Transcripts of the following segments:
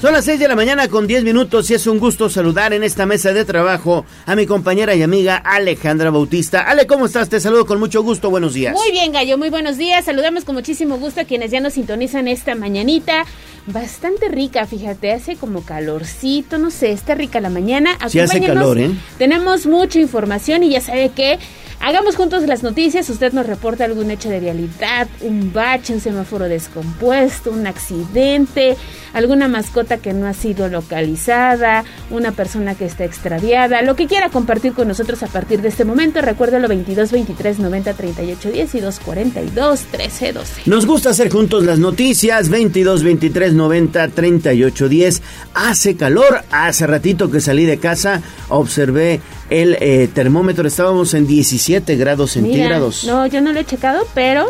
Son las 6 de la mañana con 10 minutos y es un gusto saludar en esta mesa de trabajo a mi compañera y amiga Alejandra Bautista. Ale, ¿cómo estás? Te saludo con mucho gusto. Buenos días. Muy bien, Gallo. Muy buenos días. Saludamos con muchísimo gusto a quienes ya nos sintonizan esta mañanita. Bastante rica, fíjate, hace como calorcito, no sé, está rica la mañana. Sí hace calor, ¿eh? Tenemos mucha información y ya sabe que Hagamos juntos las noticias. Usted nos reporta algún hecho de vialidad, un bache, un semáforo descompuesto, un accidente, alguna mascota que no ha sido localizada, una persona que está extraviada, lo que quiera compartir con nosotros a partir de este momento. Recuérdalo 22 23 90 38 10 y 242 13 12. Nos gusta hacer juntos las noticias 22 23 90 38 10. Hace calor. Hace ratito que salí de casa, observé el eh, termómetro, estábamos en 17 grados centígrados. no, yo no lo he checado, pero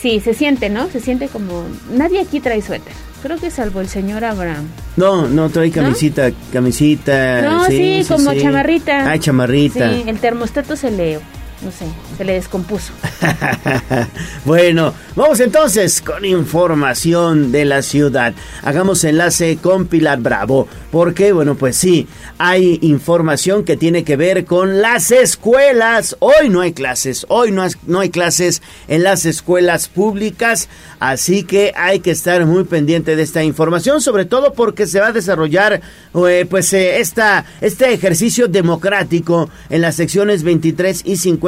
sí, se siente, ¿no? Se siente como... Nadie aquí trae suéter. Creo que salvo el señor Abraham. No, no trae camisita, camisita. No, sí, como chamarrita. Ah, chamarrita. Sí, el termostato se le no sé, se le descompuso. bueno, vamos entonces con información de la ciudad. Hagamos enlace con Pilar Bravo, porque bueno, pues sí, hay información que tiene que ver con las escuelas. Hoy no hay clases, hoy no, no hay clases en las escuelas públicas, así que hay que estar muy pendiente de esta información, sobre todo porque se va a desarrollar eh, pues eh, este ejercicio democrático en las secciones 23 y 50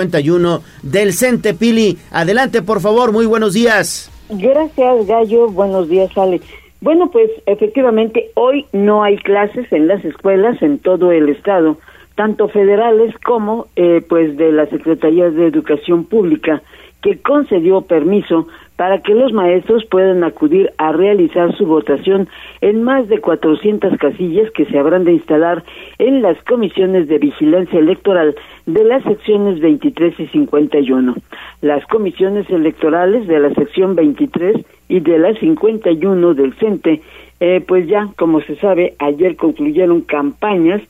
del Cente Pili. Adelante, por favor, muy buenos días. Gracias, Gallo. Buenos días, Ale. Bueno, pues efectivamente hoy no hay clases en las escuelas en todo el estado, tanto federales como eh, pues de la Secretaría de Educación Pública, que concedió permiso para que los maestros puedan acudir a realizar su votación en más de 400 casillas que se habrán de instalar en las comisiones de vigilancia electoral de las secciones 23 y 51. Las comisiones electorales de la sección 23 y de la 51 del CENTE, eh, pues ya, como se sabe, ayer concluyeron campañas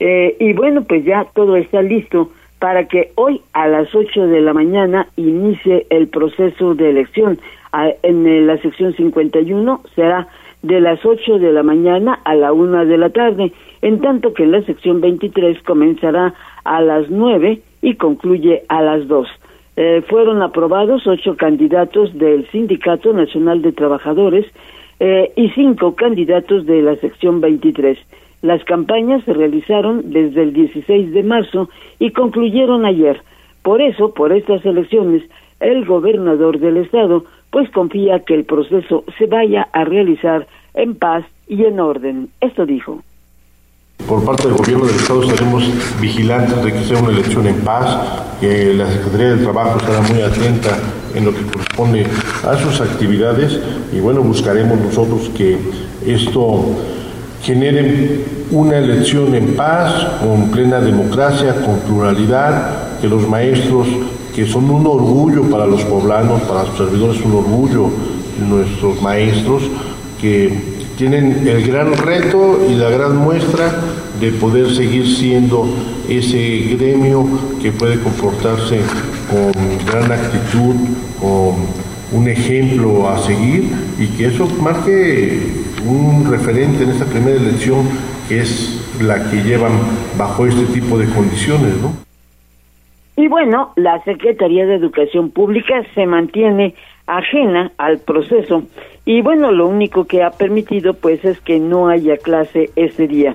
eh, y bueno, pues ya todo está listo para que hoy a las 8 de la mañana inicie el proceso de elección. En la sección 51 será de las 8 de la mañana a la 1 de la tarde, en tanto que la sección 23 comenzará a las 9 y concluye a las 2. Eh, fueron aprobados ocho candidatos del Sindicato Nacional de Trabajadores eh, y cinco candidatos de la sección 23. Las campañas se realizaron desde el 16 de marzo y concluyeron ayer. Por eso, por estas elecciones, el gobernador del estado pues confía que el proceso se vaya a realizar en paz y en orden. Esto dijo. Por parte del gobierno del Estado estaremos vigilantes de que sea una elección en paz, que la Secretaría del Trabajo estará muy atenta en lo que corresponde a sus actividades y bueno, buscaremos nosotros que esto generen una elección en paz, con plena democracia, con pluralidad, que los maestros, que son un orgullo para los poblanos, para los servidores, un orgullo, nuestros maestros, que tienen el gran reto y la gran muestra de poder seguir siendo ese gremio que puede comportarse con gran actitud, con un ejemplo a seguir y que eso marque un referente en esta primera elección que es la que llevan bajo este tipo de condiciones, ¿no? Y bueno, la Secretaría de Educación Pública se mantiene ajena al proceso y bueno, lo único que ha permitido pues es que no haya clase ese día.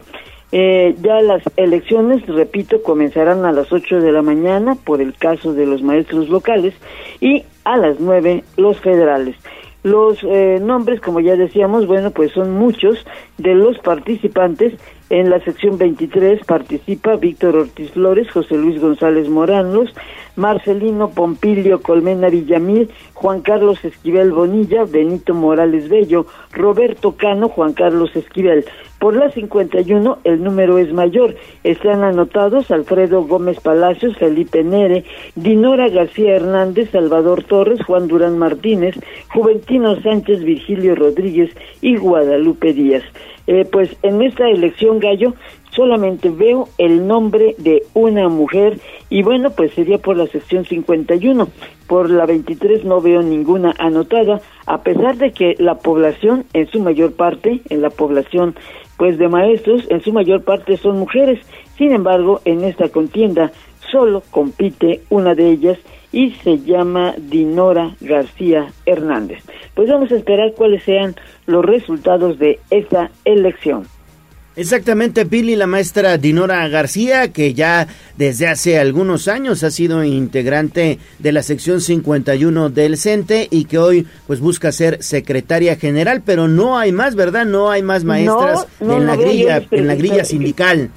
Eh, ya las elecciones, repito, comenzarán a las 8 de la mañana por el caso de los maestros locales y a las 9 los federales. Los eh, nombres, como ya decíamos, bueno, pues son muchos de los participantes. En la sección 23 participa Víctor Ortiz Flores, José Luis González Moranos, Marcelino Pompilio Colmena Villamil, Juan Carlos Esquivel Bonilla, Benito Morales Bello, Roberto Cano, Juan Carlos Esquivel. Por la 51 el número es mayor. Están anotados Alfredo Gómez Palacios, Felipe Nere, Dinora García Hernández, Salvador Torres, Juan Durán Martínez, Juventino Sánchez, Virgilio Rodríguez y Guadalupe Díaz. Eh, pues en esta elección, Gallo, solamente veo el nombre de una mujer y bueno, pues sería por la sección 51. Por la 23 no veo ninguna anotada, a pesar de que la población, en su mayor parte, en la población pues de maestros, en su mayor parte son mujeres. Sin embargo, en esta contienda solo compite una de ellas y se llama Dinora García Hernández. Pues vamos a esperar cuáles sean los resultados de esta elección. Exactamente, Pili, la maestra Dinora García, que ya desde hace algunos años ha sido integrante de la sección 51 del CENTE y que hoy pues busca ser secretaria general, pero no hay más, ¿verdad? No hay más maestras en la grilla, en la grilla sindical.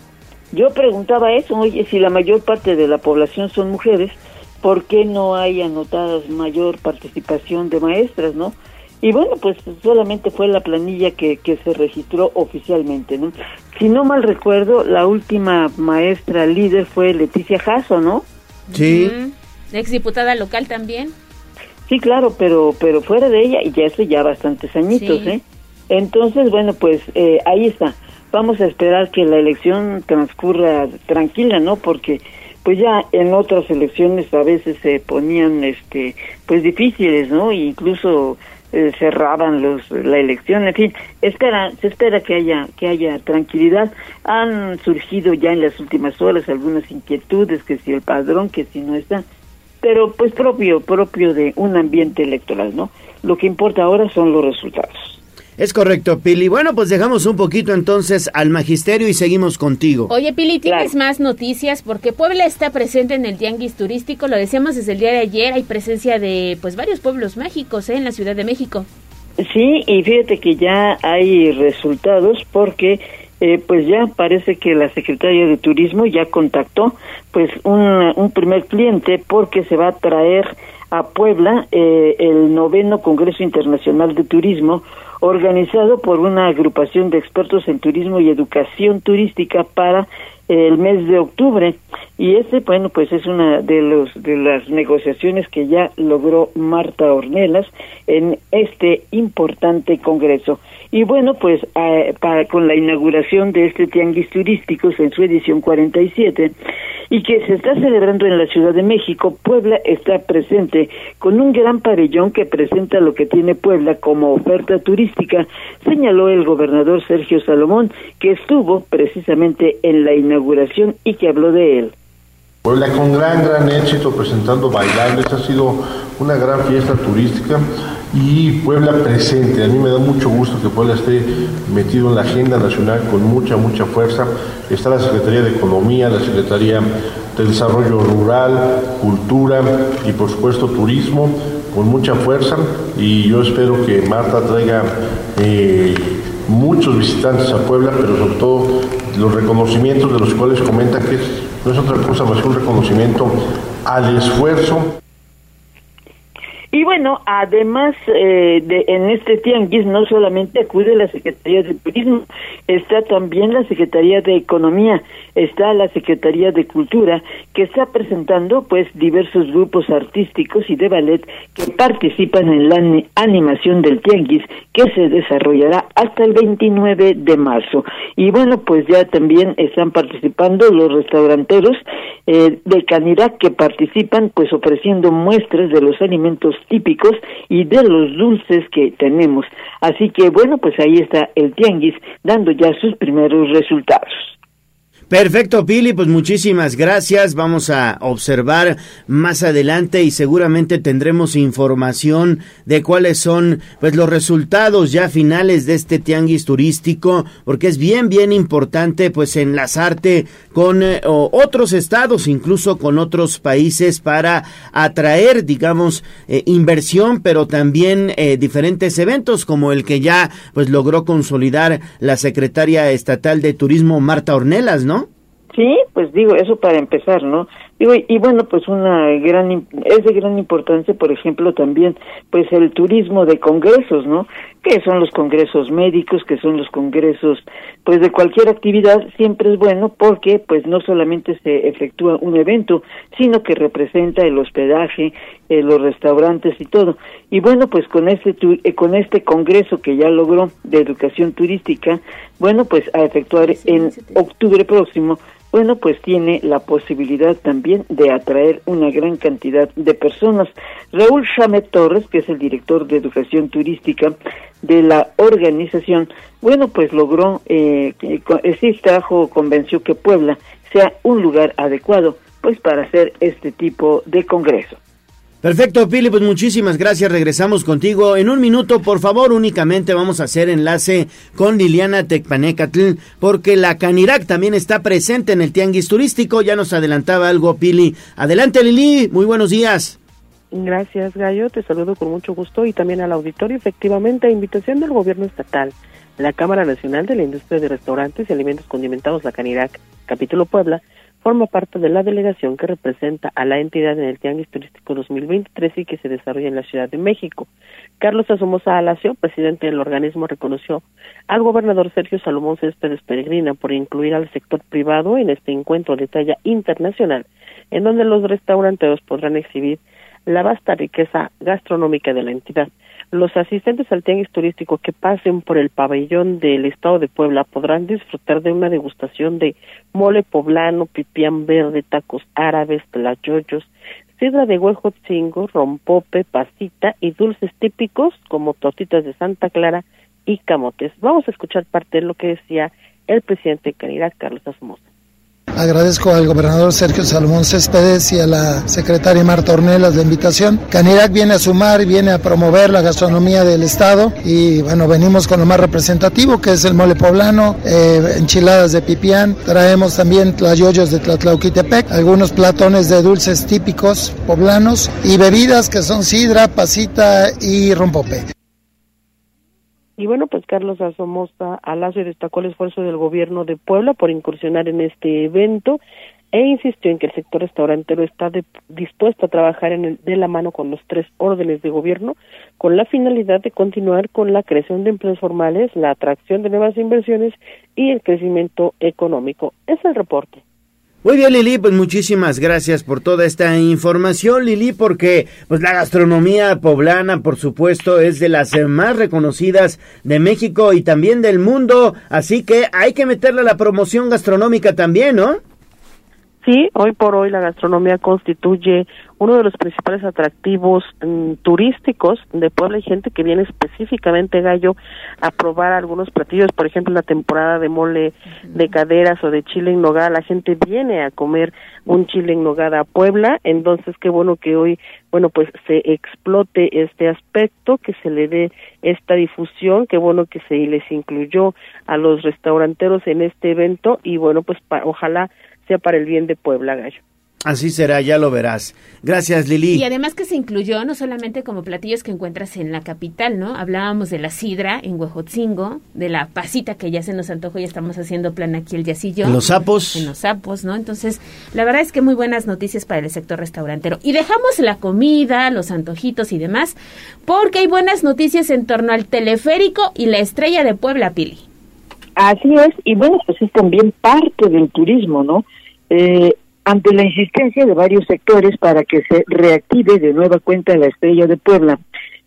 Yo preguntaba eso, oye, si la mayor parte de la población son mujeres, ¿por qué no hay anotadas mayor participación de maestras, no? Y bueno, pues solamente fue la planilla que, que se registró oficialmente, ¿no? Si no mal recuerdo, la última maestra líder fue Leticia Jasso, ¿no? Sí. Ex diputada local también. Sí, claro, pero pero fuera de ella, y ya hace ya bastantes añitos, ¿eh? Entonces, bueno, pues eh, ahí está. Vamos a esperar que la elección transcurra tranquila, ¿no? Porque pues ya en otras elecciones a veces se ponían, este, pues difíciles, ¿no? E incluso eh, cerraban los la elección en fin espera se espera que haya que haya tranquilidad. Han surgido ya en las últimas horas algunas inquietudes que si el padrón que si no está pero pues propio propio de un ambiente electoral no lo que importa ahora son los resultados es correcto, Pili. Bueno, pues dejamos un poquito entonces al magisterio y seguimos contigo. Oye, Pili, ¿tienes más noticias? Porque Puebla está presente en el tianguis turístico, lo decíamos desde el día de ayer, hay presencia de pues varios pueblos mágicos ¿eh? en la Ciudad de México. Sí, y fíjate que ya hay resultados porque eh, pues ya parece que la Secretaría de Turismo ya contactó pues un, un primer cliente porque se va a traer a Puebla eh, el noveno Congreso Internacional de Turismo organizado por una agrupación de expertos en turismo y educación turística para el mes de octubre. Y ese bueno pues es una de los de las negociaciones que ya logró Marta Ornelas en este importante congreso y bueno pues para, con la inauguración de este tianguis turístico en su edición 47 y que se está celebrando en la Ciudad de México Puebla está presente con un gran pabellón que presenta lo que tiene Puebla como oferta turística señaló el gobernador Sergio Salomón que estuvo precisamente en la inauguración y que habló de él. Puebla con gran, gran éxito presentando bailables, ha sido una gran fiesta turística y Puebla presente. A mí me da mucho gusto que Puebla esté metido en la agenda nacional con mucha, mucha fuerza. Está la Secretaría de Economía, la Secretaría de Desarrollo Rural, Cultura y por supuesto Turismo con mucha fuerza y yo espero que Marta traiga eh, muchos visitantes a Puebla, pero sobre todo los reconocimientos de los cuales comenta que es cosa más que un reconocimiento al esfuerzo y bueno, además eh, de en este tianguis no solamente acude la Secretaría de Turismo, está también la Secretaría de Economía, está la Secretaría de Cultura, que está presentando pues diversos grupos artísticos y de ballet que participan en la animación del tianguis que se desarrollará hasta el 29 de marzo. Y bueno, pues ya también están participando los restauranteros eh, de Canirac que participan pues ofreciendo muestras de los alimentos típicos y de los dulces que tenemos. Así que bueno, pues ahí está el tianguis dando ya sus primeros resultados. Perfecto, Pili, pues muchísimas gracias. Vamos a observar más adelante y seguramente tendremos información de cuáles son pues los resultados ya finales de este tianguis turístico, porque es bien bien importante pues enlazarte con eh, otros estados, incluso con otros países para atraer, digamos, eh, inversión, pero también eh, diferentes eventos como el que ya pues logró consolidar la secretaria estatal de turismo Marta Ornelas, ¿no? Sí, pues digo, eso para empezar, ¿no? Digo, y, bueno, pues una gran, es de gran importancia, por ejemplo, también, pues el turismo de congresos, ¿no? que son los congresos médicos, que son los congresos pues de cualquier actividad, siempre es bueno porque pues no solamente se efectúa un evento, sino que representa el hospedaje, eh, los restaurantes y todo. Y bueno, pues con este eh, con este congreso que ya logró de educación turística, bueno, pues a efectuar en octubre próximo bueno, pues tiene la posibilidad también de atraer una gran cantidad de personas. Raúl Chamet Torres, que es el director de educación turística de la organización, bueno, pues logró, eh, sí trajo, convenció que Puebla sea un lugar adecuado, pues para hacer este tipo de congreso. Perfecto, Pili, pues muchísimas gracias. Regresamos contigo. En un minuto, por favor, únicamente vamos a hacer enlace con Liliana Tecpanecatl, porque la Canirac también está presente en el Tianguis Turístico. Ya nos adelantaba algo, Pili. Adelante, Lili. Muy buenos días. Gracias, Gallo. Te saludo con mucho gusto y también al auditorio. Efectivamente, a invitación del gobierno estatal, la Cámara Nacional de la Industria de Restaurantes y Alimentos Condimentados, la Canirac, capítulo Puebla, forma parte de la delegación que representa a la entidad en el Tianguis Turístico 2023 y que se desarrolla en la Ciudad de México. Carlos Asomosa Alacio, presidente del organismo, reconoció al gobernador Sergio Salomón Céspedes Peregrina por incluir al sector privado en este encuentro de talla internacional, en donde los restauranteros podrán exhibir la vasta riqueza gastronómica de la entidad. Los asistentes al tianguis turístico que pasen por el pabellón del Estado de Puebla podrán disfrutar de una degustación de mole poblano, pipián verde, tacos árabes, tlayoyos, sidra de huejotzingo, rompope, pasita y dulces típicos como tortitas de Santa Clara y camotes. Vamos a escuchar parte de lo que decía el presidente de Caridad, Carlos Asmosa. Agradezco al gobernador Sergio Salomón Céspedes y a la secretaria Marta Ornelas la invitación. Canirac viene a sumar viene a promover la gastronomía del estado y bueno, venimos con lo más representativo que es el mole poblano, eh, enchiladas de pipián, traemos también tlayoyos de Tlatlauquitepec, algunos platones de dulces típicos poblanos y bebidas que son sidra, pasita y rompope. Y bueno, pues Carlos Asomosa Alacio destacó el esfuerzo del gobierno de Puebla por incursionar en este evento e insistió en que el sector restaurantero está dispuesto a trabajar en el, de la mano con los tres órdenes de gobierno con la finalidad de continuar con la creación de empleos formales, la atracción de nuevas inversiones y el crecimiento económico. Es el reporte. Muy bien, Lili, pues muchísimas gracias por toda esta información, Lili, porque pues la gastronomía poblana, por supuesto, es de las más reconocidas de México y también del mundo, así que hay que meterle la promoción gastronómica también, ¿no? Sí, hoy por hoy la gastronomía constituye uno de los principales atractivos mm, turísticos de Puebla. Hay gente que viene específicamente, Gallo, a probar algunos platillos, por ejemplo, en la temporada de mole de caderas o de chile en nogada, la gente viene a comer un chile en nogada a Puebla, entonces qué bueno que hoy, bueno, pues se explote este aspecto, que se le dé esta difusión, qué bueno que se les incluyó a los restauranteros en este evento. Y bueno, pues ojalá sea para el bien de Puebla, Gallo. Así será, ya lo verás. Gracias, Lili. Y además que se incluyó no solamente como platillos que encuentras en la capital, ¿no? Hablábamos de la sidra en Huejotzingo, de la pasita que ya se nos antojó y estamos haciendo plan aquí el yacillo. En los sapos. En los sapos, ¿no? Entonces, la verdad es que muy buenas noticias para el sector restaurantero. Y dejamos la comida, los antojitos y demás, porque hay buenas noticias en torno al teleférico y la estrella de Puebla, Pili. Así es, y bueno, pues es también parte del turismo, ¿no? Eh, ante la insistencia de varios sectores para que se reactive de nueva cuenta la Estrella de Puebla,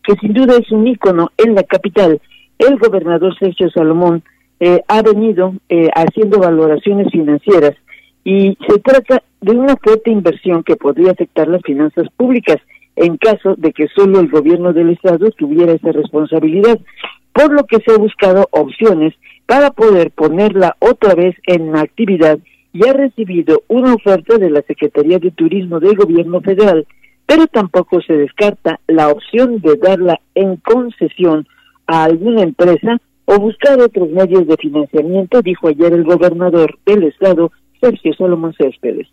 que sin duda es un ícono en la capital, el gobernador Sergio Salomón eh, ha venido eh, haciendo valoraciones financieras y se trata de una fuerte inversión que podría afectar las finanzas públicas en caso de que solo el gobierno del estado tuviera esa responsabilidad, por lo que se ha buscado opciones para poder ponerla otra vez en actividad y ha recibido una oferta de la Secretaría de Turismo del Gobierno Federal, pero tampoco se descarta la opción de darla en concesión a alguna empresa o buscar otros medios de financiamiento, dijo ayer el gobernador del estado, Sergio Solomon Céspedes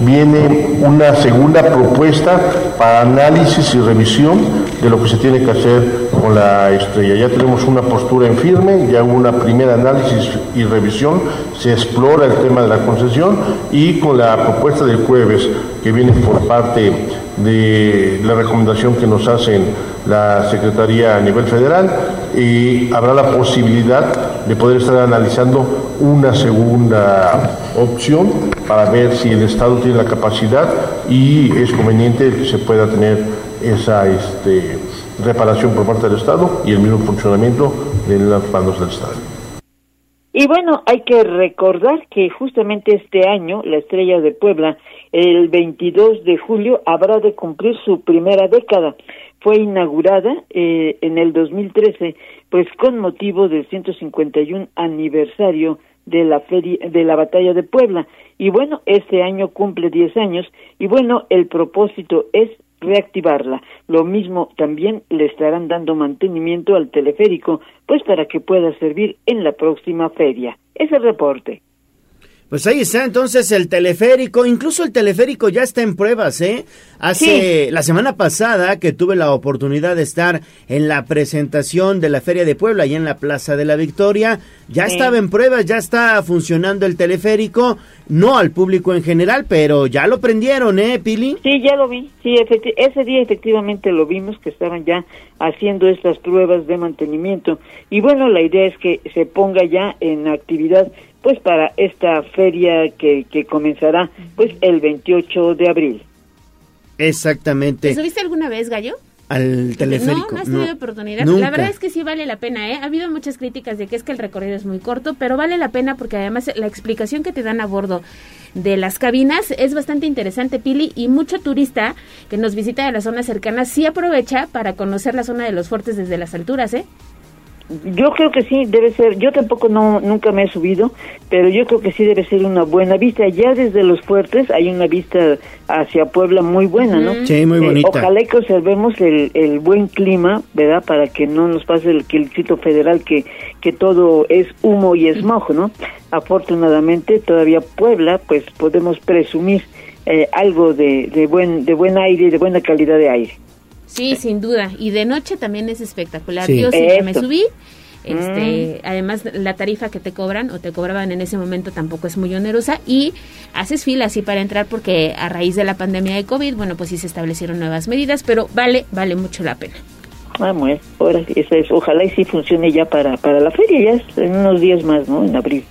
viene una segunda propuesta para análisis y revisión de lo que se tiene que hacer con la estrella. Ya tenemos una postura en firme, ya hubo una primera análisis y revisión, se explora el tema de la concesión y con la propuesta del jueves que viene por parte de la recomendación que nos hacen la Secretaría a nivel federal y habrá la posibilidad de poder estar analizando una segunda opción para ver si el Estado tiene la capacidad y es conveniente que se pueda tener esa este, reparación por parte del Estado y el mismo funcionamiento de los bandos del Estado. Y bueno, hay que recordar que justamente este año la Estrella de Puebla, el 22 de julio, habrá de cumplir su primera década. Fue inaugurada eh, en el 2013, pues con motivo del 151 aniversario de la feria, de la batalla de Puebla. Y bueno, este año cumple 10 años y bueno, el propósito es reactivarla. Lo mismo también le estarán dando mantenimiento al teleférico, pues para que pueda servir en la próxima feria. Ese reporte. Pues ahí está entonces el teleférico, incluso el teleférico ya está en pruebas, ¿eh? Hace la semana pasada que tuve la oportunidad de estar en la presentación de la Feria de Puebla y en la Plaza de la Victoria, ya estaba en pruebas, ya está funcionando el teleférico, no al público en general, pero ya lo prendieron, ¿eh, Pili? Sí, ya lo vi, sí, ese día efectivamente lo vimos que estaban ya haciendo estas pruebas de mantenimiento. Y bueno, la idea es que se ponga ya en actividad pues para esta feria que, que comenzará pues el 28 de abril. Exactamente. ¿Te subiste alguna vez, Gallo? al teleférico. No, no has tenido oportunidad. La verdad es que sí vale la pena, ¿eh? Ha habido muchas críticas de que es que el recorrido es muy corto, pero vale la pena porque además la explicación que te dan a bordo de las cabinas es bastante interesante, Pili, y mucho turista que nos visita de las zonas cercanas sí aprovecha para conocer la zona de los fuertes desde las alturas, ¿eh? Yo creo que sí, debe ser, yo tampoco no nunca me he subido, pero yo creo que sí debe ser una buena vista. Ya desde los fuertes hay una vista hacia Puebla muy buena, ¿no? Sí, muy eh, bonita. ojalá que observemos el, el buen clima, ¿verdad? Para que no nos pase el, sitio federal que, que todo es humo y esmojo, ¿no? Afortunadamente todavía Puebla, pues podemos presumir eh, algo de, de, buen, de buen aire y de buena calidad de aire. Sí, sin duda. Y de noche también es espectacular. Yo sí me subí. Este, mm. Además, la tarifa que te cobran o te cobraban en ese momento tampoco es muy onerosa y haces fila así para entrar porque a raíz de la pandemia de COVID, bueno, pues sí se establecieron nuevas medidas, pero vale, vale mucho la pena. Ah, bueno, ahora, es, ojalá y sí funcione ya para, para la feria, ya es en unos días más, ¿no? En abril.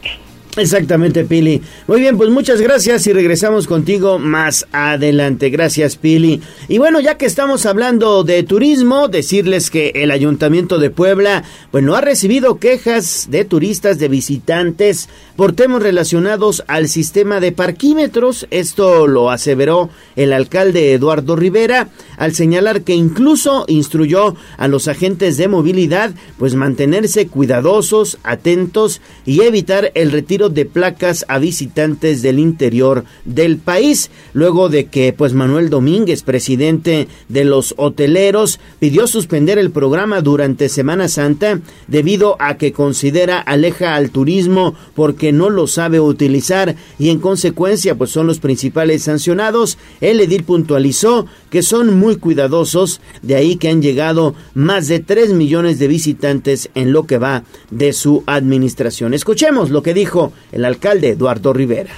Exactamente, Pili. Muy bien, pues muchas gracias y regresamos contigo más adelante. Gracias, Pili. Y bueno, ya que estamos hablando de turismo, decirles que el Ayuntamiento de Puebla, pues no ha recibido quejas de turistas, de visitantes por temas relacionados al sistema de parquímetros. Esto lo aseveró el alcalde Eduardo Rivera al señalar que incluso instruyó a los agentes de movilidad pues mantenerse cuidadosos, atentos y evitar el retiro de placas a visitantes del interior del país, luego de que pues Manuel Domínguez, presidente de los hoteleros, pidió suspender el programa durante Semana Santa debido a que considera aleja al turismo porque no lo sabe utilizar y en consecuencia pues son los principales sancionados. El edil puntualizó que son muy cuidadosos, de ahí que han llegado más de 3 millones de visitantes en lo que va de su administración. Escuchemos lo que dijo el alcalde Eduardo Rivera.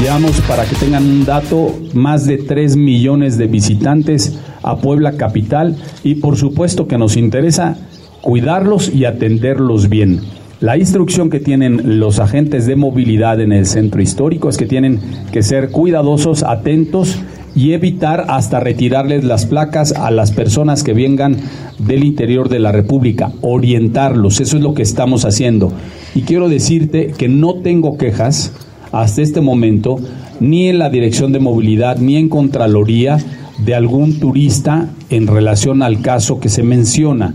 Llevamos, para que tengan un dato, más de 3 millones de visitantes a Puebla Capital y por supuesto que nos interesa cuidarlos y atenderlos bien. La instrucción que tienen los agentes de movilidad en el centro histórico es que tienen que ser cuidadosos, atentos y evitar hasta retirarles las placas a las personas que vengan del interior de la República, orientarlos, eso es lo que estamos haciendo. Y quiero decirte que no tengo quejas hasta este momento, ni en la Dirección de Movilidad, ni en Contraloría, de algún turista en relación al caso que se menciona.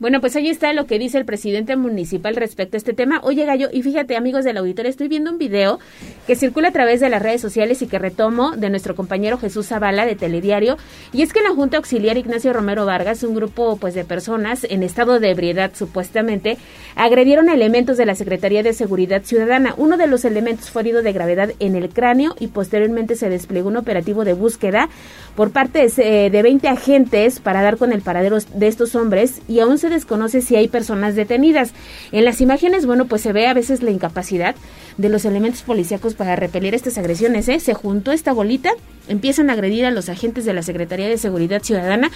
Bueno, pues ahí está lo que dice el presidente municipal respecto a este tema. Oye, Gallo, y fíjate, amigos del auditorio, estoy viendo un video que circula a través de las redes sociales y que retomo de nuestro compañero Jesús Zavala de Telediario. Y es que la Junta Auxiliar Ignacio Romero Vargas, un grupo pues de personas en estado de ebriedad supuestamente, agredieron elementos de la Secretaría de Seguridad Ciudadana. Uno de los elementos fue herido de gravedad en el cráneo y posteriormente se desplegó un operativo de búsqueda por parte de, de 20 agentes para dar con el paradero de estos hombres y aún se desconoce si hay personas detenidas. En las imágenes, bueno, pues se ve a veces la incapacidad de los elementos policíacos para repeler estas agresiones. ¿eh? Se juntó esta bolita, empiezan a agredir a los agentes de la Secretaría de Seguridad Ciudadana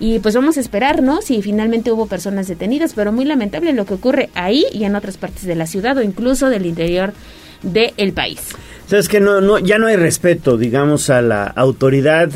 y pues vamos a esperar, ¿no? Si finalmente hubo personas detenidas, pero muy lamentable lo que ocurre ahí y en otras partes de la ciudad o incluso del interior del país. Sabes que no, no, ya no hay respeto, digamos, a la autoridad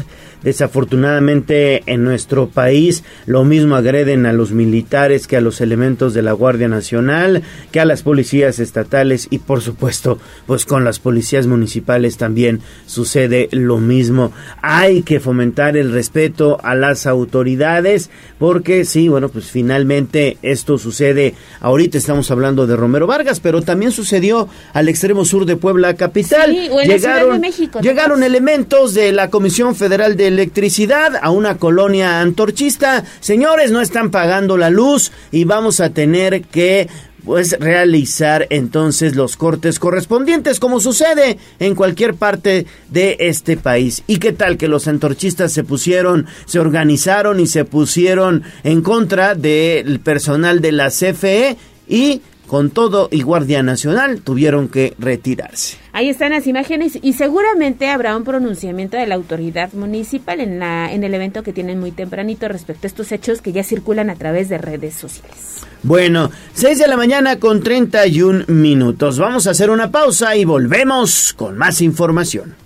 Desafortunadamente en nuestro país lo mismo agreden a los militares que a los elementos de la Guardia Nacional, que a las policías estatales y por supuesto pues con las policías municipales también sucede lo mismo. Hay que fomentar el respeto a las autoridades porque sí, bueno pues finalmente esto sucede, ahorita estamos hablando de Romero Vargas, pero también sucedió al extremo sur de Puebla capital. llegaron, llegaron elementos de la Comisión Federal del electricidad a una colonia antorchista. Señores, no están pagando la luz y vamos a tener que pues realizar entonces los cortes correspondientes como sucede en cualquier parte de este país. ¿Y qué tal que los antorchistas se pusieron, se organizaron y se pusieron en contra del personal de la CFE y con todo y Guardia Nacional tuvieron que retirarse. Ahí están las imágenes y seguramente habrá un pronunciamiento de la autoridad municipal en, la, en el evento que tienen muy tempranito respecto a estos hechos que ya circulan a través de redes sociales. Bueno, 6 de la mañana con 31 minutos. Vamos a hacer una pausa y volvemos con más información.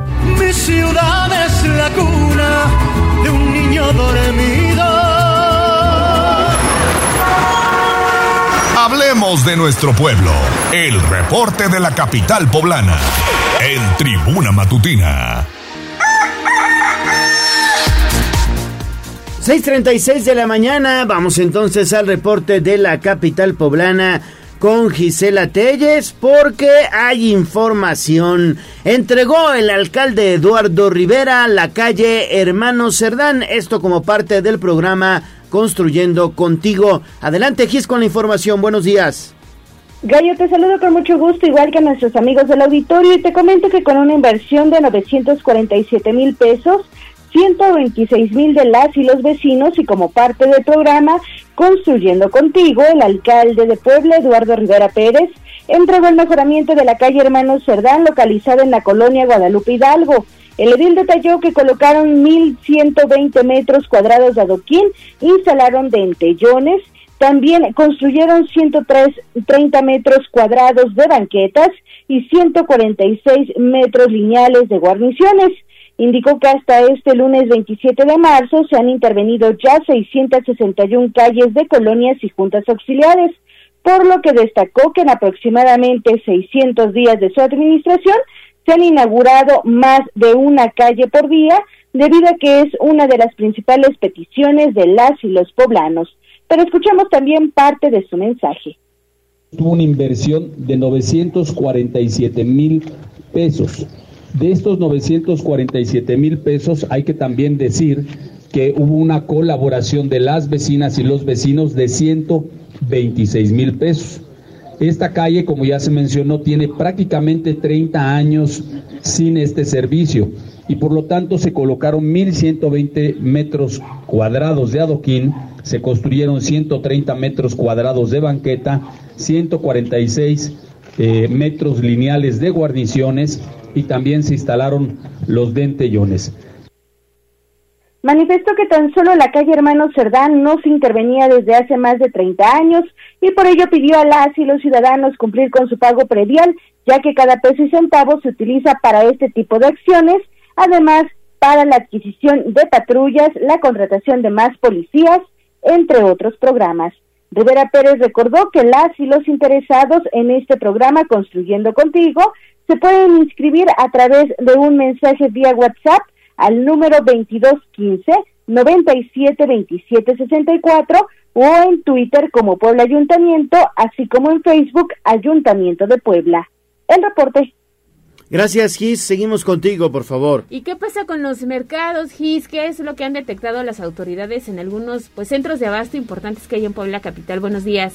Mi ciudad es la cuna de un niño dormido. Hablemos de nuestro pueblo. El reporte de la capital poblana. En Tribuna Matutina. 6.36 de la mañana, vamos entonces al reporte de la capital poblana con Gisela Telles porque hay información. Entregó el alcalde Eduardo Rivera la calle Hermano Cerdán, esto como parte del programa Construyendo Contigo. Adelante Gis con la información, buenos días. Gallo, te saludo con mucho gusto, igual que a nuestros amigos del auditorio, y te comento que con una inversión de 947 mil pesos, 126 mil de las y los vecinos y como parte del programa Construyendo Contigo, el alcalde de Puebla, Eduardo Rivera Pérez, entregó el mejoramiento de la calle Hermanos Cerdán, localizada en la colonia Guadalupe Hidalgo. El edil detalló que colocaron 1.120 metros cuadrados de adoquín, instalaron dentellones, también construyeron 130 metros cuadrados de banquetas y 146 metros lineales de guarniciones. Indicó que hasta este lunes 27 de marzo se han intervenido ya 661 calles de colonias y juntas auxiliares, por lo que destacó que en aproximadamente 600 días de su administración se han inaugurado más de una calle por día, debido a que es una de las principales peticiones de las y los poblanos. Pero escuchamos también parte de su mensaje. Tuvo una inversión de 947 mil pesos de estos 947 mil pesos hay que también decir que hubo una colaboración de las vecinas y los vecinos de 126 mil pesos. Esta calle, como ya se mencionó, tiene prácticamente 30 años sin este servicio y por lo tanto se colocaron 1.120 metros cuadrados de adoquín, se construyeron 130 metros cuadrados de banqueta, 146 eh, metros lineales de guarniciones y también se instalaron los dentellones. Manifestó que tan solo la calle Hermano Cerdán no se intervenía desde hace más de 30 años y por ello pidió a las y los ciudadanos cumplir con su pago predial, ya que cada peso y centavo se utiliza para este tipo de acciones, además para la adquisición de patrullas, la contratación de más policías, entre otros programas. Rivera Pérez recordó que las y los interesados en este programa Construyendo Contigo se pueden inscribir a través de un mensaje vía WhatsApp al número 972764 o en Twitter como Puebla Ayuntamiento, así como en Facebook Ayuntamiento de Puebla. El reporte. Gracias, Gis. Seguimos contigo, por favor. ¿Y qué pasa con los mercados, Gis? ¿Qué es lo que han detectado las autoridades en algunos pues, centros de abasto importantes que hay en Puebla Capital? Buenos días.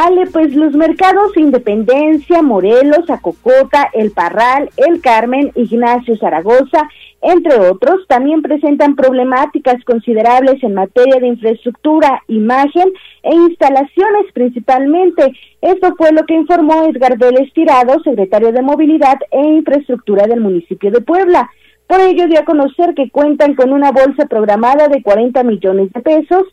Ale, pues los mercados Independencia, Morelos, Acocota, El Parral, El Carmen, Ignacio Zaragoza, entre otros, también presentan problemáticas considerables en materia de infraestructura, imagen e instalaciones principalmente. Esto fue lo que informó Edgar Vélez Tirado, secretario de Movilidad e Infraestructura del municipio de Puebla. Por ello dio a conocer que cuentan con una bolsa programada de 40 millones de pesos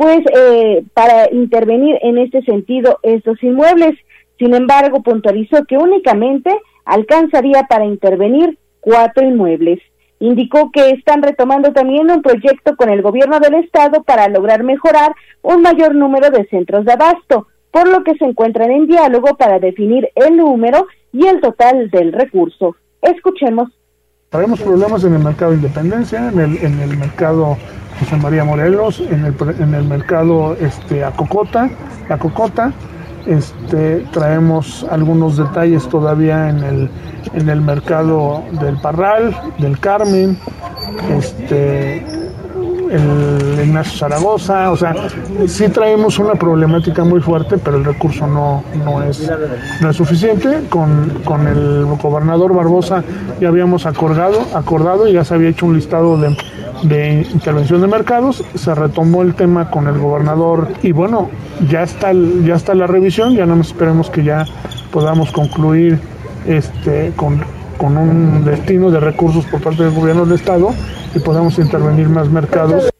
pues eh, para intervenir en este sentido estos inmuebles. Sin embargo, puntualizó que únicamente alcanzaría para intervenir cuatro inmuebles. Indicó que están retomando también un proyecto con el gobierno del estado para lograr mejorar un mayor número de centros de abasto, por lo que se encuentran en diálogo para definir el número y el total del recurso. Escuchemos. Tenemos problemas en el mercado de Independencia, en el, en el mercado José María Morelos, en el, en el mercado este, Acocota, la Cocota. Este, traemos algunos detalles todavía en el, en el mercado del Parral, del Carmen, este, el Ignacio Zaragoza, o sea, sí traemos una problemática muy fuerte, pero el recurso no, no, es, no es suficiente. Con, con el gobernador Barbosa ya habíamos acordado, acordado y ya se había hecho un listado de, de intervención de mercados, se retomó el tema con el gobernador y bueno, ya está, ya está la revisión, ya no esperemos que ya podamos concluir este, con, con un destino de recursos por parte del gobierno del estado y podamos intervenir más mercados.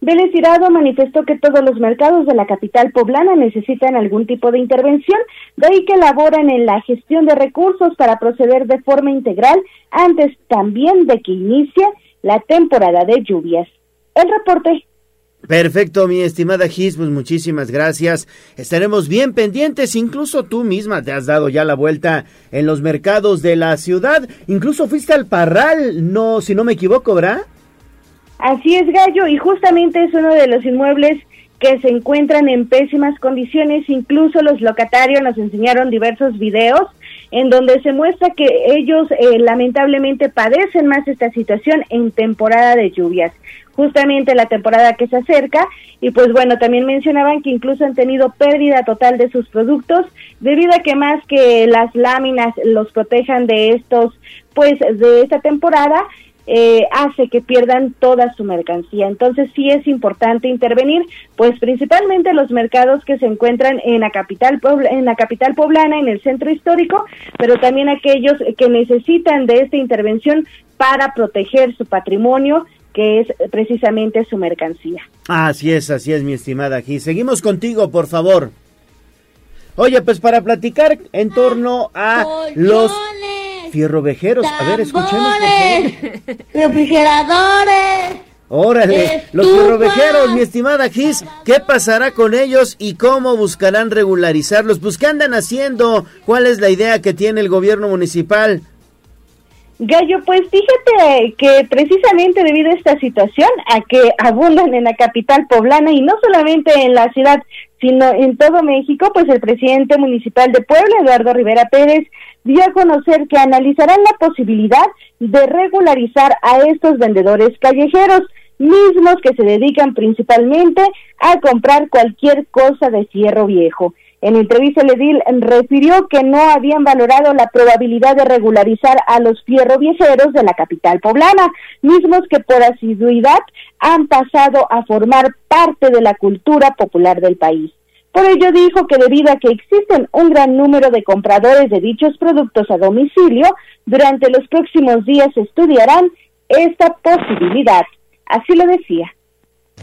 Vélez Tirado manifestó que todos los mercados de la capital poblana necesitan algún tipo de intervención, de ahí que elaboran en la gestión de recursos para proceder de forma integral antes también de que inicie la temporada de lluvias. El reporte. Perfecto, mi estimada Gis, pues muchísimas gracias. Estaremos bien pendientes, incluso tú misma te has dado ya la vuelta en los mercados de la ciudad, incluso fuiste al Parral, no, si no me equivoco, ¿verdad? Así es, Gallo, y justamente es uno de los inmuebles que se encuentran en pésimas condiciones, incluso los locatarios nos enseñaron diversos videos en donde se muestra que ellos eh, lamentablemente padecen más esta situación en temporada de lluvias, justamente la temporada que se acerca y pues bueno, también mencionaban que incluso han tenido pérdida total de sus productos debido a que más que las láminas los protejan de estos pues de esta temporada eh, hace que pierdan toda su mercancía. Entonces sí es importante intervenir, pues principalmente los mercados que se encuentran en la capital en la capital poblana, en el centro histórico, pero también aquellos que necesitan de esta intervención para proteger su patrimonio que es precisamente su mercancía. Así es, así es, mi estimada aquí. Seguimos contigo, por favor. Oye, pues para platicar en torno a los Fierrovejeros. A ver, escuchemos. Refrigeradores. Órale, los fierrovejeros, mi estimada Gis, ¿qué pasará con ellos y cómo buscarán regularizarlos? Pues, ¿qué andan haciendo? ¿Cuál es la idea que tiene el gobierno municipal? Gallo, pues fíjate que precisamente debido a esta situación, a que abundan en la capital poblana y no solamente en la ciudad, sino en todo México, pues el presidente municipal de Puebla, Eduardo Rivera Pérez, dio a conocer que analizarán la posibilidad de regularizar a estos vendedores callejeros, mismos que se dedican principalmente a comprar cualquier cosa de fierro viejo. En entrevista, el refirió que no habían valorado la probabilidad de regularizar a los fierro viejeros de la capital poblana, mismos que por asiduidad han pasado a formar parte de la cultura popular del país. Por ello dijo que debido a que existen un gran número de compradores de dichos productos a domicilio, durante los próximos días estudiarán esta posibilidad. Así lo decía.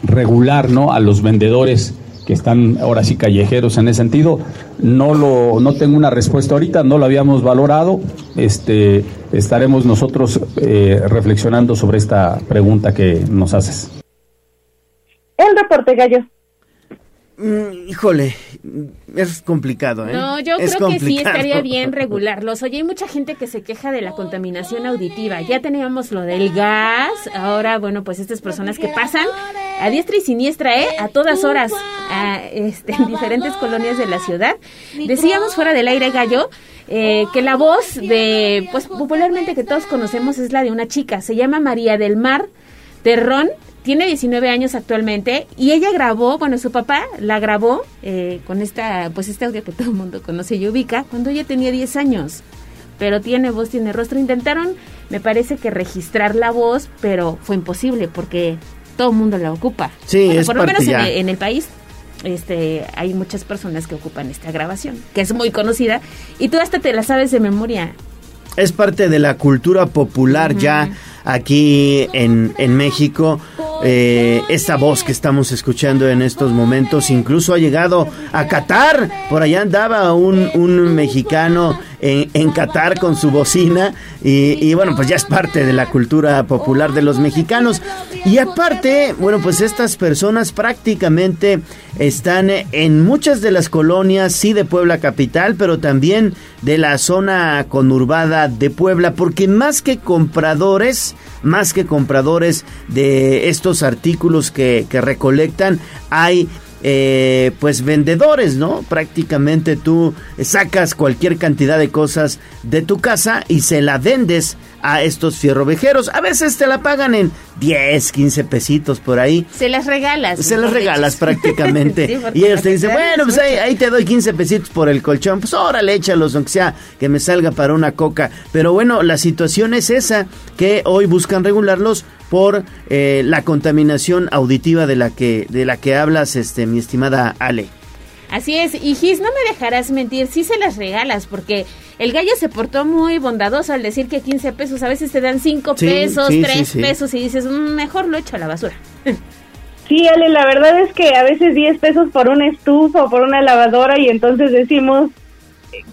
Regular, ¿no? A los vendedores que están ahora sí callejeros en ese sentido. No lo, no tengo una respuesta ahorita, no lo habíamos valorado. Este, estaremos nosotros eh, reflexionando sobre esta pregunta que nos haces. El reporte gallo. Mm, híjole, es complicado, ¿eh? No, yo Es creo que sí estaría bien regularlos. Oye, hay mucha gente que se queja de la contaminación auditiva. Ya teníamos lo del gas, ahora, bueno, pues estas personas que pasan a diestra y siniestra, ¿eh? A todas horas, a, este, en diferentes colonias de la ciudad. Decíamos fuera del aire gallo eh, que la voz de, pues popularmente que todos conocemos es la de una chica. Se llama María del Mar Terrón tiene 19 años actualmente y ella grabó, bueno, su papá la grabó eh, con esta, pues este audio que todo el mundo conoce y ubica, cuando ella tenía 10 años. Pero tiene voz, tiene rostro. Intentaron, me parece que registrar la voz, pero fue imposible porque todo el mundo la ocupa. Sí, Bueno, es por lo menos en ya. el, en el país. Este, hay muchas personas que ocupan esta grabación, que es muy conocida, y tú hasta te la sabes de memoria. es parte de la cultura popular ya aquí en, en México. Eh, esta voz que estamos escuchando en estos momentos incluso ha llegado a Qatar. Por allá andaba un, un mexicano en, en Qatar con su bocina y, y bueno, pues ya es parte de la cultura popular de los mexicanos. Y aparte, bueno, pues estas personas prácticamente están en muchas de las colonias, sí de Puebla capital, pero también de la zona conurbada de Puebla, porque más que compradores, más que compradores de estos artículos que, recolectan, hay eh, pues vendedores, ¿no? Prácticamente tú sacas cualquier cantidad de cosas de tu casa y se la vendes a estos fierrovejeros. A veces te la pagan en 10, 15 pesitos por ahí. Se las regalas. Se las regalas prácticamente. Sí, y ellos te dicen, bueno, pues ahí, ahí te doy 15 pesitos por el colchón. Pues órale, échalos, aunque sea que me salga para una coca. Pero bueno, la situación es esa, que hoy buscan regularlos por eh, la contaminación auditiva de la que de la que hablas, este, mi estimada Ale. Así es, y Gis, no me dejarás mentir, sí se las regalas, porque el gallo se portó muy bondadoso al decir que 15 pesos, a veces te dan 5 Sí, pesos, sí, 3 sí, sí. pesos, y dices, "Mm, mejor lo echo a la basura. Sí, Ale, la verdad es que a veces 10 pesos por una estufa o por una lavadora y entonces decimos,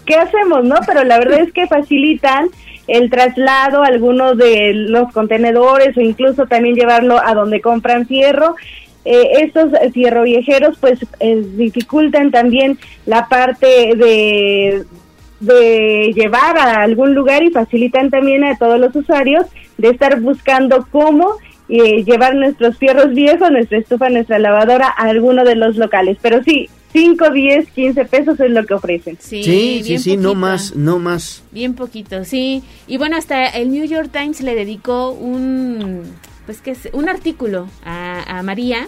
¿qué hacemos, no? Pero la verdad es que facilitan el traslado algunos de los contenedores o incluso también llevarlo a donde compran fierro. Eh, estos fierro viejeros pues eh, dificultan también la parte de de llevar a algún lugar y facilitan también a todos los usuarios de estar buscando cómo eh, llevar nuestros fierros viejos, nuestra estufa, nuestra lavadora a alguno de los locales. Pero sí, 5, 10, 15 pesos es lo que ofrecen. Sí, Sí, sí, no más, no más. Bien poquito, sí. Y bueno, hasta el New York Times le dedicó un, pues que es, un artículo a, a María,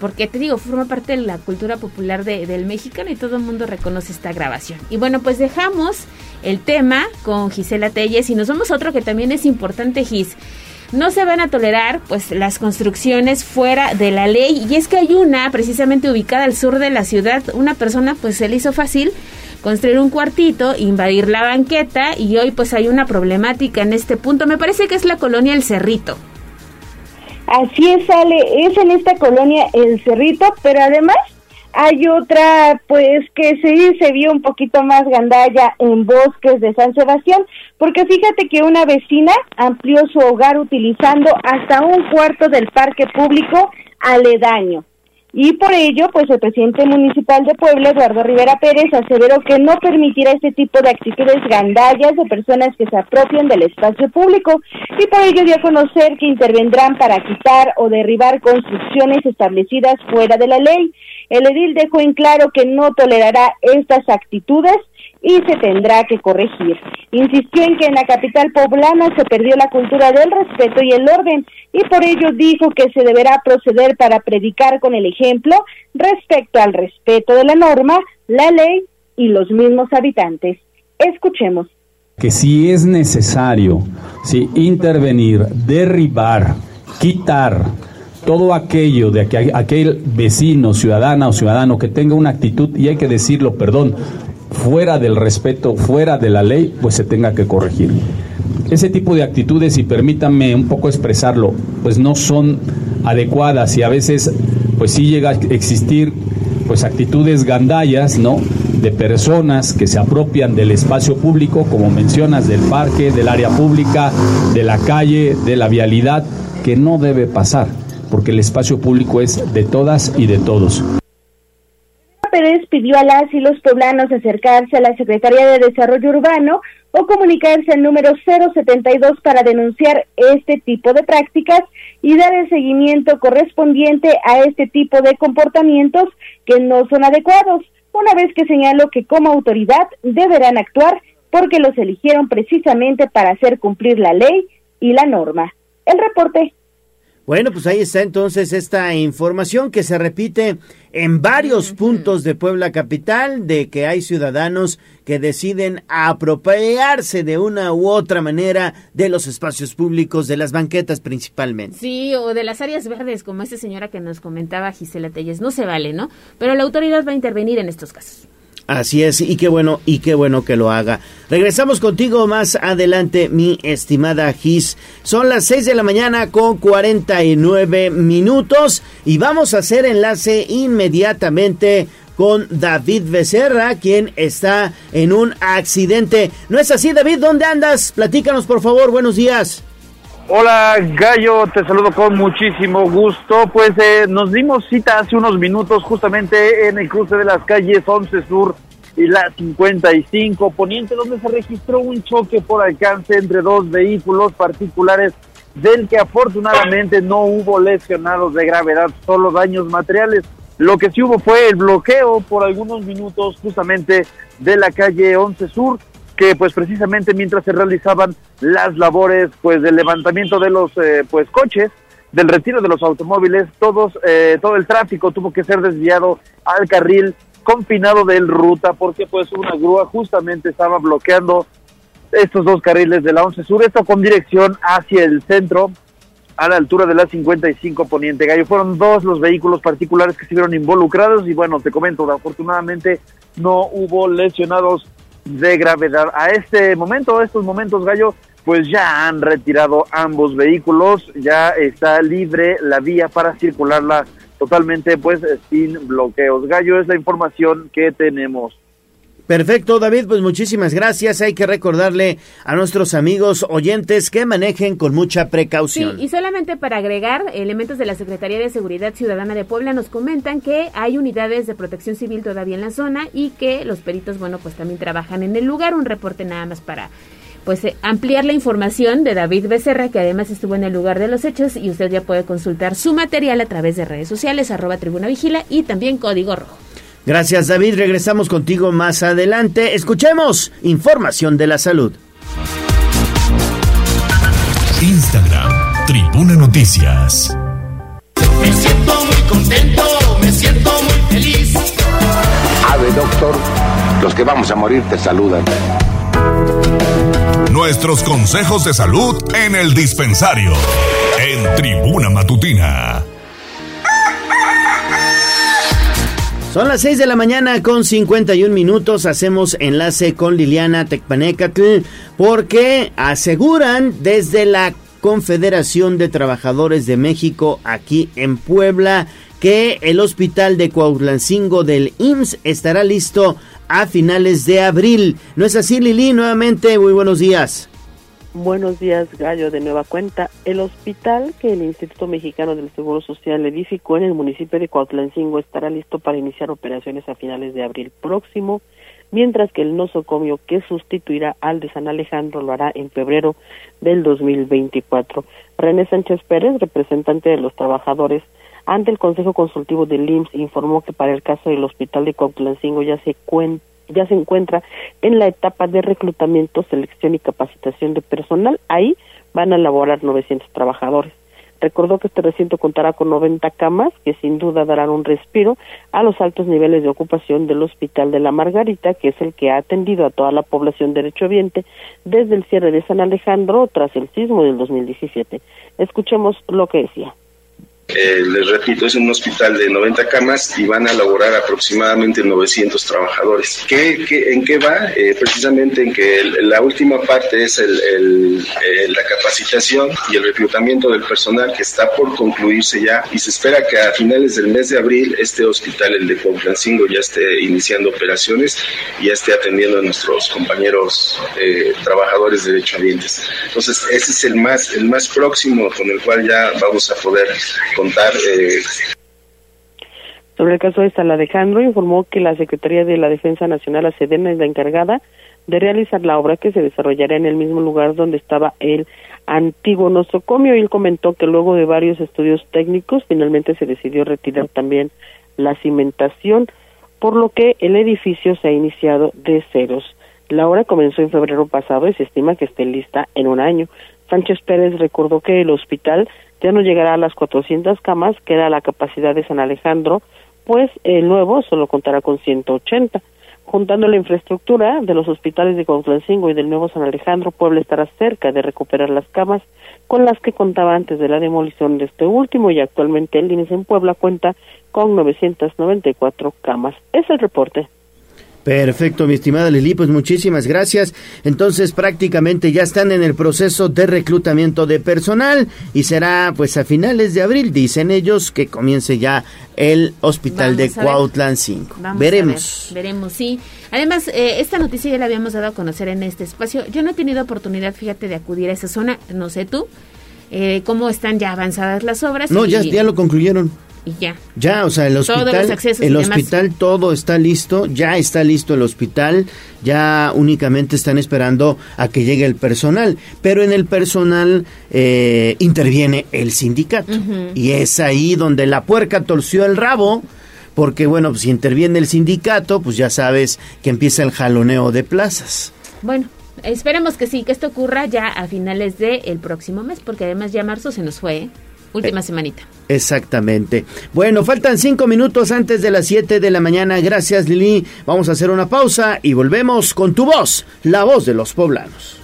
porque te digo, forma parte de la cultura popular de- del mexicano y todo el mundo reconoce esta grabación. Y bueno, pues dejamos el tema con Gisela Telles y nos vamos a otro que también es importante, Gis. No se van a tolerar pues las construcciones fuera de la ley y es que hay una precisamente ubicada al sur de la ciudad, una persona pues se le hizo fácil construir un cuartito, invadir la banqueta y hoy pues hay una problemática en este punto. Me parece que es la colonia El Cerrito. Así es, Ale, es en esta colonia El Cerrito, pero además hay otra, pues que sí se vio un poquito más gandalla en Bosques de San Sebastián, porque fíjate que una vecina amplió su hogar utilizando hasta un cuarto del parque público aledaño. Y por ello, pues el presidente municipal de Puebla, Eduardo Rivera Pérez, aseveró que no permitirá este tipo de actitudes gandallas de personas que se apropian del espacio público y por ello dio a conocer que intervendrán para quitar o derribar construcciones establecidas fuera de la ley. El edil dejó en claro que no tolerará estas actitudes y se tendrá que corregir. Insistió en que en la capital poblana se perdió la cultura del respeto y el orden y por ello dijo que se deberá proceder para predicar con el ejemplo respecto al respeto de la norma, la ley y los mismos habitantes. Escuchemos. que si es necesario sí, intervenir, derribar, quitar todo aquello de aquel, aquel vecino, ciudadana o ciudadano que tenga una actitud, y hay que decirlo, perdón, fuera del respeto, fuera de la ley, pues se tenga que corregir. Ese tipo de actitudes, y permítanme un poco expresarlo, pues no son adecuadas y a veces pues sí llega a existir pues actitudes gandallas, ¿no? De personas que se apropian del espacio público, como mencionas, del parque, del área pública, de la calle, de la vialidad, que no debe pasar, porque el espacio público es de todas y de todos. Pérez pidió a las y los poblanos acercarse a la Secretaría de Desarrollo Urbano o comunicarse al número 072 para denunciar este tipo de prácticas y dar el seguimiento correspondiente a este tipo de comportamientos que no son adecuados, una vez que señaló que como autoridad deberán actuar porque los eligieron precisamente para hacer cumplir la ley y la norma. El reporte. Bueno, pues ahí está entonces esta información que se repite en varios puntos de Puebla Capital, de que hay ciudadanos que deciden apropiarse de una u otra manera de los espacios públicos, de las banquetas principalmente. Sí, o de las áreas verdes, como esta señora que nos comentaba Gisela Telles. No se vale, ¿no? Pero la autoridad va a intervenir en estos casos. Así es, y qué bueno, y qué bueno que lo haga. Regresamos contigo más adelante, mi estimada Gis. Son las 6 de la mañana con 49 minutos y vamos a hacer enlace inmediatamente con David Becerra, quien está en un accidente. ¿No es así, David? ¿Dónde andas? Platícanos, por favor. Buenos días. Hola Gallo, te saludo con muchísimo gusto. Pues eh, nos dimos cita hace unos minutos justamente en el cruce de las calles 11 Sur y la 55 Poniente, donde se registró un choque por alcance entre dos vehículos particulares, del que afortunadamente no hubo lesionados de gravedad, solo daños materiales. Lo que sí hubo fue el bloqueo por algunos minutos justamente de la calle 11 Sur que pues precisamente mientras se realizaban las labores pues del levantamiento de los eh, pues coches del retiro de los automóviles todos eh, todo el tráfico tuvo que ser desviado al carril confinado del ruta porque pues una grúa justamente estaba bloqueando estos dos carriles de la 11 Sur esto con dirección hacia el centro a la altura de la 55 Poniente Gallo. Fueron dos los vehículos particulares que estuvieron involucrados y bueno, te comento, afortunadamente no hubo lesionados de gravedad. A este momento, a estos momentos, Gallo, pues ya han retirado ambos vehículos, ya está libre la vía para circularla totalmente, pues sin bloqueos. Gallo es la información que tenemos. Perfecto, David, pues muchísimas gracias. Hay que recordarle a nuestros amigos oyentes que manejen con mucha precaución. Sí, y solamente para agregar, elementos de la Secretaría de Seguridad Ciudadana de Puebla nos comentan que hay unidades de protección civil todavía en la zona y que los peritos, bueno, pues también trabajan en el lugar. Un reporte nada más para pues eh, ampliar la información de David Becerra, que además estuvo en el lugar de los hechos y usted ya puede consultar su material a través de redes sociales, arroba tribuna vigila y también código rojo. Gracias David, regresamos contigo más adelante. Escuchemos información de la salud. Instagram, Tribuna Noticias. Me siento muy contento, me siento muy feliz. Ave doctor, los que vamos a morir te saludan. Nuestros consejos de salud en el dispensario, en Tribuna Matutina. Son las 6 de la mañana con 51 minutos. Hacemos enlace con Liliana Tecpanecatl porque aseguran desde la Confederación de Trabajadores de México aquí en Puebla que el hospital de Cuautlancingo del IMSS estará listo a finales de abril. ¿No es así, Lili? Nuevamente, muy buenos días. Buenos días, Gallo. De nueva cuenta, el hospital que el Instituto Mexicano del Seguro Social edificó en el municipio de Cuautlancingo estará listo para iniciar operaciones a finales de abril próximo, mientras que el nosocomio que sustituirá al de San Alejandro lo hará en febrero del 2024. René Sánchez Pérez, representante de los trabajadores, ante el Consejo Consultivo del IMSS, informó que para el caso del hospital de Cuautlancingo ya se cuenta ya se encuentra en la etapa de reclutamiento, selección y capacitación de personal. Ahí van a laborar 900 trabajadores. Recordó que este recinto contará con 90 camas que sin duda darán un respiro a los altos niveles de ocupación del Hospital de la Margarita, que es el que ha atendido a toda la población derechohabiente desde el cierre de San Alejandro tras el sismo del 2017. Escuchemos lo que decía. Eh, les repito, es un hospital de 90 camas y van a laborar aproximadamente 900 trabajadores. ¿Qué, qué en qué va? Eh, precisamente en que la última parte es el, eh, la capacitación y el reclutamiento del personal que está por concluirse ya y se espera que a finales del mes de abril este hospital, el de Cuautlancingo, ya esté iniciando operaciones y ya esté atendiendo a nuestros compañeros trabajadores derechohabientes. Entonces, ese es el más, el más próximo con el cual ya vamos a poder contar. Eh, Sobre el caso de San Alejandro, informó que la Secretaría de la Defensa Nacional, la SEDENA, es la encargada de realizar la obra que se desarrollará en el mismo lugar donde estaba el antiguo nosocomio. Y él comentó que luego de varios estudios técnicos, finalmente se decidió retirar también la cimentación, por lo que el edificio se ha iniciado de ceros. La obra comenzó en febrero pasado y se estima que esté lista en un año. Sánchez Pérez recordó que el hospital ya no llegará a las 400 camas, que era la capacidad de San Alejandro, pues el nuevo solo contará con 180. Juntando la infraestructura de los hospitales de Cuautlancingo y del nuevo San Alejandro, Puebla estará cerca de recuperar las camas con las que contaba antes de la demolición de este último y actualmente el INES en Puebla cuenta con 994 camas. Es el reporte. Perfecto, mi estimada Lili, pues muchísimas gracias. Entonces prácticamente ya están en el proceso de reclutamiento de personal y será pues a finales de abril, dicen ellos, que comience ya el hospital de Cuautlan 5. Veremos. veremos, sí. Además, eh, esta noticia ya la habíamos dado a conocer en este espacio. Yo no he tenido oportunidad, fíjate, de acudir a esa zona, no sé tú, eh, cómo están ya avanzadas las obras. No, ya, ya lo concluyeron ya. Ya, o sea, el hospital, el hospital todo está listo, ya está listo el hospital, ya únicamente están esperando a que llegue el personal, pero en el personal eh, interviene el sindicato y es ahí donde la puerca torció el rabo. Porque bueno, pues, si interviene el sindicato, pues ya sabes que empieza el jaloneo de plazas. Bueno, esperemos que sí, que esto ocurra ya a finales del próximo mes, porque además ya marzo se nos fue. ¿eh? Última semanita. Exactamente. Bueno, faltan cinco minutos antes de las siete de la mañana. Gracias, Lili. Vamos a hacer una pausa y volvemos con tu voz, la voz de los poblanos.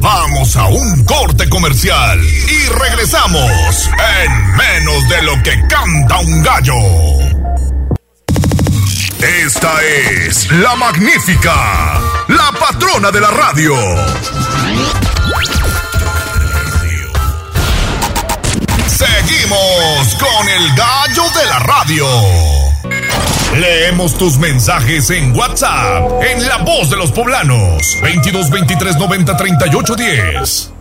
Vamos a un corte comercial y regresamos en menos de lo que canta un gallo. Esta es la magnífica, la patrona de la radio. Seguimos con el gallo de la radio. Leemos tus mensajes en WhatsApp, en La Voz de los Poblanos, 22 23 90 38 10.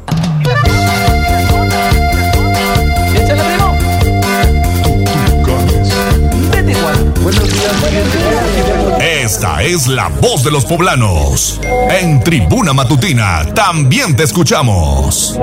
Esta es la voz de los poblanos. En Tribuna Matutina también te escuchamos.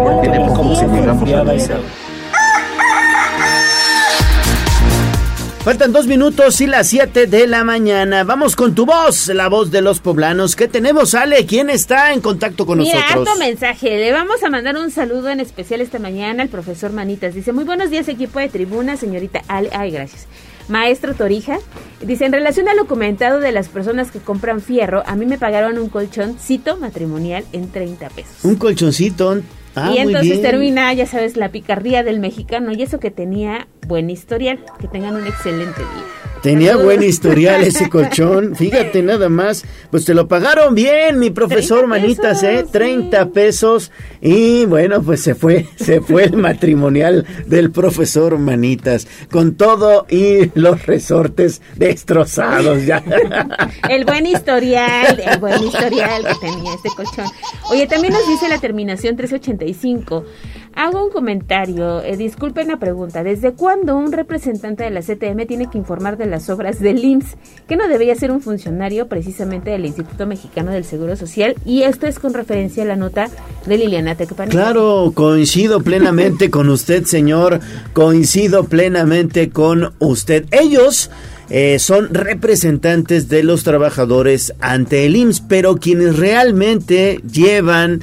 Faltan dos minutos y las siete de la mañana. Vamos con tu voz, la voz de los poblanos. ¿Qué tenemos, Ale? ¿Quién está en contacto con Mira, nosotros? harto mensaje. Le vamos a mandar un saludo en especial esta mañana al profesor Manitas. Dice, muy buenos días, equipo de tribuna, señorita Ale. Ay, gracias. Maestro Torija, dice, en relación a lo comentado de las personas que compran fierro, a mí me pagaron un colchoncito matrimonial en 30 pesos. Un colchoncito. Ah, y entonces termina, ya sabes, la picardía del mexicano y eso que tenía buen historial. Que tengan un excelente día. Tenía buen historial ese colchón. Fíjate nada más. Pues te lo pagaron bien, mi profesor Manitas, ¿eh? 30 pesos. Y bueno, pues se fue, se fue el matrimonial del profesor Manitas. Con todo y los resortes destrozados ya. el buen historial, el buen historial que tenía este colchón. Oye, también nos dice la terminación 385. Hago un comentario, eh, disculpen la pregunta. ¿Desde cuándo un representante de la CTM tiene que informar de las obras del IMSS? Que no debería ser un funcionario precisamente del Instituto Mexicano del Seguro Social. Y esto es con referencia a la nota de Liliana Tecpan. Claro, coincido plenamente con usted, señor. Coincido plenamente con usted. Ellos. Eh, son representantes de los trabajadores ante el IMSS, pero quienes realmente llevan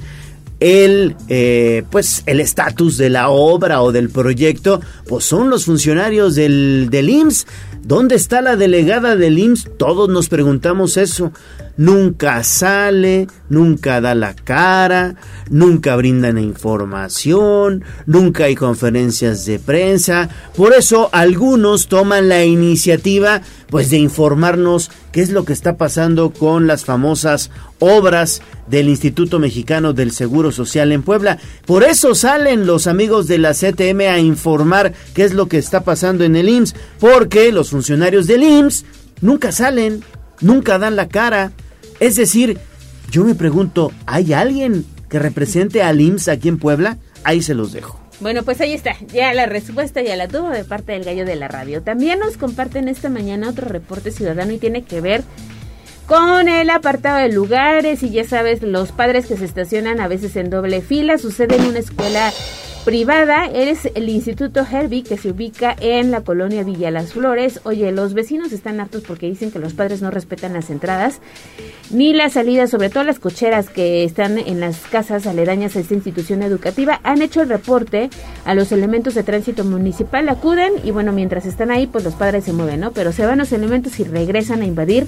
el eh, pues el estatus de la obra o del proyecto pues son los funcionarios del, del IMSS ¿Dónde está la delegada del IMSS? Todos nos preguntamos eso. Nunca sale, nunca da la cara, nunca brindan información, nunca hay conferencias de prensa. Por eso algunos toman la iniciativa pues de informarnos qué es lo que está pasando con las famosas obras del Instituto Mexicano del Seguro Social en Puebla. Por eso salen los amigos de la CTM a informar qué es lo que está pasando en el IMSS, porque los funcionarios del IMSS nunca salen, nunca dan la cara. Es decir, yo me pregunto, ¿hay alguien que represente al IMSS aquí en Puebla? Ahí se los dejo. Bueno, pues ahí está, ya la respuesta ya la tuvo de parte del gallo de la radio. También nos comparten esta mañana otro reporte ciudadano y tiene que ver con el apartado de lugares y ya sabes, los padres que se estacionan a veces en doble fila, sucede en una escuela privada, es el Instituto Herbie que se ubica en la colonia Villa Las Flores. Oye, los vecinos están hartos porque dicen que los padres no respetan las entradas ni las salidas, sobre todo las cocheras que están en las casas aledañas a esta institución educativa. Han hecho el reporte a los elementos de tránsito municipal, acuden y bueno, mientras están ahí, pues los padres se mueven, ¿no? Pero se van los elementos y regresan a invadir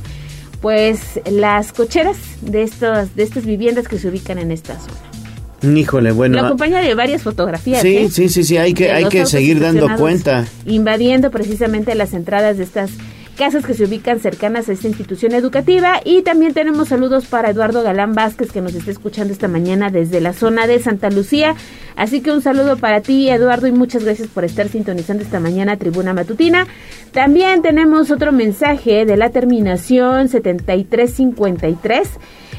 pues las cocheras de estos de estas viviendas que se ubican en esta zona. Híjole, bueno. Lo acompaña de varias fotografías. Sí, ¿eh? sí, sí, sí, hay que, De hay que seguir dando cuenta. Invadiendo precisamente las entradas de estas casas que se ubican cercanas a esta institución educativa. Y también tenemos saludos para Eduardo Galán Vázquez, que nos está escuchando esta mañana desde la zona de Santa Lucía. Así que un saludo para ti, Eduardo, y muchas gracias por estar sintonizando esta mañana Tribuna Matutina. También tenemos otro mensaje de la terminación 7353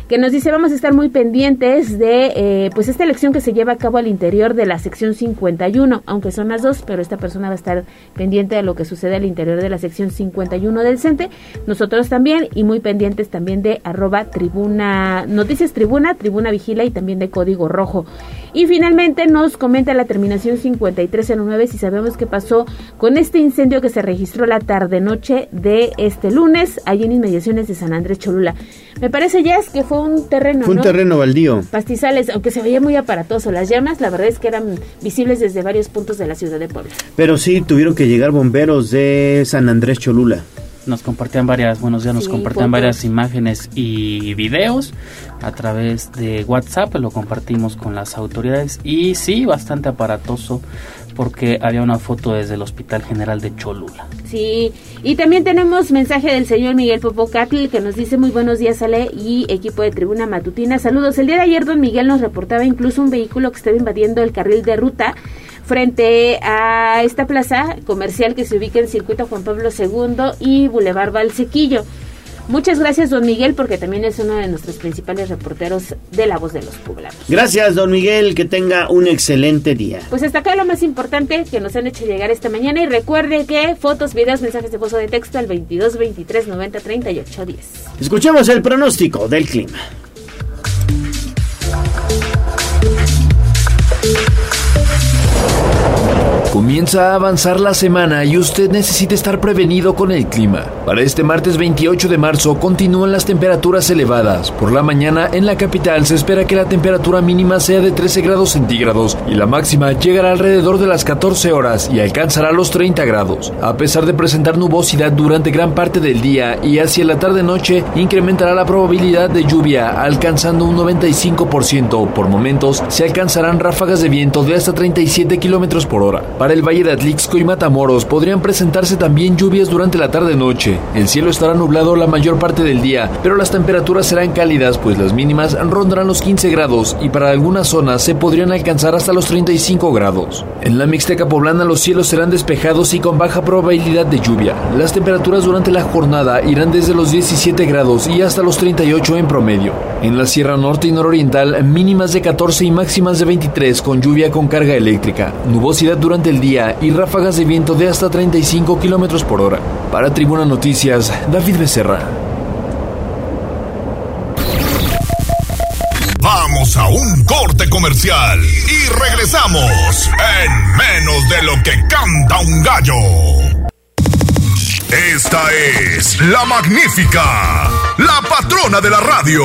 que nos dice vamos a estar muy pendientes de eh, pues esta elección que se lleva a cabo al interior de la sección 51, aunque son las dos, pero esta persona va a estar pendiente de lo que sucede al interior de la sección 51 del CENTE, nosotros también y muy pendientes también de arroba tribuna, noticias tribuna, tribuna vigila y también de código rojo. Y finalmente nos comenta la terminación 5309 si sabemos qué pasó con este incendio que se registró la tarde-noche de este lunes, allí en inmediaciones de San Andrés Cholula. Me parece, Jess, que fue un terreno, Fue un ¿no? terreno baldío. Pastizales, aunque se veía muy aparatoso. Las llamas, la verdad es que eran visibles desde varios puntos de la ciudad de Puebla. Pero sí tuvieron que llegar bomberos de San Andrés Cholula. Nos compartían varias, buenos días, nos Sí, compartían varias imágenes y videos a través de WhatsApp, lo compartimos con las autoridades y sí, bastante aparatoso porque había una foto desde el Hospital General de Cholula. Sí, y también tenemos mensaje del señor Miguel Popocatl que nos dice muy buenos días Ale y equipo de Tribuna Matutina. Saludos. El día de ayer don Miguel nos reportaba incluso un vehículo que estaba invadiendo el carril de ruta frente a esta plaza comercial que se ubica en Circuito Juan Pablo II y Boulevard Valsequillo. Muchas gracias don Miguel porque también es uno de nuestros principales reporteros de La Voz de los Poblanos. Gracias, don Miguel, que tenga un excelente día. Pues hasta acá lo más importante que nos han hecho llegar esta mañana y recuerde que fotos, videos, mensajes de voz o de texto al 22 23 90 38 10. Escuchemos el pronóstico del clima. Comienza a avanzar la semana y usted necesita estar prevenido con el clima. Para este martes 28 de marzo continúan las temperaturas elevadas. Por la mañana en la capital se espera que la temperatura mínima sea de 13 grados centígrados y la máxima llegará alrededor de las 14 horas y alcanzará los 30 grados. A pesar de presentar nubosidad durante gran parte del día y hacia la tarde-noche incrementará la probabilidad de lluvia alcanzando un 95%. Por momentos se alcanzarán ráfagas de viento de hasta 37 kilómetros por hora. Para el Valle de Atlixco y Matamoros podrían presentarse también lluvias durante la tarde-noche. El cielo estará nublado la mayor parte del día, pero las temperaturas serán cálidas, pues las mínimas rondarán los 15 grados y para algunas zonas se podrían alcanzar hasta los 35 grados. En la Mixteca poblana los cielos serán despejados y con baja probabilidad de lluvia. Las temperaturas durante la jornada irán desde los 17 grados y hasta los 38 en promedio. En la Sierra Norte y Nororiental, mínimas de 14 y máximas de 23 con lluvia con carga eléctrica, nubosidad durante el día y ráfagas de viento de hasta 35 kilómetros por hora. Para Tribuna Noticias, David Becerra. Vamos a un corte comercial y regresamos en menos de lo que canta un gallo. Esta es la magnífica, la patrona de la radio.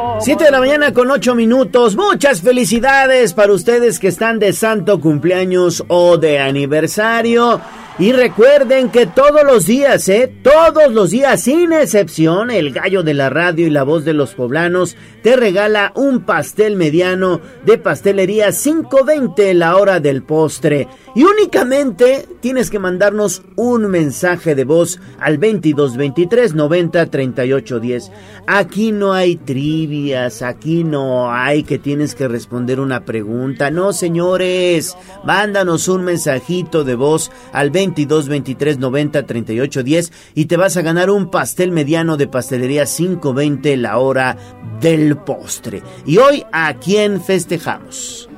7 de la mañana con 8 minutos. Muchas felicidades para ustedes que están de santo cumpleaños o de aniversario. Y recuerden que todos los días, ¿eh? Todos los días, sin excepción, el gallo de la radio y la voz de los poblanos te regala un pastel mediano de pastelería 520 la hora del postre. Y únicamente tienes que mandarnos un mensaje de voz al 22 23 90 38 10. Aquí no hay trivias, aquí no hay que tienes que responder una pregunta. No, señores, mándanos un mensajito de voz al 22 23 90 38 10 y te vas a ganar un pastel mediano de pastelería 520 la hora del postre. Y hoy, ¿a quién festejamos?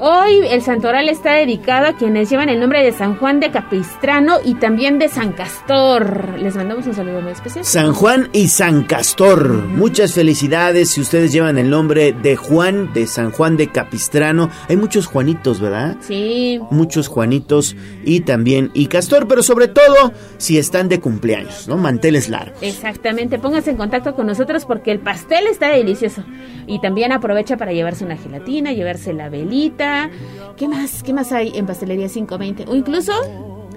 Hoy el santoral está dedicado a quienes llevan el nombre de San Juan de Capistrano y también de San Castor. Les mandamos un saludo muy especial. San Juan y San Castor. Muchas felicidades si ustedes llevan el nombre de Juan, de San Juan de Capistrano. Hay muchos Juanitos, ¿verdad? Sí. Muchos Juanitos y también y Castor, pero sobre todo si están de cumpleaños, ¿no? Manteles largos. Exactamente, pónganse en contacto con nosotros porque el pastel está delicioso. Y también aprovecha para llevarse una gelatina, llevarse la velita. ¿Qué más? ¿Qué más hay en Pastelería 520? O incluso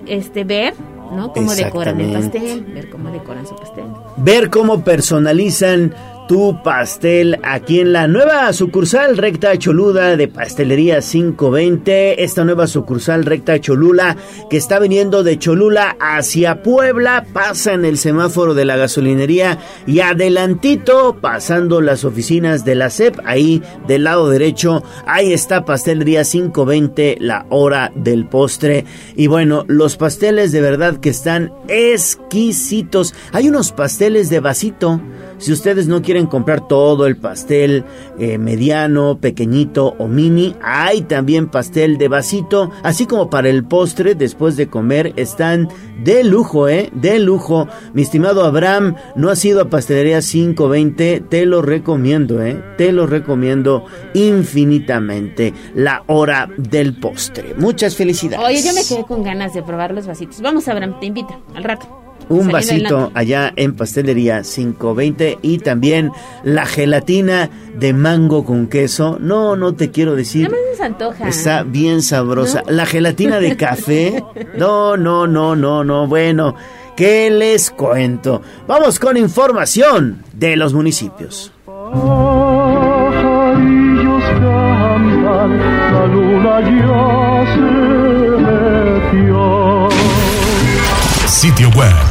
este ver, ¿no? Cómo decoran el pastel, ver cómo decoran su pastel. Ver cómo personalizan tu pastel aquí en la nueva sucursal recta Choluda de Pastelería 520. Esta nueva sucursal recta Cholula que está viniendo de Cholula hacia Puebla, pasa en el semáforo de la gasolinería y adelantito pasando las oficinas de la CEP, ahí del lado derecho, ahí está Pastelería 520, la hora del postre. Y bueno, los pasteles de verdad que están exquisitos. Hay unos pasteles de vasito. Si ustedes no quieren comprar todo el pastel eh, mediano, pequeñito o mini, hay también pastel de vasito, así como para el postre después de comer están de lujo, eh, de lujo. Mi estimado Abraham, no has ido a Pastelería 520, te lo recomiendo, eh, te lo recomiendo infinitamente. La hora del postre. Muchas felicidades. Oye, yo me quedé con ganas de probar los vasitos. Vamos, Abraham, te invito al rato. Un vasito adelante. allá en Pastelería 520 y también la gelatina de mango con queso. No, no te quiero decir. Nada más nos antoja. Está bien sabrosa. La gelatina de café. No, no, no, no, no. Bueno, ¿qué les cuento? Vamos con información de los municipios. Pajarillos cantan, la luna ya se metió. Sitio web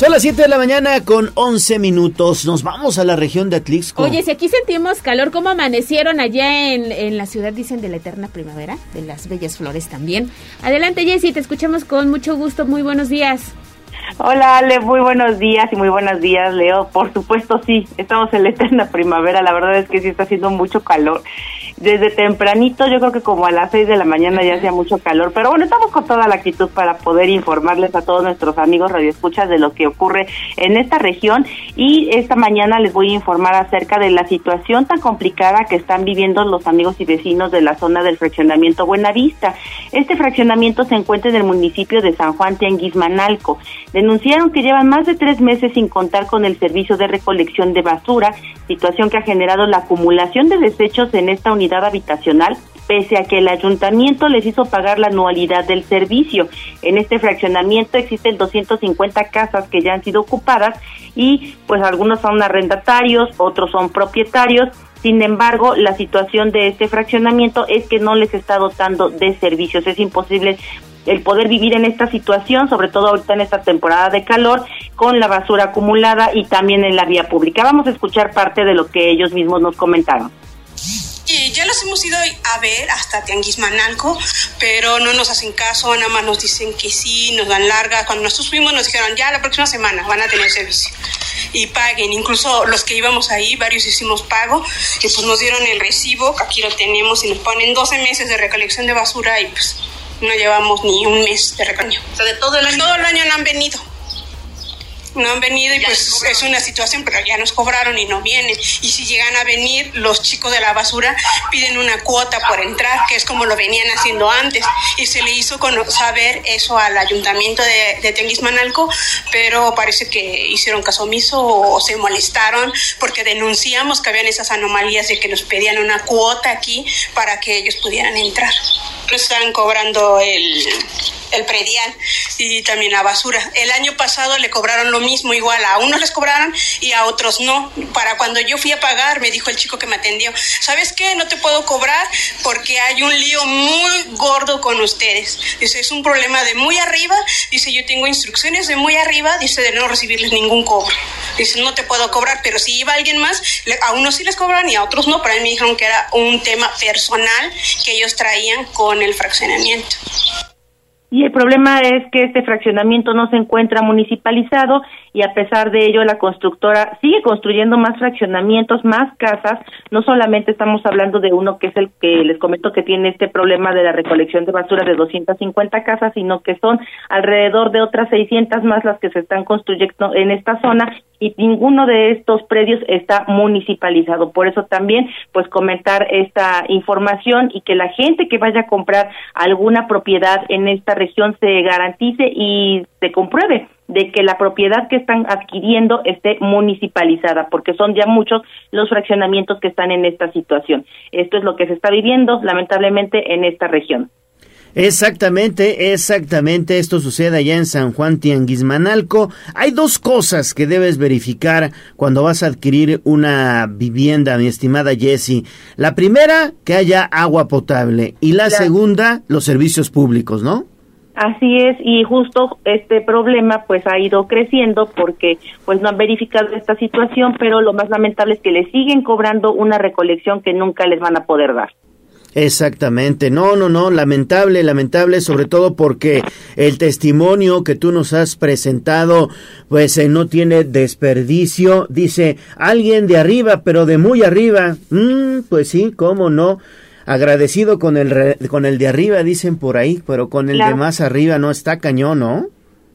Son las 7 de la mañana con 11 minutos. Nos vamos a la región de Atlixco. Oye, si aquí sentimos calor, ¿cómo amanecieron allá en, en la ciudad, dicen, de la eterna primavera? De las bellas flores también. Adelante, Jessy, te escuchamos con mucho gusto. Muy buenos días. Hola Ale, muy buenos días y muy buenos días Leo. Por supuesto sí, estamos en la eterna primavera, la verdad es que sí está haciendo mucho calor. Desde tempranito, yo creo que como a las 6 de la mañana ya hacía mucho calor, pero bueno, estamos con toda la actitud para poder informarles a todos nuestros amigos radioescuchas de lo que ocurre en esta región y esta mañana les voy a informar acerca de la situación tan complicada que están viviendo los amigos y vecinos de la zona del fraccionamiento Buenavista. Este fraccionamiento se encuentra en el municipio de San Juan Tianguismanalco. Denunciaron que llevan más de tres meses sin contar con el servicio de recolección de basura, situación que ha generado la acumulación de desechos en esta unidad habitacional, pese a que el ayuntamiento les hizo pagar la anualidad del servicio. En este fraccionamiento existen 250 casas que ya han sido ocupadas y pues algunos son arrendatarios, otros son propietarios. Sin embargo, la situación de este fraccionamiento es que no les está dotando de servicios. Es imposible el poder vivir en esta situación, sobre todo ahorita en esta temporada de calor, con la basura acumulada y también en la vía pública. Vamos a escuchar parte de lo que ellos mismos nos comentaron. Eh, ya los hemos ido a ver hasta Tianguismanalco, pero no nos hacen caso, nada más nos dicen que sí, nos dan largas. Cuando nosotros fuimos nos dijeron, ya la próxima semana van a tener servicio. y paguen. Incluso los que íbamos ahí, varios hicimos pago y pues nos dieron el recibo, aquí lo tenemos y nos ponen 12 meses de recolección de basura y pues no llevamos ni un mes de recolección. O sea, de todo el año. Todo el año no han venido no han venido y pues es una situación, pero ya nos cobraron y no vienen. Y si llegan a venir, los chicos de la basura piden una cuota por entrar, que es como lo venían haciendo antes. Y se le hizo saber eso al ayuntamiento de, de Tenguismanalco, pero parece que hicieron caso omiso o, se molestaron porque denunciamos que habían esas anomalías de que nos pedían una cuota aquí para que ellos pudieran entrar. Nos estaban cobrando el, el predial y también la basura. El año pasado le cobraron lo mismo, igual a unos les cobraron y a otros no. Para cuando yo fui a pagar, me dijo el chico que me atendió, ¿sabes qué? No te puedo cobrar porque hay un lío muy gordo con ustedes. Dice, es un problema de muy arriba. Dice, yo tengo instrucciones de muy arriba, dice, de no recibirles ningún cobro. Dice, no te puedo cobrar, pero si iba alguien más, a unos sí les cobran y a otros no. Para mí me dijeron que era un tema personal que ellos traían con el fraccionamiento. Y el problema es que este fraccionamiento no se encuentra municipalizado y a pesar de ello la constructora sigue construyendo más fraccionamientos, más casas. No solamente estamos hablando de uno que es el que les comento que tiene este problema de la recolección de basura de 250 casas, sino que son alrededor de otras 600 más las que se están construyendo en esta zona y ninguno de estos predios está municipalizado. Por eso también, pues comentar esta información y que la gente que vaya a comprar alguna propiedad en esta región se garantice y se compruebe de que la propiedad que están adquiriendo esté municipalizada, porque son ya muchos los fraccionamientos que están en esta situación. Esto es lo que se está viviendo, lamentablemente, en esta región. Exactamente, exactamente. Esto sucede allá en San Juan Tianguismanalco. Hay dos cosas que debes verificar cuando vas a adquirir una vivienda, mi estimada Jessie. La primera, que haya agua potable. Y la segunda, los servicios públicos, ¿no? Así es, y justo este problema pues ha ido creciendo porque pues no han verificado esta situación, pero lo más lamentable es que le siguen cobrando una recolección que nunca les van a poder dar. Exactamente, no, no, no, lamentable, lamentable, sobre todo porque el testimonio que tú nos has presentado, pues eh, no tiene desperdicio, dice alguien de arriba, pero de muy arriba, mm, pues sí, cómo no, agradecido con el, con el de arriba, dicen por ahí, pero con el de más arriba no está cañón, ¿no?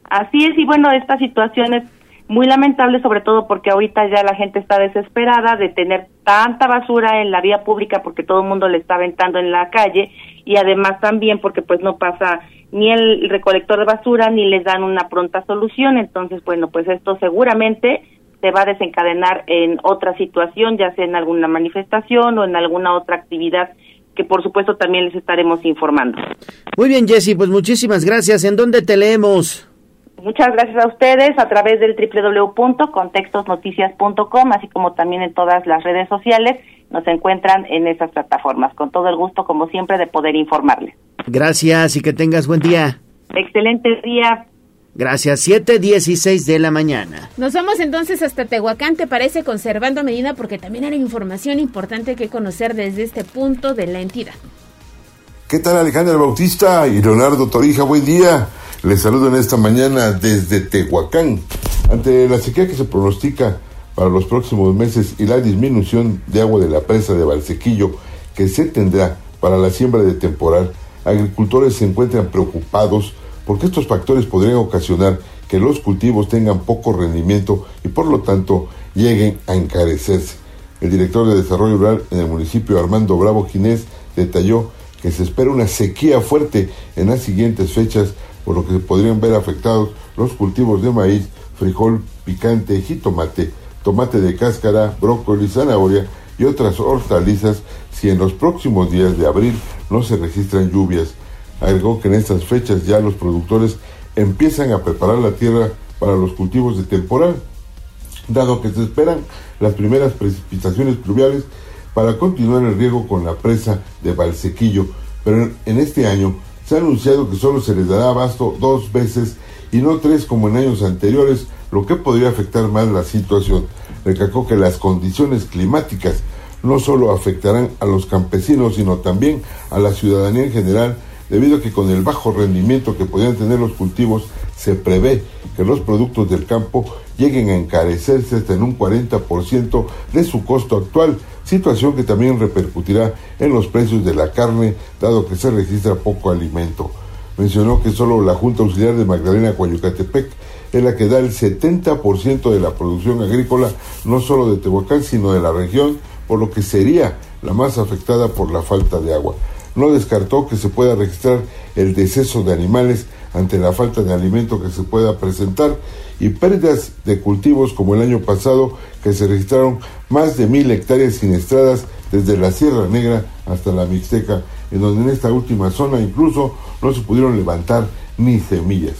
Así es, y bueno, esta situación es muy lamentable, sobre todo porque ahorita ya la gente está desesperada de tener tanta basura en la vía pública porque todo el mundo le está aventando en la calle y además también porque pues no pasa ni el recolector de basura ni les dan una pronta solución, entonces bueno, pues esto seguramente se va a desencadenar en otra situación, ya sea en alguna manifestación o en alguna otra actividad que por supuesto también les estaremos informando. Muy bien, Jessy, pues muchísimas gracias. ¿En dónde te leemos? Muchas gracias a ustedes a través del www.contextosnoticias.com, así como también en todas las redes sociales. Nos encuentran en esas plataformas. Con todo el gusto, como siempre, de poder informarles. Gracias y que tengas buen día. Excelente día. Gracias, 7.16 de la mañana. Nos vamos entonces hasta Tehuacán, ¿te parece? Conservando medida porque también hay información importante que conocer desde este punto de la entidad. ¿Qué tal Alejandra Bautista y Leonardo Torija? Buen día. Les saludo en esta mañana desde Tehuacán. Ante la sequía que se pronostica para los próximos meses y la disminución de agua de la presa de Valsequillo que se tendrá para la siembra de temporal, agricultores se encuentran preocupados porque estos factores podrían ocasionar que los cultivos tengan poco rendimiento y por lo tanto lleguen a encarecerse. El director de Desarrollo Rural en el municipio Armando Bravo Ginés detalló que se espera una sequía fuerte en las siguientes fechas, por lo que podrían ver afectados los cultivos de maíz, frijol, picante, jitomate, tomate de cáscara, brócoli, zanahoria y otras hortalizas si en los próximos días de abril no se registran lluvias. Agregó que en estas fechas ya los productores empiezan a preparar la tierra para los cultivos de temporal, dado que se esperan las primeras precipitaciones pluviales para continuar el riego con la presa de Valsequillo, pero en este año se ha anunciado que solo se les dará abasto dos veces y no tres como en años anteriores, lo que podría afectar más la situación. Recalcó que las condiciones climáticas no solo afectarán a los campesinos, sino también a la ciudadanía en general, debido a que con el bajo rendimiento que podrían tener los cultivos, se prevé que los productos del campo lleguen a encarecerse hasta en un 40% de su costo actual, situación que también repercutirá en los precios de la carne, dado que se registra poco alimento. Mencionó que solo la Junta Auxiliar de Magdalena Coyucatepec es la que da el 70% de la producción agrícola, no solo de Tehuacán, sino de la región, por lo que sería la más afectada por la falta de agua. No descartó que se pueda registrar el deceso de animales ante la falta de alimento que se pueda presentar y pérdidas de cultivos como el año pasado que se registraron más de mil hectáreas siniestradas desde la Sierra Negra hasta la Mixteca, en donde en esta última zona incluso no se pudieron levantar ni semillas.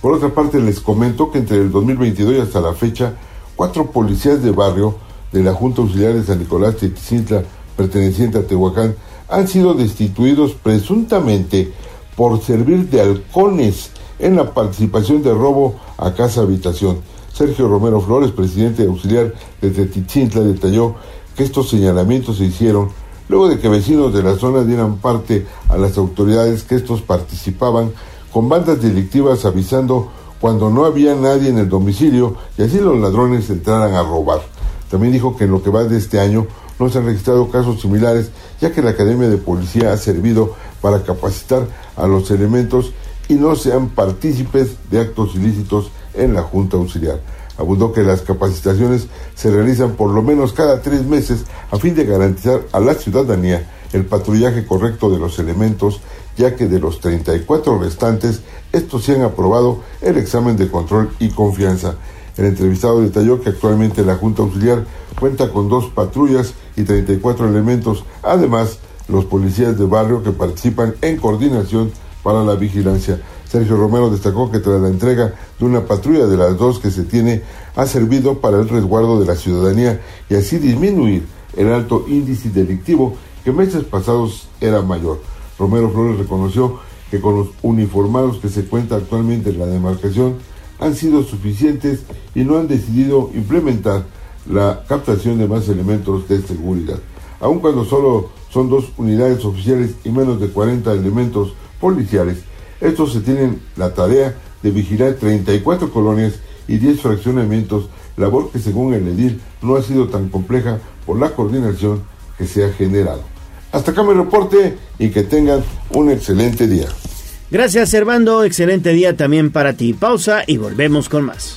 Por otra parte, les comento que entre el 2022 y hasta la fecha, cuatro policías de barrio de la Junta Auxiliar de San Nicolás de Tzintla, perteneciente a Tehuacán, han sido destituidos presuntamente por servir de halcones en la participación de robo a casa habitación. Sergio Romero Flores, presidente auxiliar de Tetichintla, detalló que estos señalamientos se hicieron luego de que vecinos de la zona dieran parte a las autoridades que estos participaban con bandas delictivas avisando cuando no había nadie en el domicilio y así los ladrones entraran a robar. También dijo que en lo que va de este año no se han registrado casos similares, ya que la Academia de Policía ha servido para capacitar a los elementos y no sean partícipes de actos ilícitos en la Junta Auxiliar. Abundó que las capacitaciones se realizan por lo menos cada tres meses a fin de garantizar a la ciudadanía el patrullaje correcto de los elementos, ya que de los 34 restantes, estos se han aprobado el examen de control y confianza. El entrevistado detalló que actualmente la Junta Auxiliar cuenta con dos patrullas y 34 elementos, además los policías de barrio que participan en coordinación para la vigilancia. Sergio Romero destacó que tras la entrega de una patrulla de las dos que se tiene, ha servido para el resguardo de la ciudadanía y así disminuir el alto índice delictivo que meses pasados era mayor. Romero Flores reconoció que con los uniformados que se cuenta actualmente en la demarcación han sido suficientes y no han decidido implementar la captación de más elementos de seguridad. Aun cuando solo son dos unidades oficiales y menos de 40 elementos policiales, estos se tienen la tarea de vigilar 34 colonias y 10 fraccionamientos, labor que según el edil no ha sido tan compleja por la coordinación que se ha generado. Hasta acá mi reporte y que tengan un excelente día. Gracias, Servando. Excelente día también para ti. Pausa y volvemos con más.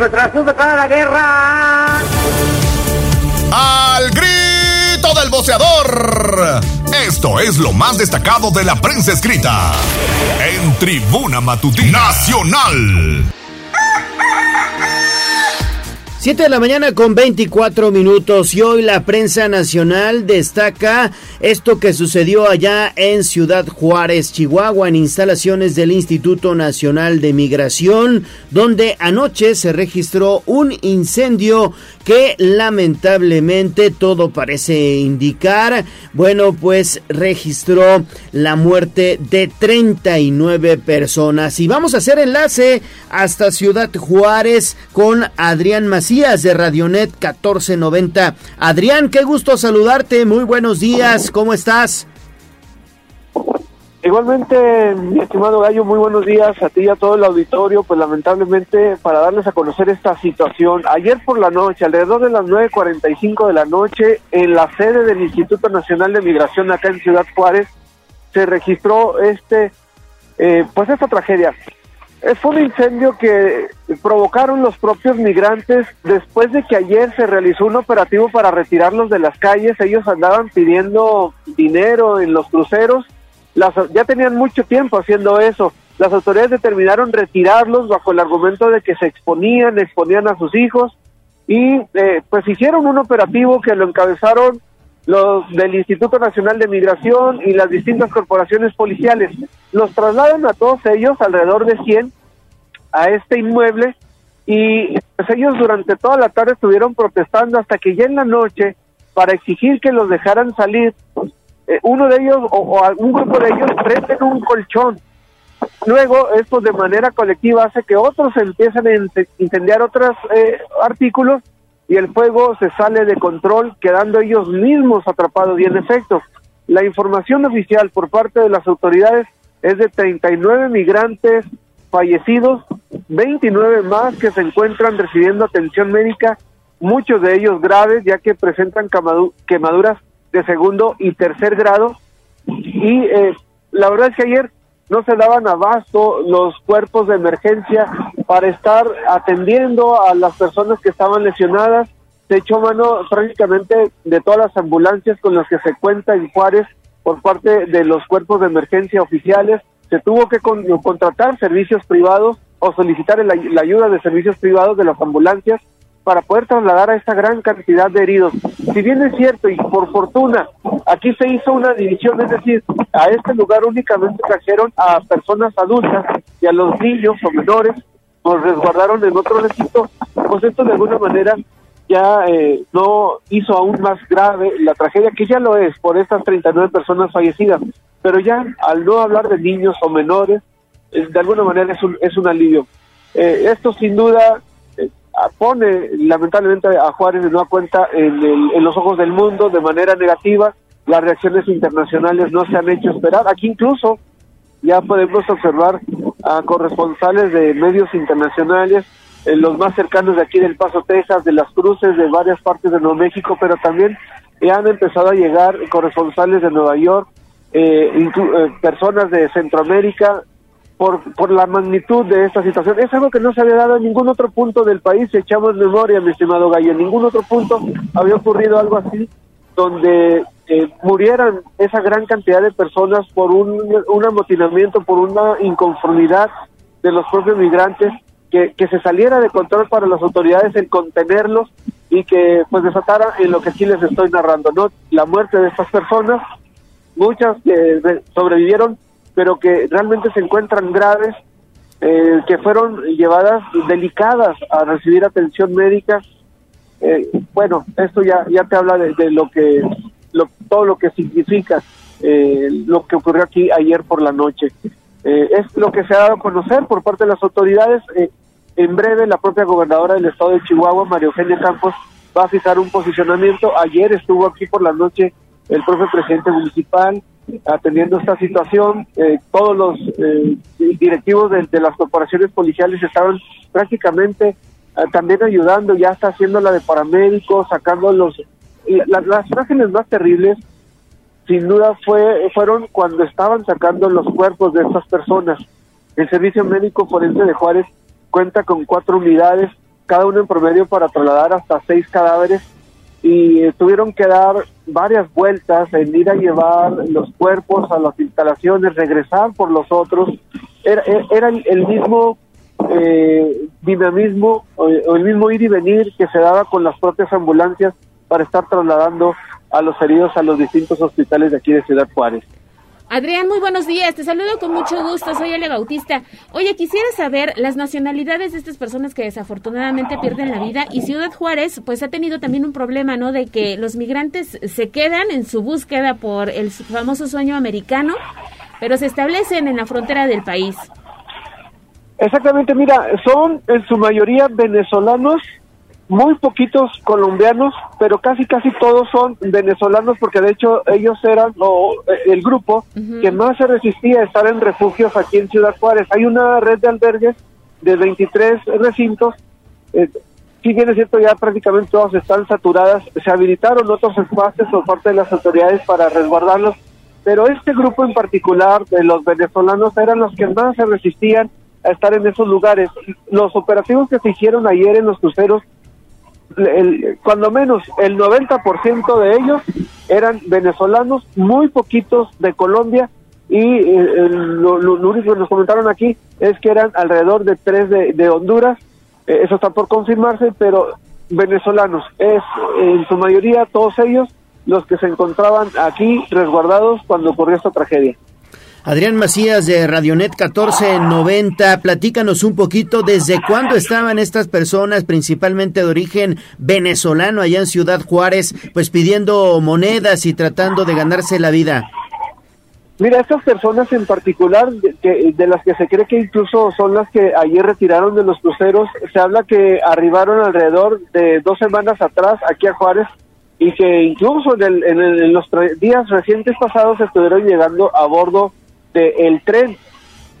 ¡Nuestra nación declara la guerra! Al grito del boceador. Esto es lo más destacado de la prensa escrita en Tribuna Matutina Nacional. 7 de la mañana con 24 minutos y hoy la prensa nacional destaca esto que sucedió allá en Ciudad Juárez, Chihuahua, en instalaciones del Instituto Nacional de Migración, donde anoche se registró un incendio que lamentablemente todo parece indicar, bueno, pues registró la muerte de 39 personas. Y vamos a hacer enlace hasta Ciudad Juárez con Adrián Macías de Radionet 1490. Adrián, qué gusto saludarte. Muy buenos días. ¿Cómo estás? Igualmente, mi estimado Gallo, muy buenos días a ti y a todo el auditorio. Pues lamentablemente, para darles a conocer esta situación, ayer por la noche, alrededor de las 9.45 de la noche, en la sede del Instituto Nacional de Migración acá en Ciudad Juárez, se registró este, eh, pues esta tragedia. Eh, fue un incendio que provocaron los propios migrantes después de que ayer se realizó un operativo para retirarlos de las calles. Ellos andaban pidiendo dinero en los cruceros. Las, ya tenían mucho tiempo haciendo eso. Las autoridades determinaron retirarlos bajo el argumento de que se exponían, exponían a sus hijos y eh, pues hicieron un operativo que lo encabezaron los del Instituto Nacional de Migración y las distintas corporaciones policiales. Los trasladan a todos ellos, alrededor de 100, a este inmueble y pues, ellos durante toda la tarde estuvieron protestando hasta que ya en la noche, para exigir que los dejaran salir, eh, uno de ellos o, o algún grupo de ellos prenden un colchón. Luego, esto de manera colectiva hace que otros empiecen a in- incendiar otros eh, artículos y el fuego se sale de control, quedando ellos mismos atrapados. Y en efecto, la información oficial por parte de las autoridades es de 39 migrantes fallecidos, 29 más que se encuentran recibiendo atención médica, muchos de ellos graves, ya que presentan quemaduras de segundo y tercer grado. Y eh, la verdad es que ayer no se daban abasto los cuerpos de emergencia para estar atendiendo a las personas que estaban lesionadas. Se echó mano prácticamente de todas las ambulancias con las que se cuenta en Juárez por parte de los cuerpos de emergencia oficiales. Se tuvo que con- contratar servicios privados o solicitar la ayuda de servicios privados de las ambulancias para poder trasladar a esta gran cantidad de heridos. Si bien es cierto y por fortuna, aquí se hizo una división, es decir, a este lugar únicamente trajeron a personas adultas y a los niños o menores los resguardaron en otro recinto, pues esto de alguna manera ya eh, no hizo aún más grave la tragedia, que ya lo es por estas 39 personas fallecidas, pero ya al no hablar de niños o menores, de alguna manera es un, es un alivio. Eh, esto sin duda pone lamentablemente a Juárez de nueva cuenta en, el- en los ojos del mundo de manera negativa. Las reacciones internacionales no se han hecho esperar. Aquí incluso ya podemos observar a corresponsales de medios internacionales, eh, los más cercanos de aquí del Paso, Texas, de las cruces de varias partes de Nuevo México, pero también han empezado a llegar corresponsales de Nueva York, eh, eh, personas de Centroamérica, por, por la magnitud de esta situación. Es algo que no se había dado en ningún otro punto del país, echamos memoria, mi estimado Gallo, en ningún otro punto había ocurrido algo así, donde eh, murieran esa gran cantidad de personas por un, un amotinamiento, por una inconformidad de los propios migrantes, que, que se saliera de control para las autoridades el contenerlos y que pues desatara en lo que aquí les estoy narrando, ¿no? La muerte de estas personas, muchas que re- sobrevivieron, pero que realmente se encuentran graves, eh, que fueron llevadas delicadas a recibir atención médica. Eh, bueno, esto ya ya te habla de, lo que lo, todo lo que significa eh, lo que ocurrió aquí ayer por la noche. Eh, es lo que se ha dado a conocer por parte de las autoridades. Eh, en breve, la propia gobernadora del estado de Chihuahua, María Eugenia Campos, va a fijar un posicionamiento. Ayer estuvo aquí por la noche el propio presidente municipal atendiendo esta situación. Eh, todos los eh, directivos de, de las corporaciones policiales estaban prácticamente eh, también ayudando, ya está haciendo la de paramédicos, sacando los... la- las imágenes más terribles sin duda fue fueron cuando estaban sacando los cuerpos de estas personas. El Servicio Médico Forense de Juárez cuenta con cuatro unidades, cada una en promedio para trasladar hasta seis cadáveres y tuvieron que dar varias vueltas en ir a llevar los cuerpos a las instalaciones, regresar por los otros. Era, era- era el, mismo eh, dinamismo o el mismo ir y venir que se daba con las propias ambulancias para estar trasladando a los heridos a los distintos hospitales de aquí de Ciudad Juárez. Adrián, muy buenos días. Te saludo con mucho gusto. Soy Ale Bautista. Oye, quisiera saber las nacionalidades de estas personas que desafortunadamente pierden la vida y Ciudad Juárez, pues ha tenido también un problema, ¿no? De que los migrantes se quedan en su búsqueda por el famoso sueño americano, pero se establecen en la frontera del país. Exactamente, mira, son en su mayoría venezolanos, muy poquitos colombianos, pero casi casi todos son venezolanos porque de hecho ellos eran o, eh, el grupo que más se resistía a estar en refugios aquí en Ciudad Juárez. Hay una red de albergues de 23 recintos. Eh, si bien es cierto, ya prácticamente todas están saturadas, se habilitaron otros espacios por parte de las autoridades para resguardarlos, pero este grupo en particular de los venezolanos eran los que más se resistían a estar en esos lugares. Los operativos que se hicieron ayer en los cruceros, el- cuando menos el 90% de ellos eran venezolanos, muy poquitos de Colombia y eh, lo, único que nos comentaron aquí es que eran alrededor de tres de, de Honduras, Eh, eso está por confirmarse, pero venezolanos, es en su mayoría todos ellos los que se encontraban aquí resguardados cuando ocurrió esta tragedia. Adrián Macías de Radionet 1490, platícanos un poquito desde cuándo estaban estas personas, principalmente de origen venezolano, allá en Ciudad Juárez, pues pidiendo monedas y tratando de ganarse la vida. Mira, estas personas en particular, de, de, las que se cree que incluso son las que ayer retiraron de los cruceros, se habla que arribaron alrededor de dos semanas atrás aquí a Juárez y que incluso en, el, en, el, en los días recientes pasados estuvieron llegando a bordo del tren.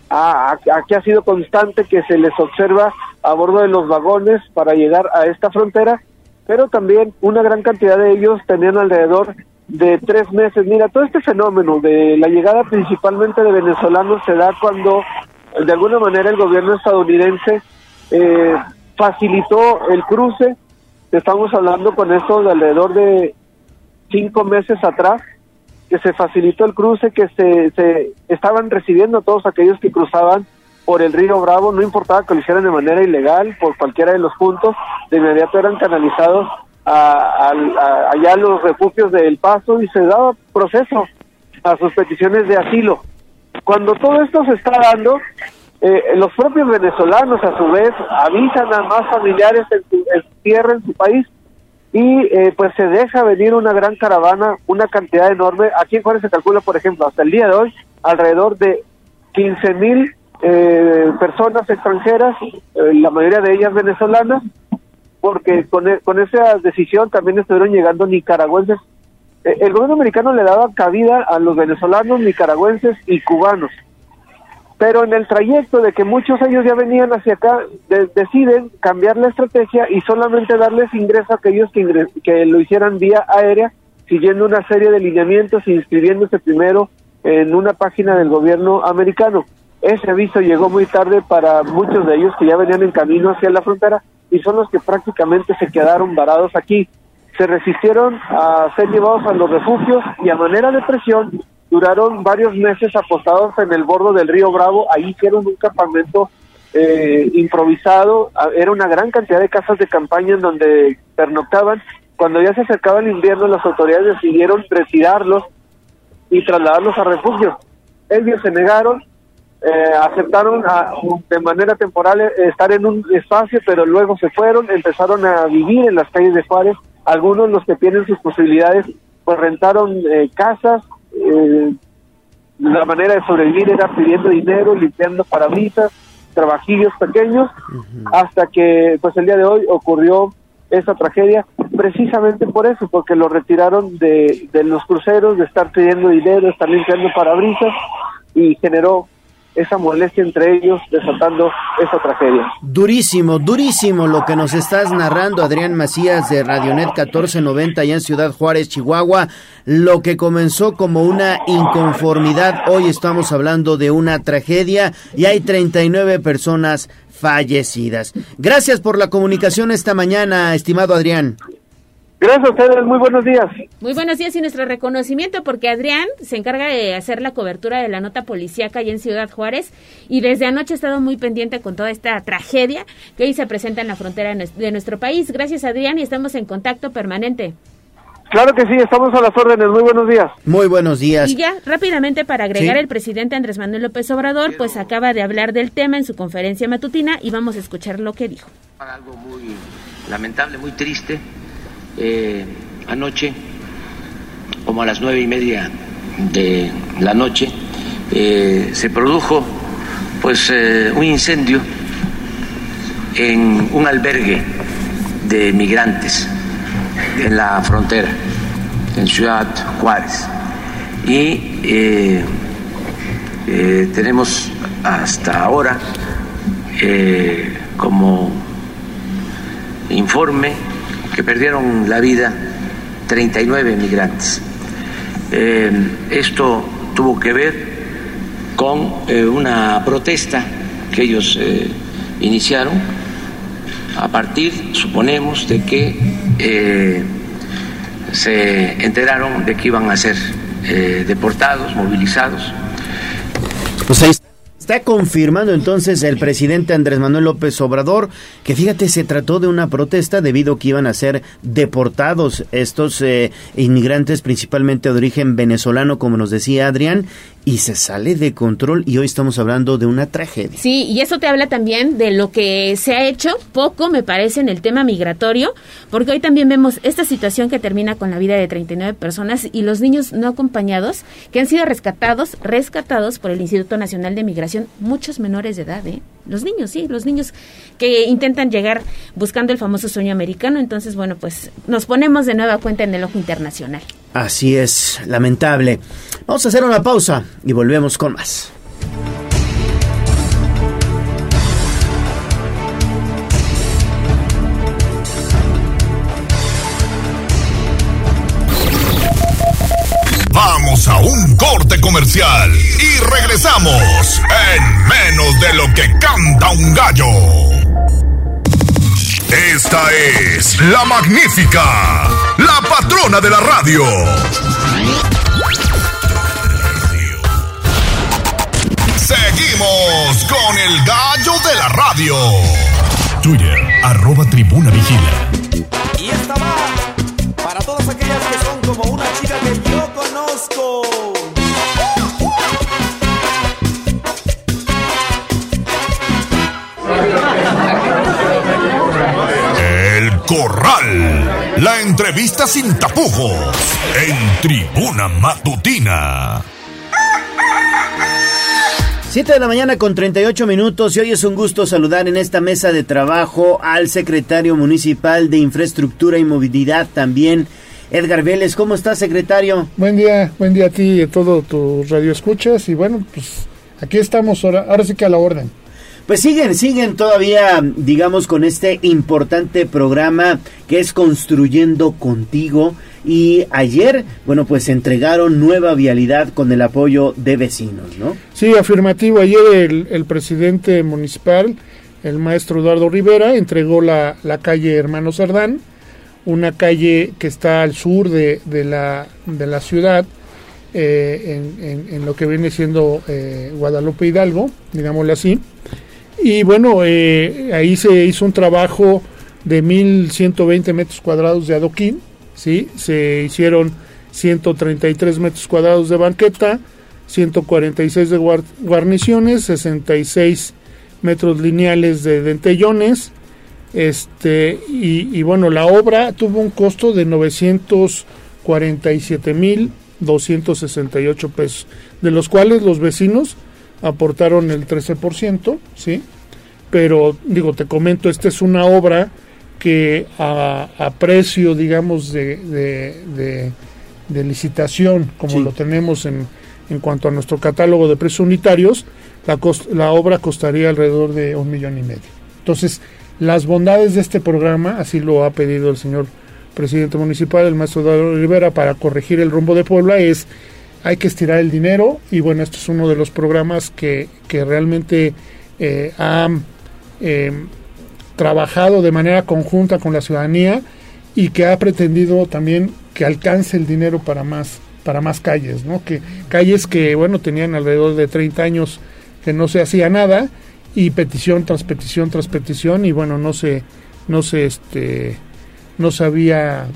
aquí ha sido constante que se les observa a bordo de los vagones para llegar a esta frontera, pero también una gran cantidad de ellos tenían alrededor de tres meses. Mira, todo este fenómeno de la llegada principalmente de venezolanos se da cuando de alguna manera el gobierno estadounidense eh, facilitó el cruce. Estamos hablando con esto de alrededor de cinco meses atrás que se facilitó el cruce, que se, se estaban recibiendo a todos aquellos que cruzaban por el río Bravo, no importaba que lo hicieran de manera ilegal por cualquiera de los puntos, de inmediato eran canalizados a, a, allá a los refugios del Paso y se daba proceso a sus peticiones de asilo. Cuando todo esto se está dando, eh, los propios venezolanos a su vez avisan a más familiares en su, en su tierra, en su país, y eh, pues se deja venir una gran caravana, una cantidad enorme. Aquí en Juárez se calcula, por ejemplo, hasta el día de hoy, alrededor de 15 mil eh, personas extranjeras, eh, la mayoría de ellas venezolanas, porque con, e, con esa decisión también estuvieron llegando nicaragüenses. Eh, el gobierno americano le daba cabida a los venezolanos, nicaragüenses y cubanos pero en el trayecto de que muchos de ellos ya venían hacia acá, de, deciden cambiar la estrategia y solamente darles ingreso a aquellos que, que lo hicieran vía aérea, siguiendo una serie de lineamientos e inscribiéndose primero en una página del gobierno americano. Ese aviso llegó muy tarde para muchos de ellos que ya venían en camino hacia la frontera y son los que prácticamente se quedaron varados aquí. Se resistieron a ser llevados a los refugios y a manera de presión duraron varios meses apostados en el bordo del río Bravo, ahí hicieron un campamento eh, improvisado, era una gran cantidad de casas de campaña en donde pernoctaban. Cuando ya se acercaba el invierno, las autoridades decidieron retirarlos y trasladarlos a refugio. Ellos se negaron, eh, aceptaron a, de manera temporal eh, estar en un espacio, pero luego se fueron, empezaron a vivir en las calles de Juárez. Algunos, los que tienen sus posibilidades, pues rentaron eh, casas, eh, la manera de sobrevivir era pidiendo dinero, limpiando parabrisas, trabajillos pequeños, hasta que pues el día de hoy ocurrió esa tragedia, precisamente por eso, porque lo retiraron de, de los cruceros, de estar pidiendo dinero, estar limpiando parabrisas, y generó esa molestia entre ellos, desatando esa tragedia. Durísimo, durísimo lo que nos estás narrando, Adrián Macías de Radionet 1490 allá en Ciudad Juárez, Chihuahua. Lo que comenzó como una inconformidad, hoy estamos hablando de una tragedia y hay 39 personas fallecidas. Gracias por la comunicación esta mañana, estimado Adrián. Gracias a ustedes, muy buenos días. Muy buenos días y nuestro reconocimiento porque Adrián se encarga de hacer la cobertura de la nota policíaca allá en Ciudad Juárez y desde anoche ha estado muy pendiente con toda esta tragedia que hoy se presenta en la frontera de nuestro país. Gracias Adrián y estamos en contacto permanente. Claro que sí, estamos a las órdenes. Muy buenos días. Muy buenos días. Y ya, rápidamente para agregar, el presidente Andrés Manuel López Obrador, pues acaba de hablar del tema en su conferencia matutina y vamos a escuchar lo que dijo. Algo muy lamentable, muy triste eh, anoche, como a las nueve y media de la noche, eh, se produjo pues eh, un incendio en un albergue de migrantes en la frontera, en Ciudad Juárez. Y tenemos hasta ahora como informe que perdieron la vida 39 migrantes. Eh, esto tuvo que ver con eh, una protesta que ellos eh, iniciaron a partir, suponemos, de que se enteraron de que iban a ser deportados, movilizados. Pues ahí confirmando entonces el presidente Andrés Manuel López Obrador que fíjate se trató de una protesta debido a que iban a ser deportados estos eh, inmigrantes principalmente de origen venezolano como nos decía Adrián y se sale de control y hoy estamos hablando de una tragedia. Sí, y eso te habla también de lo que se ha hecho poco, me parece, en el tema migratorio, porque hoy también vemos esta situación que termina con la vida de 39 personas y los niños no acompañados que han sido rescatados, rescatados por el Instituto Nacional de Migración, muchos menores de edad, ¿eh? Los niños, sí, los niños que intentan llegar buscando el famoso sueño americano, entonces, bueno, pues nos ponemos de nueva cuenta en el ojo internacional. Así es, lamentable. Vamos a hacer una pausa y volvemos con más. Vamos a un corte comercial y regresamos en menos de lo que canta un gallo. Esta es la magnífica, la patrona de la radio. Seguimos con el gallo de la radio. Twitter, arroba tribuna vigila. Y esta va para todas aquellas que son como una chica que yo conozco. Corral. La entrevista sin tapujos. En tribuna matutina. 7 de la mañana con 38 minutos y hoy es un gusto saludar en esta mesa de trabajo al secretario municipal de Infraestructura y Movilidad también, Edgar Vélez. ¿Cómo está, secretario? Buen día, buen día a ti y a todo tu radio escuchas y bueno, pues aquí estamos ahora, ahora sí que a la orden. Pues siguen, siguen todavía, digamos, con este importante programa que es Construyendo Contigo. Y ayer, bueno, pues entregaron nueva vialidad con el apoyo de vecinos, ¿no? Sí, afirmativo. Ayer el, el presidente municipal, el maestro Eduardo Rivera, entregó la, calle Hermano Cerdán, una calle que está al sur de, la, de la ciudad, eh, en, en, lo que viene siendo eh, Guadalupe Hidalgo, digámoslo así. Y bueno, eh, ahí se hizo un trabajo de 1.120 metros cuadrados de adoquín, ¿sí? Se hicieron 133 metros cuadrados de banqueta, 146 de guarniciones, 66 metros lineales de dentellones, este, y, y bueno, la obra tuvo un costo de 947 mil 268 pesos, de los cuales los vecinos aportaron el 13%, ¿sí? Pero digo, te comento, esta es una obra que a, a precio, digamos, de, de, de, de licitación, como sí. lo tenemos en, en cuanto a nuestro catálogo de precios unitarios, la, cost, la obra costaría alrededor de un millón y medio. Entonces, las bondades de este programa, así lo ha pedido el señor presidente municipal, el maestro Eduardo Rivera, para corregir el rumbo de Puebla, es hay que estirar el dinero y bueno, esto es uno de los programas que, que realmente eh, ha eh, trabajado de manera conjunta con la ciudadanía y que ha pretendido también que alcance el dinero para más para más calles, ¿no? Que calles que bueno, tenían alrededor de 30 años que no se hacía nada y petición tras petición tras petición y bueno, no se no se este no se había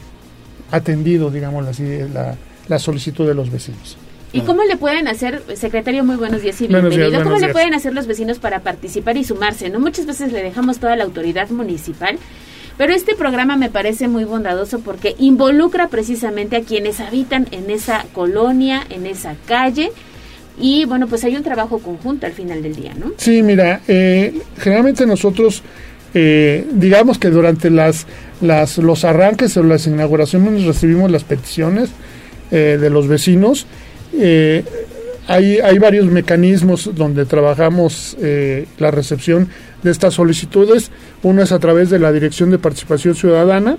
atendido, digamos así, la, la solicitud de los vecinos. ¿Y cómo le pueden hacer, secretario, muy buenos días y bienvenido, días, cómo días. le pueden hacer los vecinos para participar y sumarse? no Muchas veces le dejamos toda la autoridad municipal, pero este programa me parece muy bondadoso porque involucra precisamente a quienes habitan en esa colonia, en esa calle, y bueno, pues hay un trabajo conjunto al final del día, ¿no? Sí, mira, eh, generalmente nosotros, eh, digamos que durante las, las, los arranques o las inauguraciones recibimos las peticiones eh, de los vecinos, eh, hay, hay, varios mecanismos donde trabajamos eh, la recepción de estas solicitudes. Uno es a través de la Dirección de Participación Ciudadana,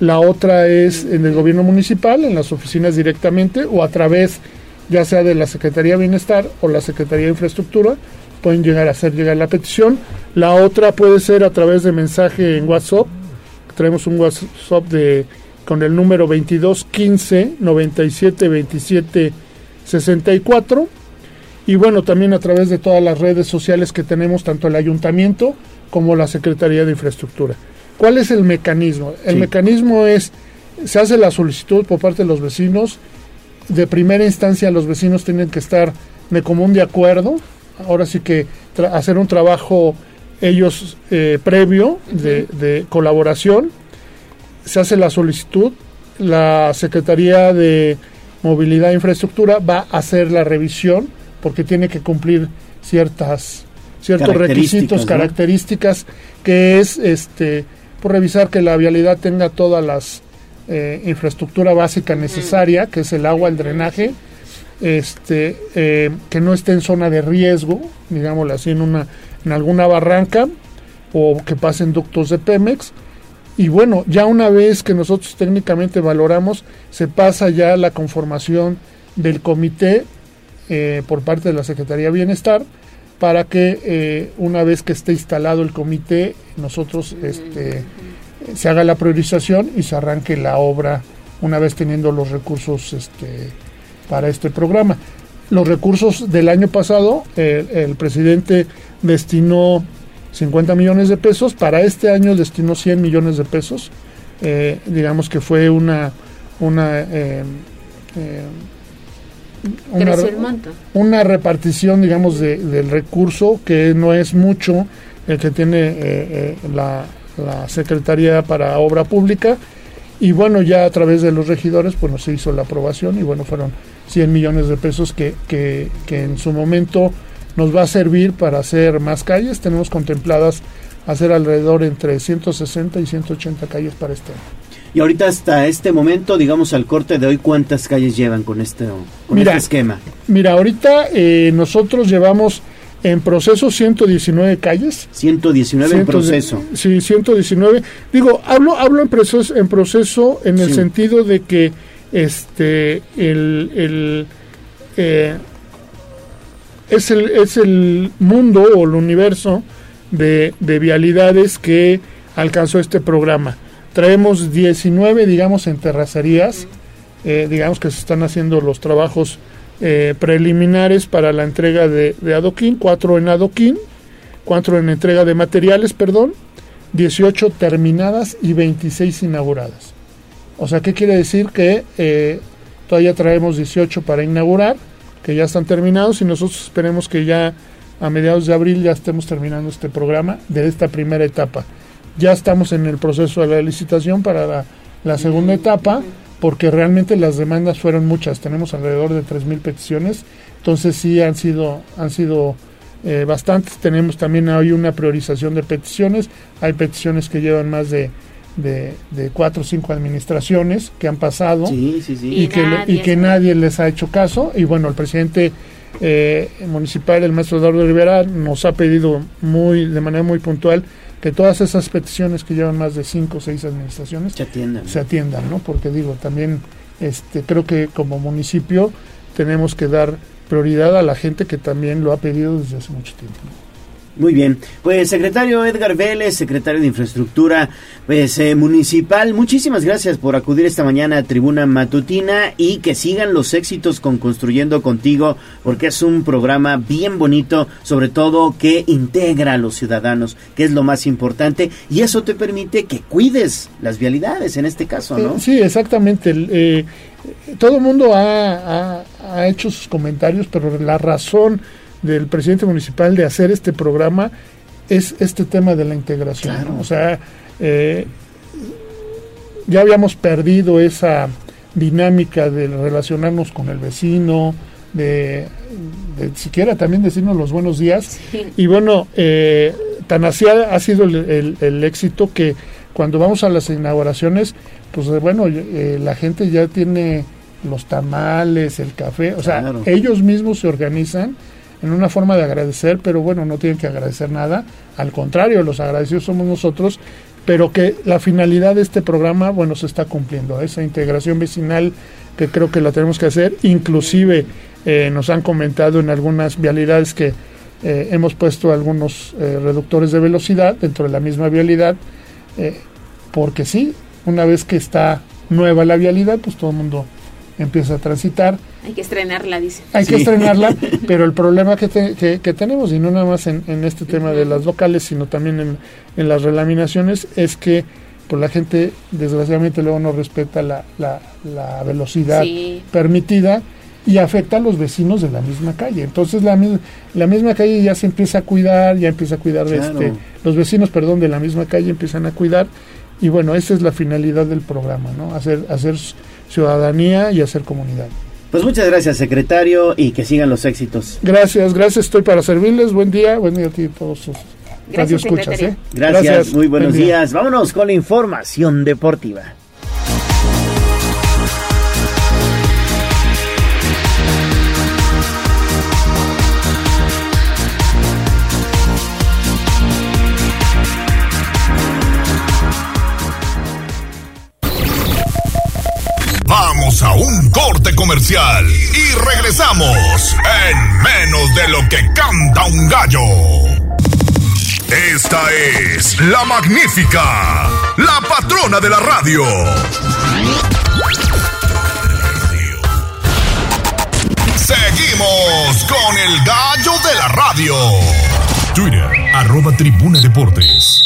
la otra es en el gobierno municipal, en las oficinas directamente, o a través ya sea de la Secretaría de Bienestar o la Secretaría de Infraestructura, pueden llegar a hacer llegar la petición. La otra puede ser a través de mensaje en WhatsApp. Traemos un WhatsApp de con el número 22 15 97 27 64 y bueno, también a través de todas las redes sociales que tenemos, tanto el ayuntamiento como la Secretaría de Infraestructura. ¿Cuál es el mecanismo? El Sí. mecanismo es, se hace la solicitud por parte de los vecinos, de primera instancia los vecinos tienen que estar de común de acuerdo, ahora sí que hacer un trabajo ellos eh, previo de, de colaboración, se hace la solicitud, la Secretaría de Movilidad e Infraestructura va a hacer la revisión porque tiene que cumplir ciertas ciertos Características, requisitos, ¿no? características, que es este por revisar que la vialidad tenga todas las eh, infraestructura básica necesaria, que es el agua, el drenaje, este eh, que no esté en zona de riesgo, digámoslo así, en una en alguna barranca o que pasen ductos de Pemex. Y bueno, ya una vez que nosotros técnicamente valoramos, se pasa ya la conformación del comité eh, por parte de la Secretaría de Bienestar para que eh, una vez que esté instalado el comité, nosotros este, se haga la priorización y se arranque la obra una vez teniendo los recursos este, para este programa. Los recursos del año pasado, eh, el presidente destinó 50 millones de pesos, para este año destinó 100 millones de pesos. Eh, digamos que fue una, una, eh, eh, una, repartición, digamos, de- del recurso que no es mucho el que tiene eh, eh, la, la Secretaría para Obra Pública. Y bueno, ya a través de los regidores, bueno, se hizo la aprobación y bueno, fueron 100 millones de pesos que, que, que en su momento nos va a servir para hacer más calles. Tenemos contempladas hacer alrededor entre 160 y 180 calles para este año. Y ahorita hasta este momento, digamos al corte de hoy, ¿cuántas calles llevan con este, con Mira, este esquema? Mira, ahorita eh, nosotros llevamos en proceso 119 calles. 119 en proceso. Sí, 119. Digo, hablo, hablo en proceso, en proceso en el Sí. sentido de que este el, el, eh, es el es el mundo o el universo de, de vialidades que alcanzó este programa. Traemos 19, digamos, en terracerías, eh, digamos que se están haciendo los trabajos eh, preliminares para la entrega de, adoquín, cuatro en adoquín, cuatro en entrega de materiales, perdón, 18 terminadas y 26 inauguradas. O sea, ¿qué quiere decir? Que eh, todavía traemos 18 para inaugurar, que ya están terminados y nosotros esperemos que ya a mediados de abril ya estemos terminando este programa de esta primera etapa. Ya estamos en el proceso de la licitación para la, segunda etapa, porque realmente las demandas fueron muchas. Tenemos alrededor de 3.000 peticiones, entonces sí han sido, han sido eh, bastantes. Tenemos también hay una priorización de peticiones. Hay peticiones que llevan más de, de, de cuatro o cinco administraciones que han pasado Sí, sí, sí. y, Y que, le- y nadie que nadie les ha hecho caso. Y bueno, el presidente eh, municipal, el maestro Eduardo Rivera, nos ha pedido muy de manera muy puntual que todas esas peticiones que llevan más de cinco o seis administraciones Se atiendan. se atiendan, ¿no? Porque digo, también este creo que como municipio tenemos que dar prioridad a la gente que también lo ha pedido desde hace mucho tiempo. Muy bien. Pues secretario Edgar Vélez, secretario de Infraestructura pues, eh, Municipal, muchísimas gracias por acudir esta mañana a Tribuna Matutina y que sigan los éxitos con Construyendo Contigo, porque es un programa bien bonito, sobre todo que integra a los ciudadanos, que es lo más importante, y eso te permite que cuides las vialidades en este caso, ¿no? Sí, exactamente. Eh, todo el mundo ha hecho sus comentarios, pero la razón del presidente municipal de hacer este programa es este tema de la integración. Claro. ¿no? O sea, eh, ya habíamos perdido esa dinámica de relacionarnos con el vecino, de, de siquiera también decirnos los buenos días. Y bueno, eh, tan así ha, ha sido el, el- el éxito que cuando vamos a las inauguraciones, pues eh, bueno, eh, la gente ya tiene los tamales, el café, o sea, Claro. ellos mismos se organizan en una forma de agradecer, pero bueno, no tienen que agradecer nada, al contrario, los agradecidos somos nosotros, pero que la finalidad de este programa, bueno, se está cumpliendo, esa integración vecinal que creo que la tenemos que hacer, inclusive eh, nos han comentado en algunas vialidades que eh, hemos puesto algunos eh, reductores de velocidad dentro de la misma vialidad, porque sí, una vez que está nueva la vialidad, pues todo el mundo empieza a transitar. Hay que estrenarla, dice. Hay que estrenarla, pero el problema que, que, que, tenemos, y no nada más en, en este tema de las vocales, sino también en, en las relaminaciones, es que pues la gente desgraciadamente luego no respeta la, la, la velocidad permitida y afecta a los vecinos de la misma calle. Entonces la, la misma calle ya se empieza a cuidar, ya empieza a cuidar de este, los vecinos, perdón, de la misma calle empiezan a cuidar y bueno, esa es la finalidad del programa, ¿no? Hacer hacer ciudadanía y hacer comunidad. Pues muchas gracias, secretario, y que sigan los éxitos. Gracias, gracias, estoy para servirles. Buen día, buen día a ti y todos sus radio escuchas. ¿eh? Gracias, muy buenos días. Vámonos con la información deportiva. Comercial y regresamos en menos de lo que canta un gallo. Esta es la magnífica, la patrona de la radio. Seguimos con el gallo de la radio. Twitter, arroba tribuna deportes.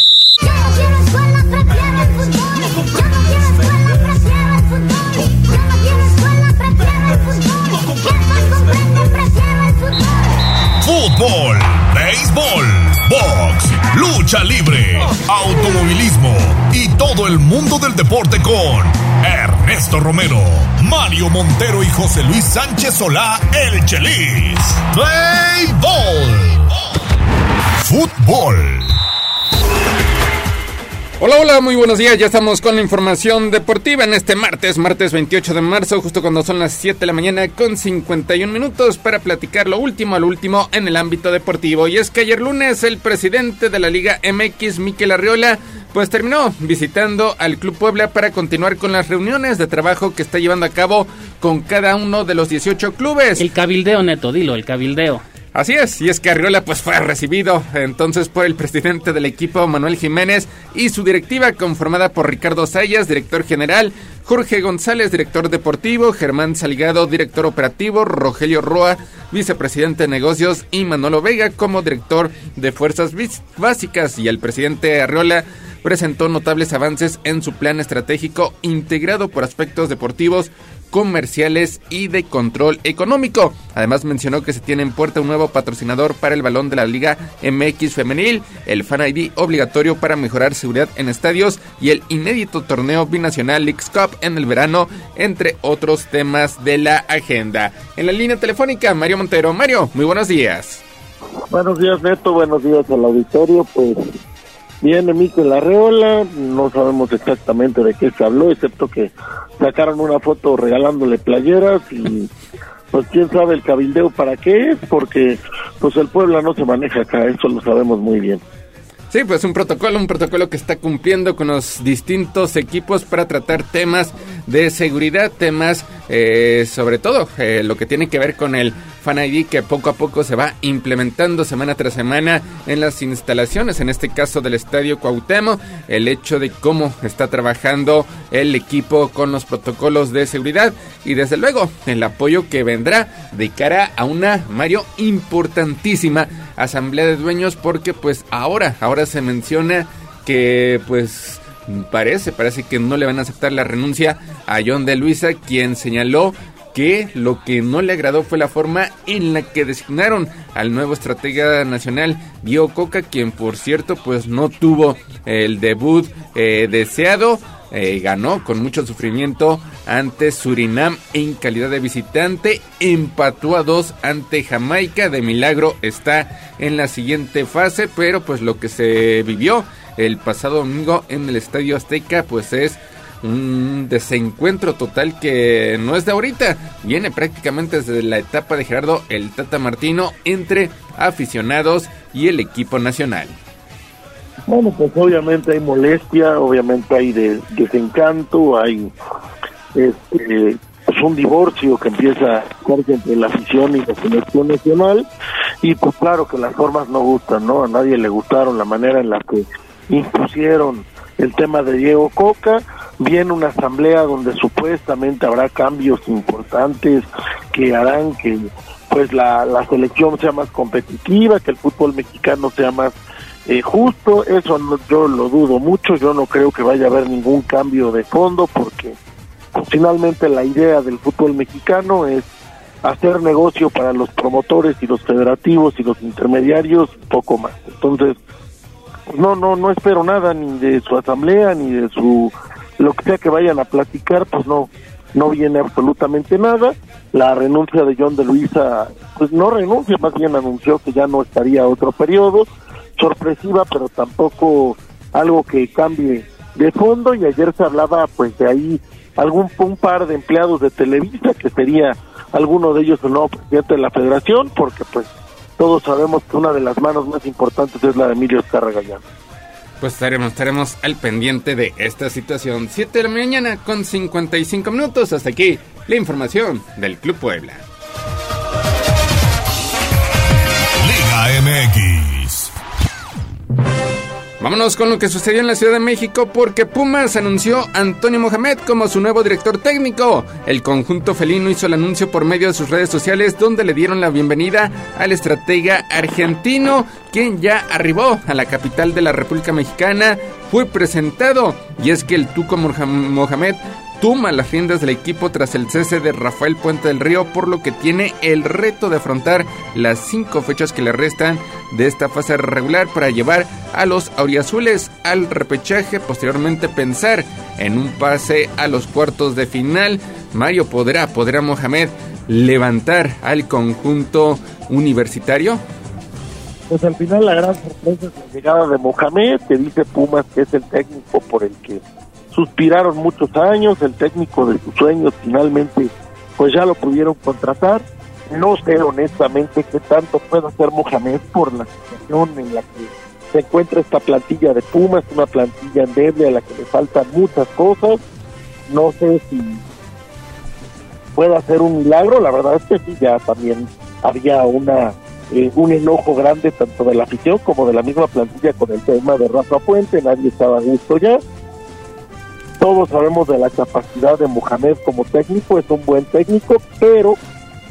Fútbol, béisbol, box, lucha libre, automovilismo y todo el mundo del deporte con Ernesto Romero, Mario Montero y José Luis Sánchez Solá, el Chelis. Béisbol. Fútbol. Hola, hola, muy buenos días. Ya estamos con la información deportiva en este martes, martes 28 de marzo, justo cuando son las 7 de la mañana con 51 minutos para platicar lo último al último en el ámbito deportivo. Y es que ayer lunes el presidente de la Liga MX, Miquel Arriola, pues terminó visitando al Club Puebla para continuar con las reuniones de trabajo que está llevando a cabo con cada uno de los 18 clubes. El cabildeo neto, dilo, el cabildeo. Así es, y es que Arriola pues fue recibido. Entonces por el presidente del equipo Manuel Jiménez y su directiva conformada por Ricardo Sayas, director general, Jorge González, director deportivo, Germán Salgado, director operativo, Rogelio Roa, vicepresidente de negocios y Manolo Vega como director de fuerzas básicas. Y el presidente Arriola presentó notables avances en su plan estratégico integrado por aspectos deportivos, comerciales y de control económico. Además mencionó que se tiene en puerta un nuevo patrocinador para el balón de la Liga MX femenil, el Fan ID obligatorio para mejorar seguridad en estadios y el inédito torneo binacional Leagues Cup en el verano, entre otros temas de la agenda. En la línea telefónica, Mario Montero. Mario, muy buenos días. Buenos días, Neto. Buenos días al auditorio. Pues Viene Miquel Arreola, no sabemos exactamente de qué se habló, excepto que sacaron una foto regalándole playeras y pues quién sabe el cabildeo para qué es, porque pues el Puebla no se maneja acá, eso lo sabemos muy bien. Sí, pues un protocolo, un protocolo que está cumpliendo con los distintos equipos para tratar temas de seguridad, temas eh, sobre todo eh, lo que tiene que ver con el Fan ID que poco a poco se va implementando semana tras semana en las instalaciones, en este caso del Estadio Cuauhtémoc, el hecho de cómo está trabajando el equipo con los protocolos de seguridad y desde luego el apoyo que vendrá de cara a una Mario importantísima asamblea de dueños porque pues ahora, ahora se menciona que pues parece, parece que no le van a aceptar la renuncia a John de Luisa, quien señaló que lo que no le agradó fue la forma en la que designaron al nuevo estratega nacional Dio Coca, quien por cierto pues no tuvo el debut eh, deseado, eh, ganó con mucho sufrimiento ante Surinam en calidad de visitante, empató a dos ante Jamaica, de milagro está en la siguiente fase, pero pues lo que se vivió el pasado domingo en el Estadio Azteca pues es un desencuentro total que no es de ahorita, viene prácticamente desde la etapa de Gerardo el Tata Martino entre aficionados y el equipo nacional. Bueno, pues obviamente hay molestia, obviamente hay desencanto, hay este, pues un divorcio que empieza a entre la afición y la selección nacional y pues claro que las formas no gustan, ¿no? A nadie le gustaron la manera en la que impusieron el tema de Diego Coca, viene una asamblea donde supuestamente habrá cambios importantes que harán que pues la, la selección sea más competitiva, que el fútbol mexicano sea más eh, justo, eso no- yo lo dudo mucho, yo no creo que vaya a haber ningún cambio de fondo porque pues, finalmente la idea del fútbol mexicano es hacer negocio para los promotores y los federativos y los intermediarios, poco más. Entonces, no, no, no espero nada ni de su asamblea ni de su lo que sea que vayan a platicar, pues no, no viene absolutamente nada. La renuncia de John de Luisa, pues no renuncia, más bien anunció que ya no estaría otro periodo, sorpresiva, pero tampoco algo que cambie de fondo. Y ayer se hablaba, pues de ahí algún un par de empleados de Televisa que sería alguno de ellos el nuevo presidente de la Federación, porque pues todos sabemos que una de las manos más importantes es la de Emilio Escarra Gallán. Pues estaremos, estaremos al pendiente de esta situación. 7 de la mañana con 55 minutos. Hasta aquí la información del Club Puebla. Liga MX. Vámonos con lo que sucedió en la Ciudad de México porque Pumas anunció a Antonio Mohamed como su nuevo director técnico. El conjunto felino hizo el anuncio por medio de sus redes sociales donde le dieron la bienvenida al estratega argentino quien ya arribó a la capital de la República Mexicana. Fue presentado y es que el Tuco Mohamed toma las riendas del equipo tras el cese de Rafael Puente del Río, por lo que tiene el reto de afrontar las cinco fechas que le restan de esta fase regular para llevar a los auriazules al repechaje, posteriormente pensar en un pase a los cuartos de final. Mario podrá, podrá Mohamed levantar al conjunto universitario. Pues al final la gran sorpresa es la llegada de Mohamed, que dice Pumas que es el técnico por el que suspiraron muchos años, el técnico de sus sueños finalmente pues ya lo pudieron contratar. No sé honestamente qué tanto puede hacer Mohamed por la situación en la que se encuentra esta plantilla de Pumas, una plantilla endeble a la que le faltan muchas cosas. No sé si puede hacer un milagro, la verdad es que sí, ya también había una eh, un enojo grande tanto de la afición como de la misma plantilla con el tema de Rafa Puente, nadie estaba a gusto ya. Todos sabemos de la capacidad de Mohamed como técnico, es un buen técnico, pero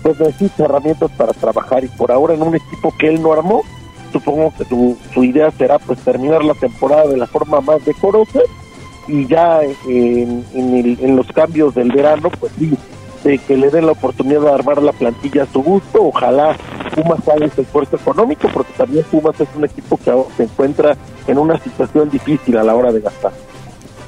pues necesita herramientas para trabajar y por ahora en un equipo que él no armó, supongo que su, su idea será pues terminar la temporada de la forma más decorosa y ya en, en, el- en los cambios del verano, pues sí, de que le den la oportunidad de armar la plantilla a su gusto. Ojalá Pumas haga ese esfuerzo económico, porque también Pumas es un equipo que se encuentra en una situación difícil a la hora de gastar.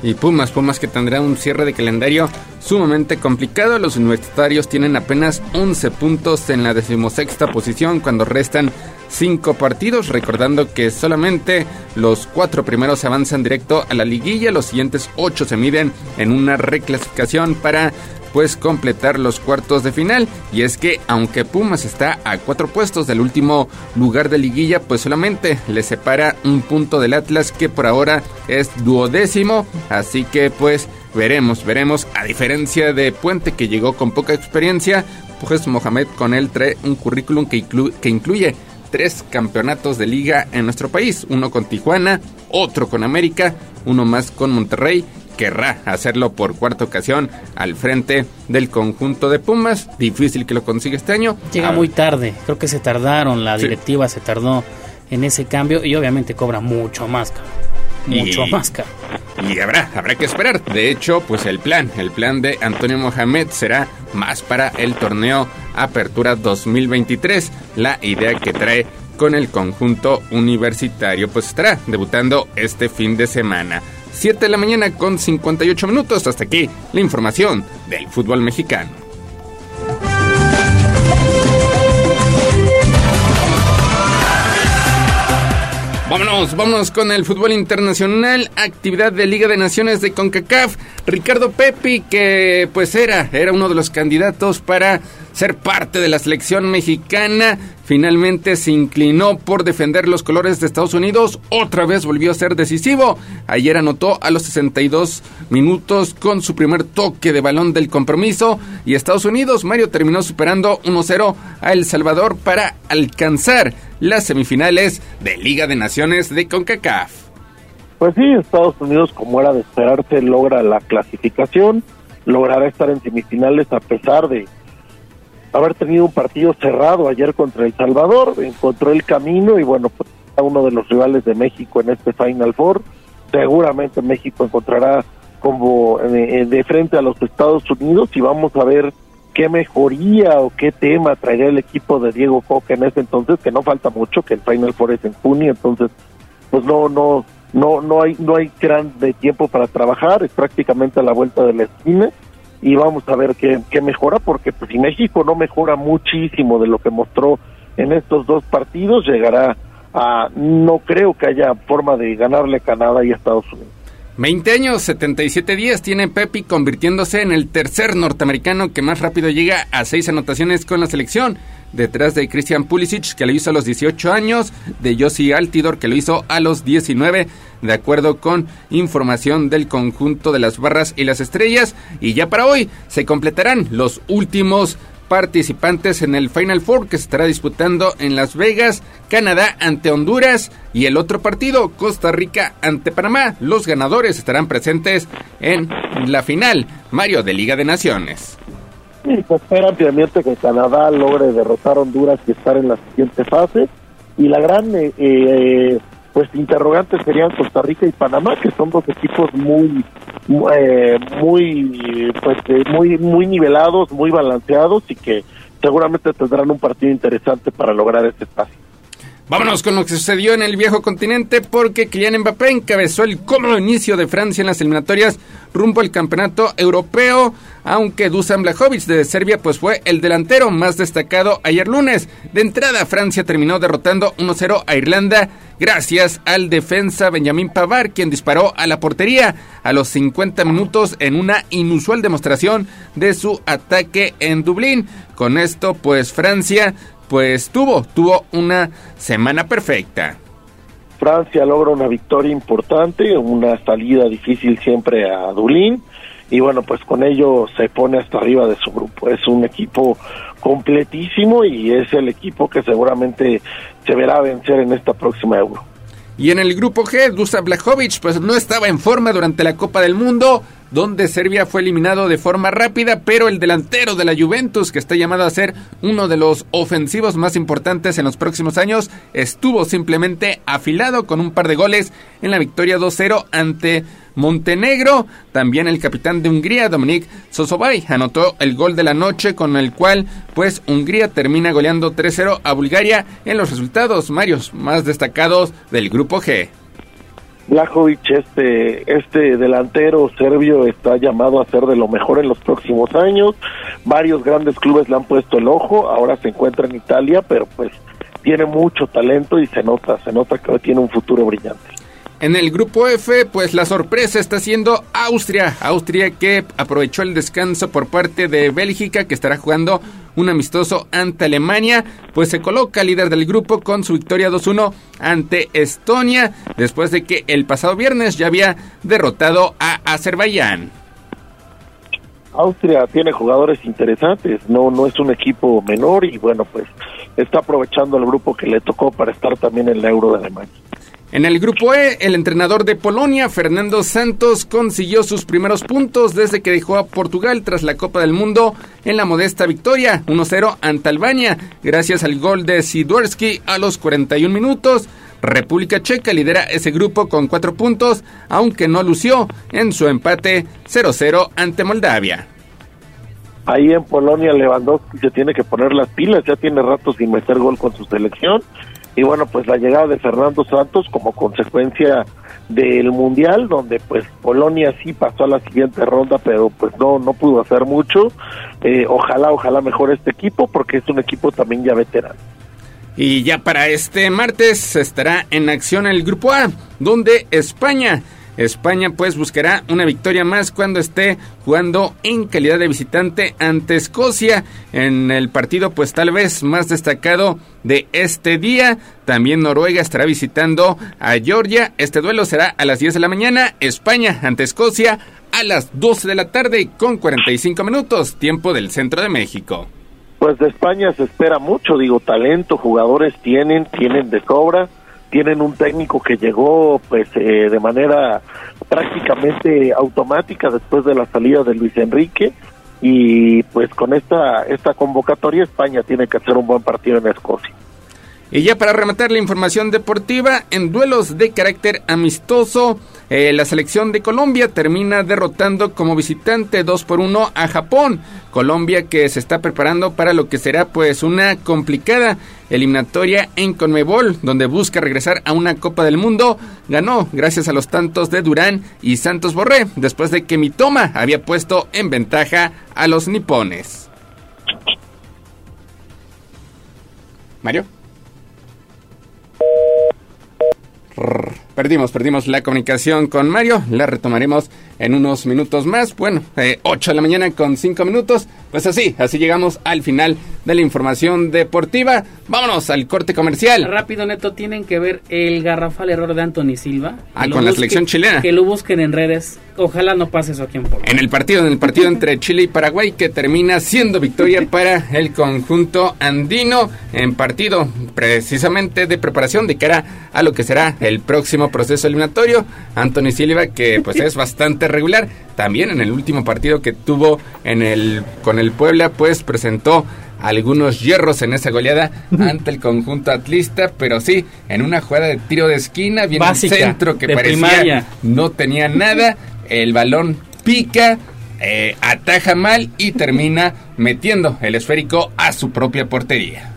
Y Pumas, Pumas que tendrá un cierre de calendario sumamente complicado. Los universitarios tienen apenas 11 puntos en la decimosexta posición cuando restan 5 partidos. Recordando que solamente los 4 primeros avanzan directo a la liguilla. Los siguientes 8 se miden en una reclasificación para pues completar los cuartos de final. Y es que aunque Pumas está a cuatro puestos del último lugar de liguilla, pues solamente le separa un punto del Atlas que por ahora es duodécimo. Así que pues veremos, veremos. A diferencia de Puente que llegó con poca experiencia, pues Mohamed con él trae un currículum que incluye tres campeonatos de liga en nuestro país. Uno con Tijuana, otro con América, uno más con Monterrey querrá hacerlo por cuarta ocasión al frente del conjunto de Pumas. Difícil que lo consiga este año. Llega Ah, muy tarde, creo que se tardaron, la Sí. directiva se tardó en ese cambio y obviamente cobra mucho más. Mucho Y- más, caro. Y habrá, habrá que esperar. De hecho, pues el plan, el plan de Antonio Mohamed será más para el torneo Apertura 2023. La idea que trae con el conjunto universitario, pues estará debutando este fin de semana. 7 de la mañana con 58 minutos. Hasta aquí la información del fútbol mexicano. Vámonos, vámonos con el fútbol internacional, actividad de Liga de Naciones de CONCACAF. Ricardo Pepi, que pues era, era uno de los candidatos para ser parte de la selección mexicana, finalmente se inclinó por defender los colores de Estados Unidos, otra vez volvió a ser decisivo. Ayer anotó a los 62 minutos con su primer toque de balón del compromiso y Estados Unidos, Mario terminó superando 1-0 a El Salvador para alcanzar las semifinales de Liga de Naciones de CONCACAF. Pues sí, Estados Unidos, como era de esperarse, logra la clasificación, logrará estar en semifinales a pesar de haber tenido un partido cerrado ayer contra El Salvador, encontró el camino y bueno, pues uno de los rivales de México en este Final Four. Seguramente México encontrará como eh, de frente a los Estados Unidos y vamos a ver qué mejoría o qué tema traerá el equipo de Diego Coca en ese entonces, que no falta mucho, que el Final Four es en junio, entonces pues no, no, no, no hay, no hay gran de tiempo para trabajar, es prácticamente a la vuelta de la esquina y vamos a ver qué, qué mejora, porque pues si México no mejora muchísimo de lo que mostró en estos dos partidos, llegará a, no creo que haya forma de ganarle a Canadá y a Estados Unidos. 20 años, 77 días tiene Pepi convirtiéndose en el tercer norteamericano que más rápido llega a seis anotaciones con la selección, detrás de Christian Pulisic que lo hizo a los 18 años, de Josie Altidor que lo hizo a los 19, de acuerdo con información del conjunto de las barras y las estrellas, y ya para hoy se completarán los últimos participantes en el Final Four que se estará disputando en Las Vegas, Canadá ante Honduras y el otro partido, Costa Rica ante Panamá. Los ganadores estarán presentes en la final, Mario de Liga de Naciones. Sí, se espera ampliamente que Canadá logre derrotar a Honduras y estar en la siguiente fase. Y la gran eh, eh, pues interrogantes serían Costa Rica y Panamá, que son dos equipos muy eh, muy pues eh, muy muy nivelados, muy balanceados y que seguramente tendrán un partido interesante para lograr este espacio. Vámonos con lo que sucedió en el viejo continente porque Kylian Mbappé encabezó el cómodo inicio de Francia en las eliminatorias rumbo al campeonato europeo, aunque Dusan Blajovic de Serbia pues fue el delantero más destacado ayer lunes. De entrada Francia terminó derrotando 1-0 a Irlanda gracias al defensa Benjamin Pavard quien disparó a la portería a los 50 minutos en una inusual demostración de su ataque en Dublín. Con esto pues Francia pues tuvo, tuvo una semana perfecta. Francia logra una victoria importante, una salida difícil siempre a Dublín y bueno, pues con ello se pone hasta arriba de su grupo. Es un equipo completísimo y es el equipo que seguramente se verá vencer en esta próxima Euro. Y en el grupo G, Dusan Blajovic pues no estaba en forma durante la Copa del Mundo, donde Serbia fue eliminado de forma rápida, pero el delantero de la Juventus, que está llamado a ser uno de los ofensivos más importantes en los próximos años, estuvo simplemente afilado con un par de goles en la victoria 2-0 ante Montenegro. También el capitán de Hungría, Dominik Sosobay, anotó el gol de la noche con el cual pues Hungría termina goleando 3-0 a Bulgaria en los resultados marios más destacados del grupo G. Blajovic, este, este delantero serbio, está llamado a ser de lo mejor en los próximos años. Varios grandes clubes le han puesto el ojo. Ahora se encuentra en Italia, pero pues tiene mucho talento y se nota, se nota que tiene un futuro brillante. En el grupo F, pues la sorpresa está siendo Austria. Austria que aprovechó el descanso por parte de Bélgica, que estará jugando un amistoso ante Alemania, pues se coloca líder del grupo con su victoria 2-1 ante Estonia, después de que el pasado viernes ya había derrotado a Azerbaiyán. Austria tiene jugadores interesantes, no no es un equipo menor y bueno, pues está aprovechando el grupo que le tocó para estar también en la Euro de Alemania. En el grupo E, el entrenador de Polonia, Fernando Santos, consiguió sus primeros puntos desde que dejó a Portugal tras la Copa del Mundo en la modesta victoria 1-0 ante Albania, gracias al gol de Sidorski a los 41 minutos. República Checa lidera ese grupo con cuatro puntos, aunque no lució en su empate 0-0 ante Moldavia. Ahí en Polonia Lewandowski se tiene que poner las pilas, ya tiene rato sin meter gol con su selección y bueno pues la llegada de Fernando Santos como consecuencia del mundial donde pues Polonia sí pasó a la siguiente ronda pero pues no no pudo hacer mucho. Eh, ojalá ojalá mejore este equipo porque es un equipo también ya veterano. Y ya para este martes estará en acción el grupo A donde España España pues buscará una victoria más cuando esté jugando en calidad de visitante ante Escocia en el partido pues tal vez más destacado de este día. También Noruega estará visitando a Georgia. Este duelo será a las 10 de la mañana. España ante Escocia a las 12 de la tarde con 45 minutos, tiempo del centro de México. Pues de España se espera mucho, digo, talento, jugadores tienen, tienen de sobra tienen un técnico que llegó pues eh, de manera prácticamente automática después de la salida de Luis Enrique y pues con esta esta convocatoria España tiene que hacer un buen partido en Escocia. Y ya para rematar la información deportiva, en duelos de carácter amistoso, eh, la selección de Colombia termina derrotando como visitante 2 por 1 a Japón. Colombia que se está preparando para lo que será pues una complicada eliminatoria en Conmebol, donde busca regresar a una Copa del Mundo. Ganó gracias a los tantos de Durán y Santos Borré, después de que Mitoma había puesto en ventaja a los nipones. Mario. Perdimos, perdimos la comunicación con Mario. La retomaremos en unos minutos más. Bueno, eh, 8 de la mañana con 5 minutos. Pues así, así llegamos al final de la información deportiva. Vámonos al corte comercial. Rápido, Neto, tienen que ver el garrafal error de Anthony Silva. Ah, con la selección chilena. Que lo busquen en redes. Ojalá no pase eso aquí en Puebla. En el partido, en el partido entre Chile y Paraguay, que termina siendo victoria para el conjunto andino, en partido precisamente de preparación de cara a lo que será el próximo proceso eliminatorio. Anthony Silva, que pues es bastante regular, también en el último partido que tuvo en el con el Puebla, pues presentó algunos hierros en esa goleada ante el conjunto atlista, pero sí, en una jugada de tiro de esquina, viene Básica, el centro que parecía primaria. no tenía nada, el balón pica, eh, ataja mal y termina metiendo el esférico a su propia portería.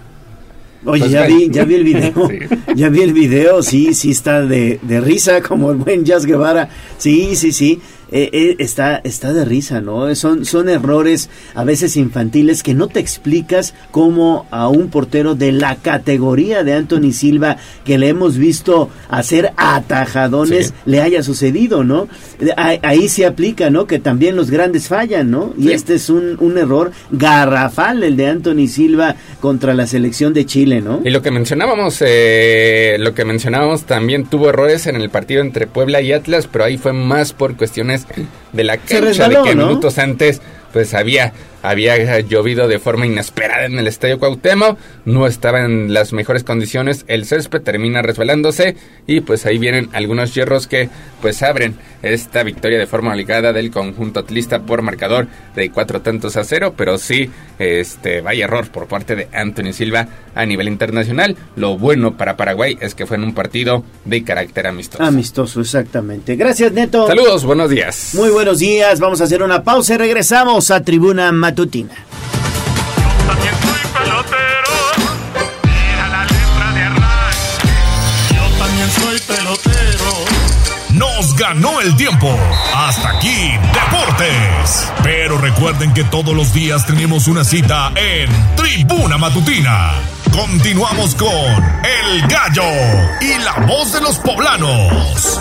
Oye, Pues ya vi, ya vi el video. Sí. Ya vi el video, sí, sí está de, de risa, como el buen Jazz Guevara. Sí, sí, sí. Eh, eh, está, está de risa, ¿no? Son, son errores a veces infantiles que no te explicas cómo a un portero de la categoría de Anthony Silva, que le hemos visto hacer atajadones, Sí. le haya sucedido, ¿no? Ahí, ahí se aplica, ¿no? Que también los grandes fallan, ¿no? Y Sí. este es un, un error garrafal, el de Anthony Silva contra la selección de Chile, ¿no? Y lo que mencionábamos, eh, lo que mencionábamos también tuvo errores en el partido entre Puebla y Atlas, pero ahí fue más por cuestiones de la cancha, resbaló, de que ¿no? minutos antes pues había había llovido de forma inesperada en el Estadio Cuauhtémoc, no estaba en las mejores condiciones, el césped termina resbalándose y pues ahí vienen algunos hierros que pues abren esta victoria de forma obligada del conjunto atlista por marcador de cuatro tantos a cero, pero sí, este, vaya error por parte de Anthony Silva a nivel internacional. Lo bueno para Paraguay es que fue en un partido de carácter amistoso. Amistoso, exactamente. Gracias, Neto. Saludos, buenos días. Muy buenos días. Vamos a hacer una pausa y regresamos a Tribuna Matutina. También soy pelotero. Mira la letra de arranque. Yo también soy pelotero. Nos ganó el tiempo. Hasta aquí, Deportes. Pero recuerden que todos los días tenemos una cita en Tribuna Matutina. Continuamos con El Gallo y la voz de los poblanos.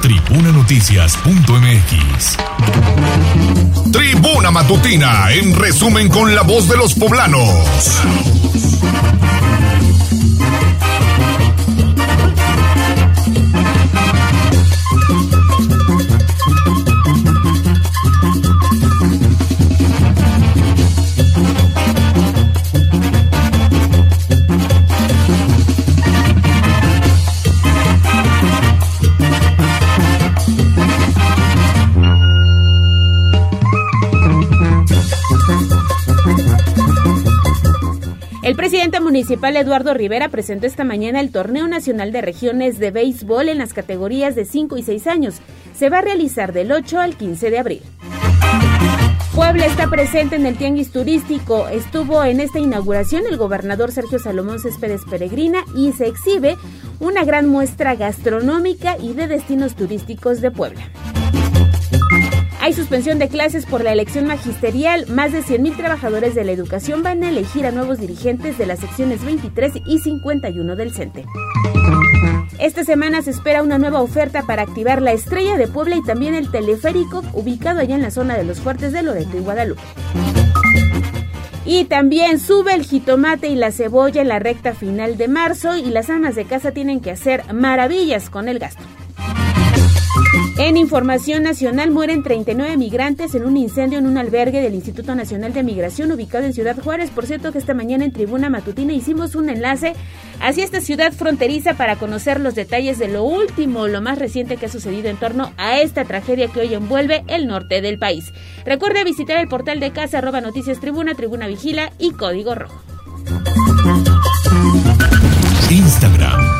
tribunanoticias.mx. Tribuna Matutina, en resumen con la voz de los poblanos. Municipal Eduardo Rivera presentó esta mañana el Torneo Nacional de Regiones de Béisbol en las categorías de 5 y 6 años. Se va a realizar del 8 al 15 de abril. Puebla está presente en el Tianguis Turístico. Estuvo en esta inauguración el gobernador Sergio Salomón Céspedes Peregrina y se exhibe una gran muestra gastronómica y de destinos turísticos de Puebla. Hay suspensión de clases por la elección magisterial. Más de 100.000 trabajadores de la educación van a elegir a nuevos dirigentes de las secciones 23 y 51 del CENTE. Esta semana se espera una nueva oferta para activar la Estrella de Puebla y también el teleférico ubicado allá en la zona de los fuertes de Loreto y Guadalupe. Y también sube el jitomate y la cebolla en la recta final de marzo y las amas de casa tienen que hacer maravillas con el gasto. En información nacional mueren 39 migrantes en un incendio en un albergue del Instituto Nacional de Migración ubicado en Ciudad Juárez. Por cierto que esta mañana en Tribuna Matutina hicimos un enlace hacia esta ciudad fronteriza para conocer los detalles de lo último, lo más reciente que ha sucedido en torno a esta tragedia que hoy envuelve el norte del país. Recuerde visitar el portal de casa arroba noticias tribuna, tribuna vigila y código rojo. Instagram,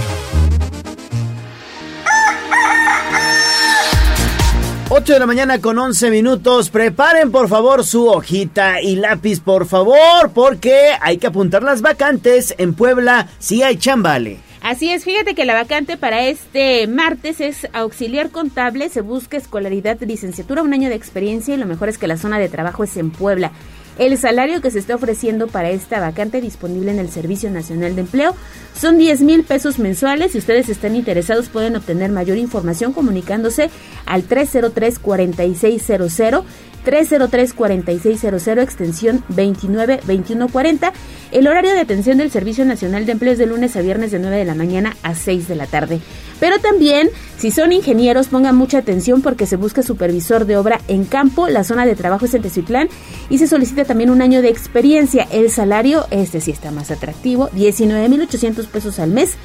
8 de la mañana con 11 minutos. Preparen por favor su hojita y lápiz, por favor, porque hay que apuntar las vacantes. En Puebla sí hay chambale. Así es, fíjate que la vacante para este martes es auxiliar contable, se busca escolaridad, licenciatura, un año de experiencia y lo mejor es que la zona de trabajo es en Puebla. El salario que se está ofreciendo para esta vacante disponible en el Servicio Nacional de Empleo son 10 mil pesos mensuales. Si ustedes están interesados pueden obtener mayor información comunicándose al 303-4600. 303-4600, extensión 292140. El horario de atención del Servicio Nacional de Empleo es de lunes a viernes de 9 de la mañana a 6 de la tarde. Pero también, si son ingenieros, pongan mucha atención porque se busca supervisor de obra en campo. La zona de trabajo es en Teciutlán y se solicita también un año de experiencia. El salario, este sí está más atractivo, 19,800 pesos al mes.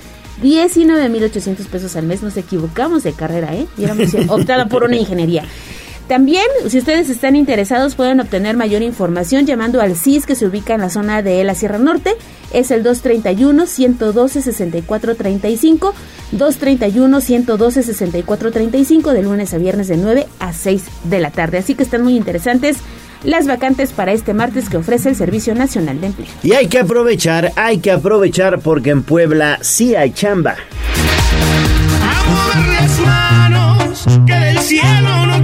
19,800 pesos al mes, nos equivocamos de carrera, ¿eh? Y éramos optada por una ingeniería. También, si ustedes están interesados, pueden obtener mayor información llamando al CIS que se ubica en la zona de la Sierra Norte. Es el 231-112-6435. 231-112-6435 de lunes a viernes de 9 a 6 de la tarde. Así que están muy interesantes las vacantes para este martes que ofrece el Servicio Nacional de Empleo. Y hay que aprovechar, hay que aprovechar porque en Puebla sí hay chamba. A mover las manos, que del cielo no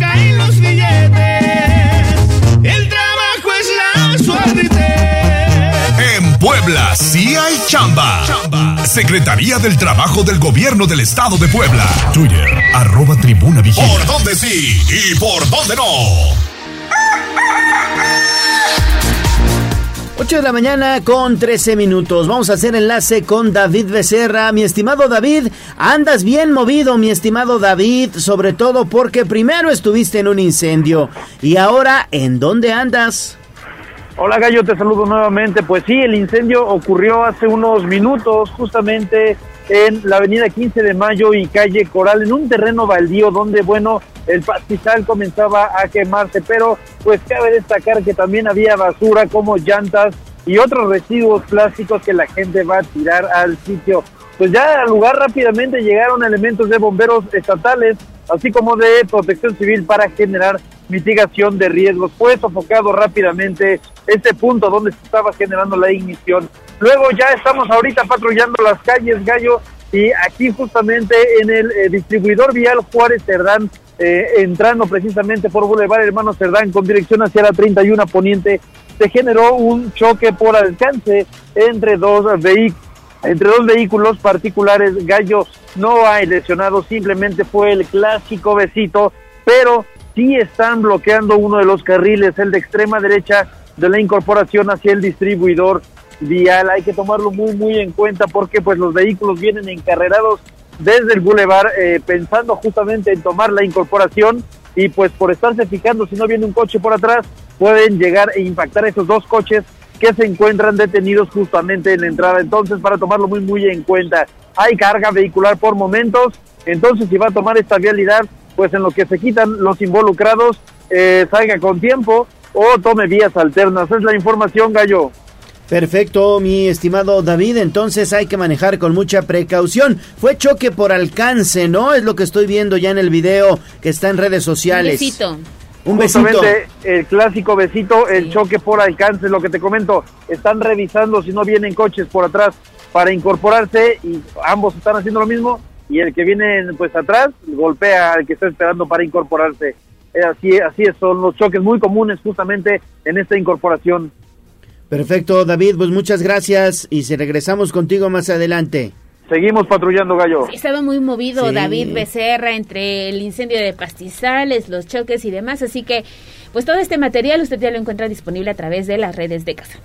Puebla sí hay chamba. Secretaría del Trabajo del Gobierno del Estado de Puebla. Twitter, arroba tribuna vigila. ¿Por dónde sí y por dónde no? 8 de la mañana con 13 minutos. Vamos a hacer enlace con David Becerra. Mi estimado David, andas bien movido, mi estimado David, sobre todo porque primero estuviste en un incendio y ahora, ¿en dónde andas? Hola Gallo, te saludo nuevamente. Pues sí, el incendio ocurrió hace unos minutos justamente en la avenida 15 de Mayo y calle Coral, en un terreno baldío donde, bueno, el pastizal comenzaba a quemarse, pero pues cabe destacar que también había basura como llantas y otros residuos plásticos que la gente va a tirar al sitio. Pues ya al lugar rápidamente llegaron elementos de bomberos estatales, así como de protección civil para generar mitigación de riesgos. Fue sofocado rápidamente este punto donde se estaba generando la ignición. Luego ya estamos ahorita patrullando las calles, Gallo, y aquí justamente en el eh, distribuidor vial Juárez Cerdán, eh, entrando precisamente por Boulevard Hermano Cerdán con dirección hacia la 31 Poniente, se generó un choque por alcance entre dos vehículos. Entre dos vehículos particulares, Gallo no hay lesionados, simplemente fue el clásico besito, pero sí están bloqueando uno de los carriles, el de extrema derecha de la incorporación hacia el distribuidor vial. Hay que tomarlo muy, muy en cuenta porque pues los vehículos vienen encarrerados desde el bulevar eh, pensando justamente en tomar la incorporación y pues por estarse fijando si no viene un coche por atrás pueden llegar e impactar esos dos coches que se encuentran detenidos justamente en la entrada. Entonces, para tomarlo muy, muy en cuenta, hay carga vehicular por momentos. Entonces, si va a tomar esta vialidad, pues en lo que se quitan los involucrados, eh, salga con tiempo o tome vías alternas. Es la información, Gallo. Perfecto, mi estimado David. Entonces hay que manejar con mucha precaución. Fue choque por alcance, ¿no? Es lo que estoy viendo ya en el video que está en redes sociales. Un besito. Un besito. El clásico besito, el choque por alcance, lo que te comento, están revisando si no vienen coches por atrás para incorporarse y ambos están haciendo lo mismo y el que viene pues atrás golpea al que está esperando para incorporarse. Eh, así, así es, son los choques muy comunes justamente en esta incorporación. Perfecto, David, pues muchas gracias y si regresamos contigo más adelante. Seguimos patrullando, Gallo. Sí, estaba muy movido Sí. David Becerra entre el incendio de pastizales, los choques y demás, así que pues todo este material usted ya lo encuentra disponible a través de las redes de casa.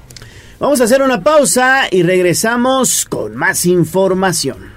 Vamos a hacer una pausa y regresamos con más información.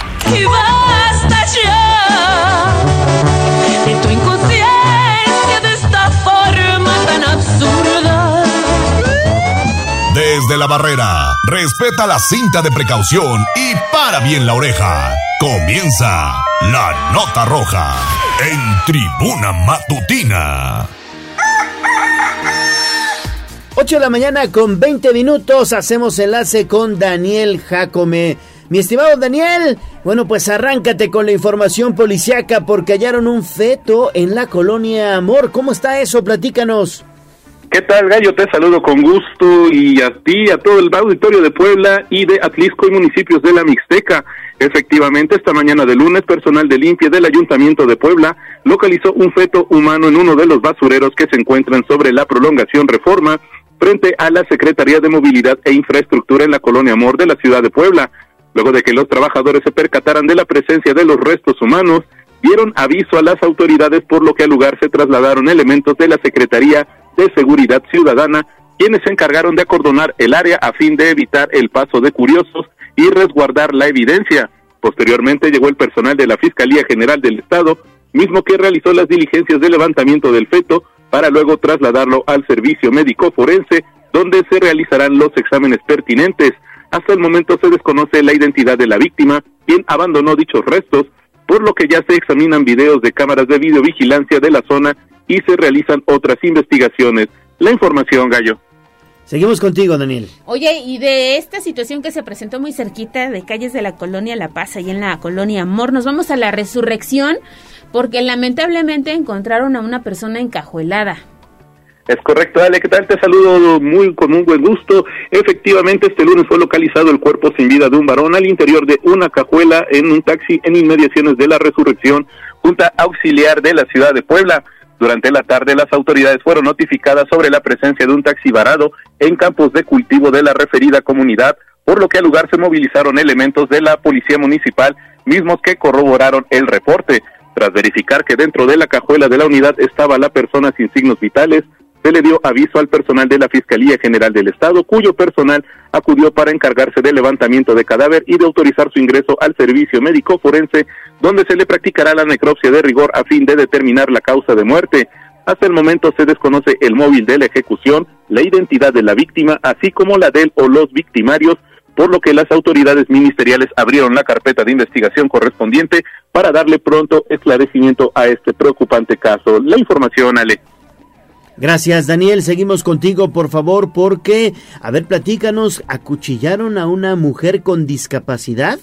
Y basta ya de tu inconsciencia de esta forma tan absurda. Desde la barrera, respeta la cinta de precaución y para bien la oreja. Comienza la nota roja en tribuna matutina. 8 de la mañana con 20 minutos hacemos enlace con Daniel Jacome. Mi estimado Daniel, bueno pues arráncate con la información policiaca porque hallaron un feto en la colonia Amor. ¿Cómo está eso? Platícanos. ¿Qué tal, Gallo? Te saludo con gusto y a ti, a todo el auditorio de Puebla y de Atlisco y municipios de la Mixteca. Efectivamente, esta mañana de lunes, personal de limpia del Ayuntamiento de Puebla localizó un feto humano en uno de los basureros que se encuentran sobre la prolongación Reforma frente a la Secretaría de Movilidad e Infraestructura en la colonia Amor de la ciudad de Puebla. Luego de que los trabajadores se percataran de la presencia de los restos humanos, dieron aviso a las autoridades por lo que al lugar se trasladaron elementos de la Secretaría de Seguridad Ciudadana, quienes se encargaron de acordonar el área a fin de evitar el paso de curiosos y resguardar la evidencia. Posteriormente llegó el personal de la Fiscalía General del Estado, mismo que realizó las diligencias de levantamiento del feto para luego trasladarlo al servicio médico forense, donde se realizarán los exámenes pertinentes. Hasta el momento se desconoce la identidad de la víctima, quien abandonó dichos restos, por lo que ya se examinan videos de cámaras de videovigilancia de la zona y se realizan otras investigaciones. La información, Gallo. Seguimos contigo, Daniel. Oye, y de esta situación que se presentó muy cerquita de calles de la colonia La Paz, y en la colonia Amor, nos vamos a la resurrección, porque lamentablemente encontraron a una persona encajuelada. Es correcto, Ale, ¿qué tal? Te saludo muy con un buen gusto. Efectivamente, este lunes fue localizado el cuerpo sin vida de un varón al interior de una cajuela en un taxi en inmediaciones de la Resurrección, Junta Auxiliar de la ciudad de Puebla. Durante la tarde, las autoridades fueron notificadas sobre la presencia de un taxi varado en campos de cultivo de la referida comunidad, por lo que al lugar se movilizaron elementos de la Policía Municipal, mismos que corroboraron el reporte. Tras verificar que dentro de la cajuela de la unidad estaba la persona sin signos vitales, se le dio aviso al personal de la Fiscalía General del Estado, cuyo personal acudió para encargarse del levantamiento de cadáver y de autorizar su ingreso al servicio médico forense, donde se le practicará la necropsia de rigor a fin de determinar la causa de muerte. Hasta el momento se desconoce el móvil de la ejecución, la identidad de la víctima, así como la del o los victimarios, por lo que las autoridades ministeriales abrieron la carpeta de investigación correspondiente para darle pronto esclarecimiento a este preocupante caso. La información, Ale. Gracias, Daniel. Seguimos contigo, por favor, porque, a ver, platícanos, ¿acuchillaron a una mujer con discapacidad?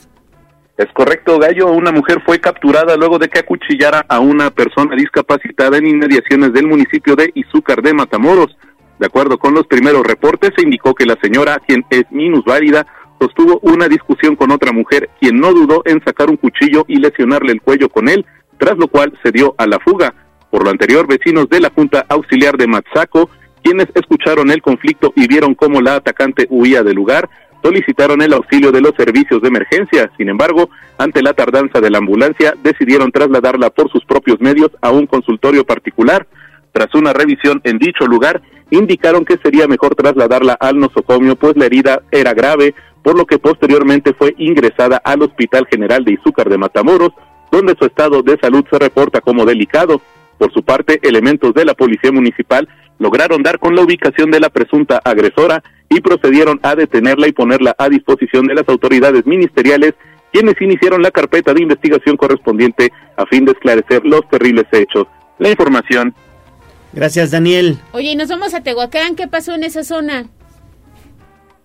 Es correcto, Gallo. Una mujer fue capturada luego de que acuchillara a una persona discapacitada en inmediaciones del municipio de Izúcar de Matamoros. De acuerdo con los primeros reportes, se indicó que la señora, quien es minusválida, sostuvo una discusión con otra mujer, quien no dudó en sacar un cuchillo y lesionarle el cuello con él, tras lo cual se dio a la fuga. Por lo anterior, vecinos de la Junta Auxiliar de Matzaco, quienes escucharon el conflicto y vieron cómo la atacante huía del lugar, solicitaron el auxilio de los servicios de emergencia. Sin embargo, ante la tardanza de la ambulancia, decidieron trasladarla por sus propios medios a un consultorio particular. Tras una revisión en dicho lugar, indicaron que sería mejor trasladarla al nosocomio, pues la herida era grave, por lo que posteriormente fue ingresada al Hospital General de Izúcar de Matamoros, donde su estado de salud se reporta como delicado. Por su parte, elementos de la Policía Municipal lograron dar con la ubicación de la presunta agresora y procedieron a detenerla y ponerla a disposición de las autoridades ministeriales, quienes iniciaron la carpeta de investigación correspondiente a fin de esclarecer los terribles hechos. La información. Gracias, Daniel. Oye, y nos vamos a Tehuacán. ¿Qué pasó en esa zona?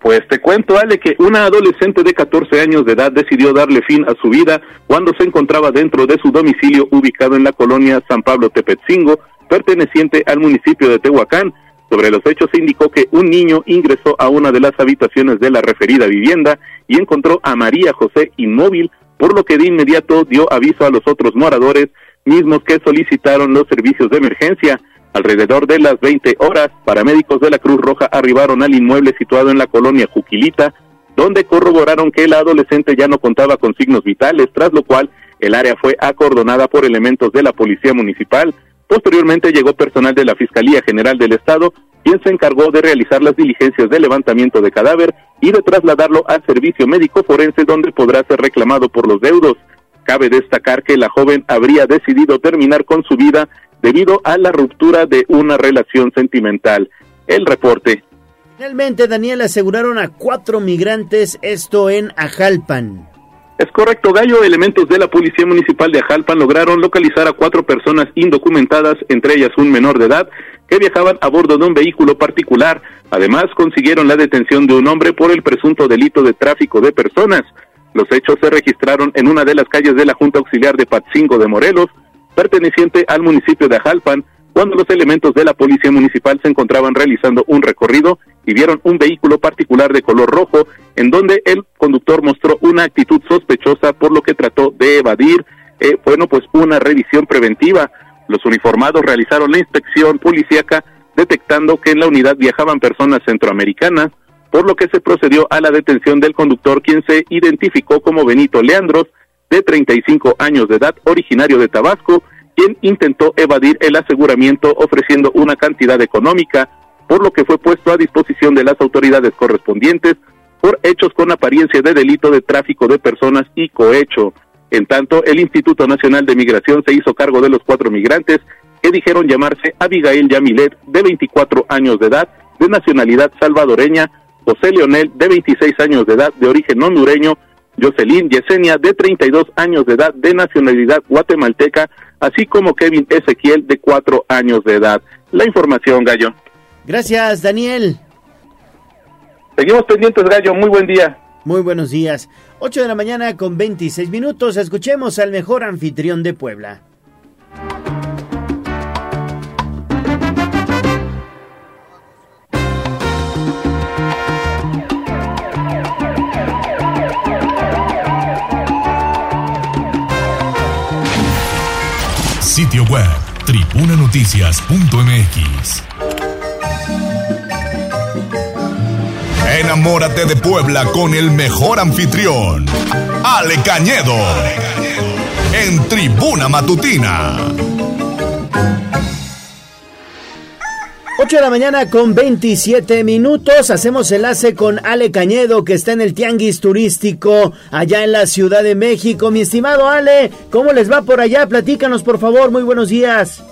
Pues te cuento, Ale, que una adolescente de 14 años de edad decidió darle fin a su vida cuando se encontraba dentro de su domicilio ubicado en la colonia San Pablo Tepetzingo, perteneciente al municipio de Tehuacán. Sobre los hechos se indicó que un niño ingresó a una de las habitaciones de la referida vivienda y encontró a María José inmóvil, por lo que de inmediato dio aviso a los otros moradores, mismos que solicitaron los servicios de emergencia. Alrededor de las 20 horas, paramédicos de la Cruz Roja arribaron al inmueble situado en la colonia Juquilita, donde corroboraron que la adolescente ya no contaba con signos vitales, tras lo cual el área fue acordonada por elementos de la Policía Municipal. Posteriormente llegó personal de la Fiscalía General del Estado, quien se encargó de realizar las diligencias de levantamiento de cadáver y de trasladarlo al servicio médico forense donde podrá ser reclamado por los deudos. Cabe destacar que la joven habría decidido terminar con su vida debido a la ruptura de una relación sentimental. El reporte. Finalmente, Daniel, aseguraron a cuatro migrantes, esto en Ajalpan. Es correcto, Gallo. Elementos de la Policía Municipal de Ajalpan lograron localizar a cuatro personas indocumentadas, entre ellas un menor de edad, que viajaban a bordo de un vehículo particular. Además, consiguieron la detención de un hombre por el presunto delito de tráfico de personas. Los hechos se registraron en una de las calles de la Junta Auxiliar de Patzingo de Morelos, perteneciente al municipio de Ajalpan, cuando los elementos de la Policía Municipal se encontraban realizando un recorrido y vieron un vehículo particular de color rojo, en donde el conductor mostró una actitud sospechosa, por lo que trató de evadir, eh, bueno, pues una revisión preventiva. Los uniformados realizaron la inspección policíaca, detectando que en la unidad viajaban personas centroamericanas, por lo que se procedió a la detención del conductor, quien se identificó como Benito Leandros, de 35 años de edad, originario de Tabasco, quien intentó evadir el aseguramiento ofreciendo una cantidad económica, por lo que fue puesto a disposición de las autoridades correspondientes por hechos con apariencia de delito de tráfico de personas y cohecho. En tanto, el Instituto Nacional de Migración se hizo cargo de los cuatro migrantes que dijeron llamarse Abigail Yamilet, de 24 años de edad, de nacionalidad salvadoreña, José Leonel, de 26 años de edad, de origen hondureño, Jocelyn Yesenia, de 32 años de edad, de nacionalidad guatemalteca, así como Kevin Ezequiel, de 4 años de edad. La información, Gallo. Gracias, Daniel. Seguimos pendientes, Gallo. Muy buen día. Muy buenos días. 8 de la mañana con 26 minutos. Escuchemos al mejor anfitrión de Puebla. Sitio web tribunanoticias.mx. Enamórate de Puebla con el mejor anfitrión, Ale Cañedo, en Tribuna Matutina. 8 de la mañana con 27 minutos. Hacemos enlace con Ale Cañedo, que está en el Tianguis Turístico allá en la Ciudad de México. Mi estimado Ale, ¿cómo les va por allá? Platícanos, por favor. Muy buenos días.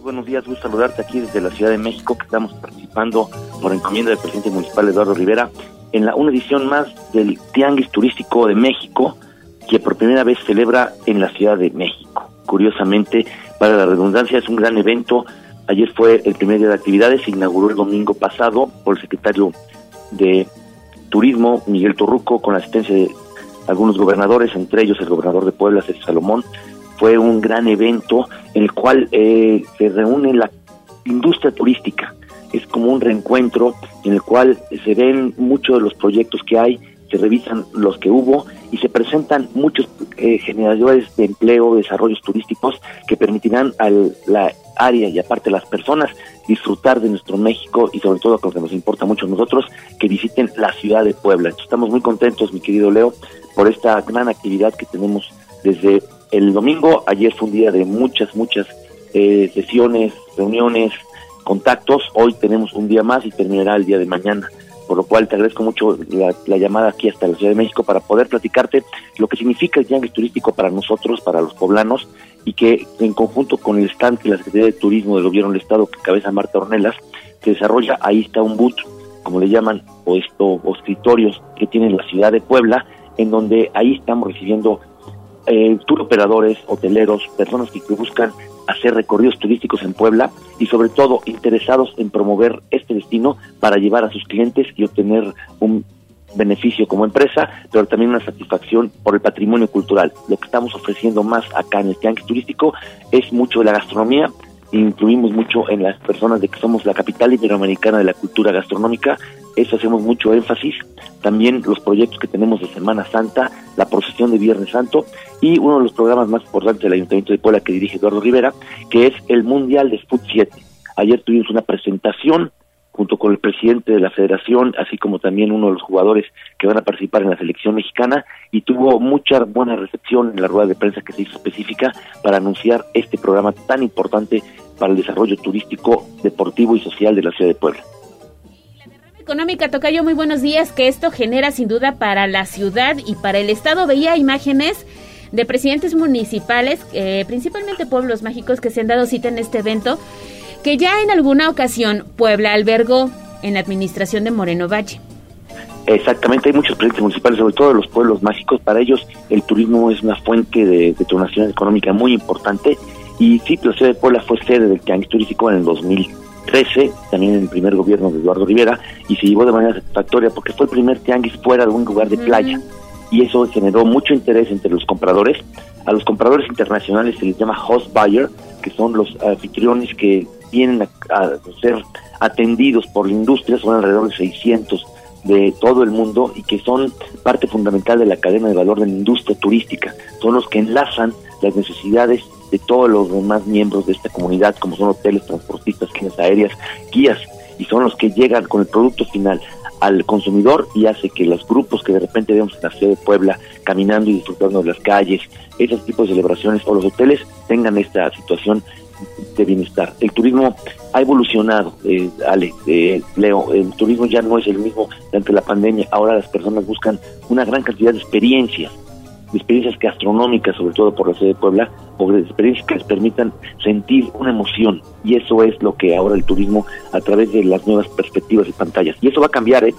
Buenos días, gusto saludarte aquí desde la Ciudad de México, que estamos participando por encomienda del presidente municipal Eduardo Rivera en la una edición más del Tianguis Turístico de México, que por primera vez celebra en la Ciudad de México. Curiosamente, para la redundancia, es un gran evento Ayer fue el primer día de actividades, se inauguró el domingo pasado por el secretario de Turismo, Miguel Torruco, con la asistencia de algunos gobernadores, entre ellos el gobernador de Puebla, Sergio Salomón. Fue un gran evento en el cual eh, se reúne la industria turística. Es como un reencuentro en el cual se ven muchos de los proyectos que hay, se revisan los que hubo y se presentan muchos eh, generadores de empleo, desarrollos turísticos que permitirán a la área y aparte las personas disfrutar de nuestro México y sobre todo, lo que nos importa mucho a nosotros, que visiten la ciudad de Puebla. Estamos muy contentos, mi querido Leo, por esta gran actividad que tenemos desde el domingo. Ayer fue un día de muchas, muchas eh, sesiones, reuniones, contactos. Hoy tenemos un día más y terminará el día de mañana. por lo cual te agradezco mucho la, la llamada aquí hasta la Ciudad de México para poder platicarte lo que significa el tianguis turístico para nosotros, para los poblanos, y que en conjunto con el stand que la Secretaría de Turismo del Gobierno del Estado, que cabeza Marta Ornelas, se desarrolla, ahí está un boot, como le llaman, o, esto, o escritorios que tiene la ciudad de Puebla, en donde ahí estamos recibiendo eh, tour operadores, hoteleros, personas que buscan hacer recorridos turísticos en Puebla y sobre todo interesados en promover este destino para llevar a sus clientes y obtener un beneficio como empresa, pero también una satisfacción por el patrimonio cultural. Lo que estamos ofreciendo más acá en el tianguis turístico es mucho de la gastronomía, incluimos mucho en las personas de que somos la capital iberoamericana de la cultura gastronómica, eso hacemos mucho énfasis, también los proyectos que tenemos de Semana Santa, la procesión de Viernes Santo y uno de los programas más importantes del Ayuntamiento de Puebla que dirige Eduardo Rivera, que es el Mundial de Foot 7. Ayer tuvimos una presentación junto con el presidente de la federación, así como también uno de los jugadores que van a participar en la selección mexicana, y tuvo mucha buena recepción en la rueda de prensa que se hizo específica para anunciar este programa tan importante para el desarrollo turístico, deportivo y social de la ciudad de Puebla. Económica, Tocayo, muy buenos días, que esto genera sin duda para la ciudad y para el Estado. Veía imágenes de presidentes municipales, eh, principalmente pueblos mágicos, que se han dado cita en este evento que ya en alguna ocasión Puebla albergó en la administración de Moreno Valle. Exactamente, hay muchos proyectos municipales, sobre todo de los pueblos mágicos. Para ellos el turismo es una fuente de detonación económica muy importante. Y sí, la ciudad de Puebla fue sede del tianguis turístico en el 2013, también en el primer gobierno de Eduardo Rivera, y se llevó de manera satisfactoria porque fue el primer tianguis fuera de un lugar de playa. Y eso generó mucho interés entre los compradores. A los compradores internacionales se les llama host buyer, que son los anfitriones que vienen a, ser atendidos por la industria, son alrededor de 600 de todo el mundo y que son parte fundamental de la cadena de valor de la industria turística. Son los que enlazan las necesidades de todos los demás miembros de esta comunidad, como son hoteles, transportistas, líneas aéreas, guías, y son los que llegan con el producto final al consumidor y hace que los grupos que de repente vemos en la ciudad de Puebla caminando y disfrutando de las calles, esos tipos de celebraciones o los hoteles tengan esta situación de bienestar. El turismo ha evolucionado, eh, Ale, eh, Leo, el turismo ya no es el mismo ante la pandemia, ahora las personas buscan una gran cantidad de experiencias, de experiencias gastronómicas, sobre todo por la ciudad de Puebla, o de experiencias que les permitan sentir una emoción, y eso es lo que ahora el turismo, a través de las nuevas perspectivas y pantallas, y eso va a cambiar, ¿eh?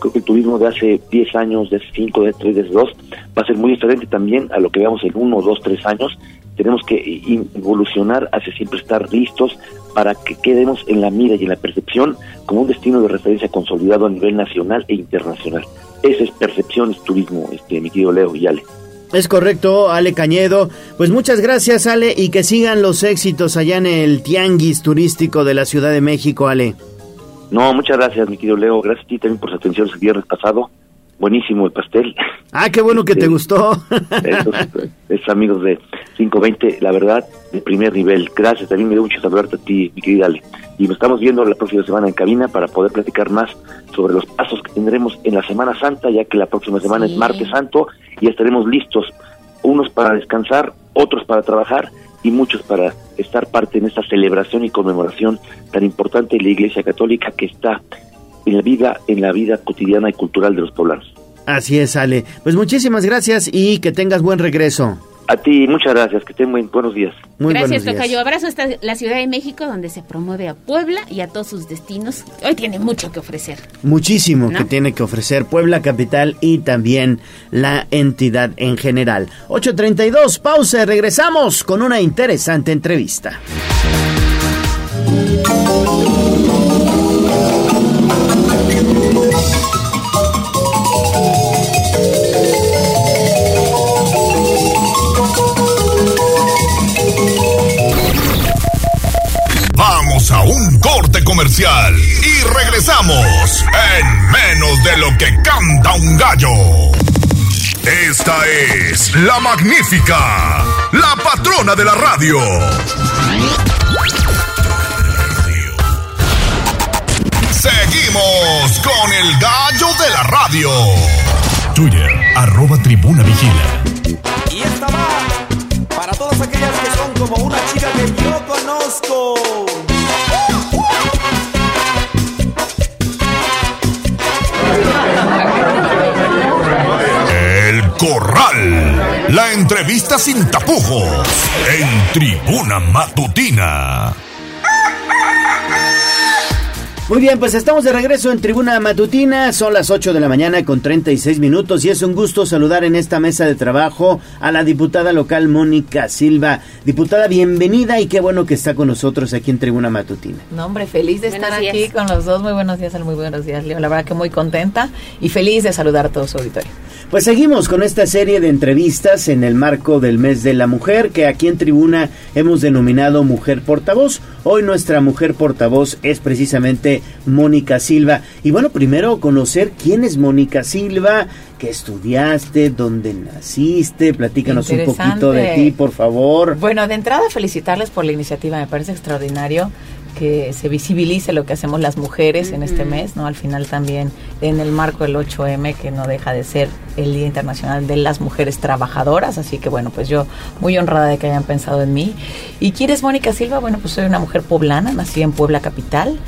Creo que el turismo de hace 10 años, de hace 5, de 3, de 2, va a ser muy diferente también a lo que veamos en 1, 2, 3 años, tenemos que evolucionar hacia siempre estar listos para que quedemos en la mira y en la percepción como un destino de referencia consolidado a nivel nacional e internacional. Esa es percepción, es turismo, este, mi querido Leo y Ale. Es correcto, Ale Cañedo. Pues muchas gracias, Ale, y que sigan los éxitos allá en el Tianguis Turístico de la Ciudad de México, Ale. No, muchas gracias, mi querido Leo. Gracias a ti también por su atención el viernes pasado. Buenísimo el pastel. Ah, qué bueno que te gustó. Esos, esos amigos de 520, la verdad, de primer nivel. Gracias, también me dio mucho saludarte a ti, mi querida Ale. Y nos estamos viendo la próxima semana en cabina para poder platicar más sobre los pasos que tendremos en la Semana Santa, ya que la próxima semana es Martes Santo y estaremos listos, unos para descansar, otros para trabajar y muchos para estar parte en esta celebración y conmemoración tan importante de la Iglesia Católica que está en la vida, en la vida cotidiana y cultural de los poblanos. Así es, Ale. Pues muchísimas gracias y que tengas buen regreso. A ti, muchas gracias, que estén muy buenos días. Muy Gracias, buenos días. Tocayo. Abrazo hasta la Ciudad de México, donde se promueve a Puebla y a todos sus destinos. Hoy tiene mucho que ofrecer. Muchísimo ¿No? que tiene que ofrecer Puebla Capital y también la entidad en general. 8.32, pausa y regresamos con una interesante entrevista. Comercial y regresamos en menos de lo que canta un gallo. Esta es la magnífica, la patrona de la radio. Seguimos con el gallo de la radio. Twitter, arroba tribuna vigila. Y esta va para todas aquellas que son como una chica que yo conozco. La entrevista sin tapujos en Tribuna Matutina. Muy bien, pues estamos de regreso en Tribuna Matutina. Son las 8 de la mañana con 36 minutos y es un gusto saludar en esta mesa de trabajo a la diputada local Mónica Silva. Diputada, bienvenida y qué bueno que está con nosotros aquí en Tribuna Matutina. No, hombre, feliz de Buenos estar días. aquí con los dos. Muy buenos días, muy buenos días, Leo. La verdad que muy contenta y feliz de saludar a todo su auditorio. Pues seguimos con esta serie de entrevistas en el marco del mes de la mujer que aquí en Tribuna hemos denominado Mujer Portavoz. Hoy nuestra mujer portavoz es precisamente Mónica Silva. Y bueno, primero conocer quién es Mónica Silva, qué estudiaste, dónde naciste, platícanos un poquito de ti, por favor. Bueno, de entrada felicitarles por la iniciativa, me parece extraordinario que se visibilice lo que hacemos las mujeres en este mes, ¿no? Al final también en el marco del 8M, que no deja de ser el Día Internacional de las Mujeres Trabajadoras, así que bueno, pues yo muy honrada de que hayan pensado en mí. ¿Y quién es Mónica Silva? Bueno, pues soy una mujer poblana, nací en Puebla Capital.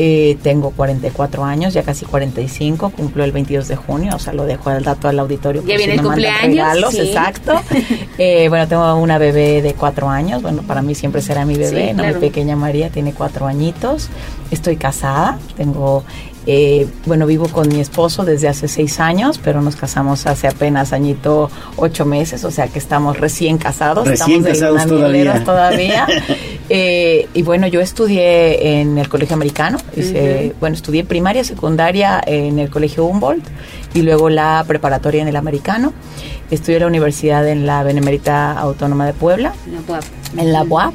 Eh, tengo 44 años, ya casi 45, cumplo el 22 de junio, o sea, lo dejo al dato al auditorio. Ya viene si el me mandan cumpleaños, regalos, sí. exacto. Eh, bueno, tengo una bebé de cuatro años, bueno, para mí siempre será mi bebé, Sí, ¿no? claro. Mi pequeña María tiene cuatro añitos, estoy casada, tengo, eh, bueno, vivo con mi esposo desde hace seis años, pero nos casamos hace apenas añito ocho meses, o sea que estamos recién casados. Recién estamos casados todavía. todavía. Eh, y bueno, yo estudié en el colegio americano, hice, Ujú. bueno, estudié primaria, secundaria en el colegio Humboldt y luego la preparatoria en el americano. Estudié en la universidad en la Benemérita Autónoma de Puebla, No, guap. en la UAP.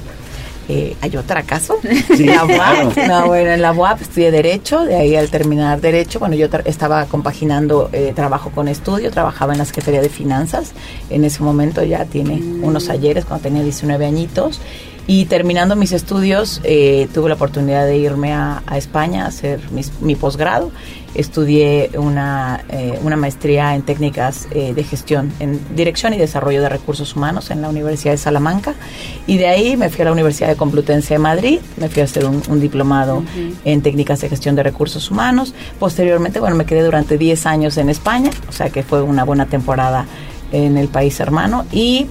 Eh, ¿Hay otra acaso? Sí, la UAP. claro. No, bueno, en la UAP estudié Derecho, de ahí al terminar Derecho, bueno, yo estaba compaginando eh, trabajo con estudio, trabajaba en la Secretaría de Finanzas, en ese momento ya tiene unos ayeres, cuando tenía 19 añitos, y terminando mis estudios eh, tuve la oportunidad de irme a, a España a hacer mis- mi posgrado. Estudié una, eh, una maestría en técnicas eh, de gestión, en dirección y desarrollo de recursos humanos en la Universidad de Salamanca. Y de ahí me fui a la Universidad de Complutense de Madrid, me fui a hacer un, un diplomado en técnicas de gestión de recursos humanos. Posteriormente, bueno, me quedé durante 10 años en España, o sea que fue una buena temporada en el país hermano. Y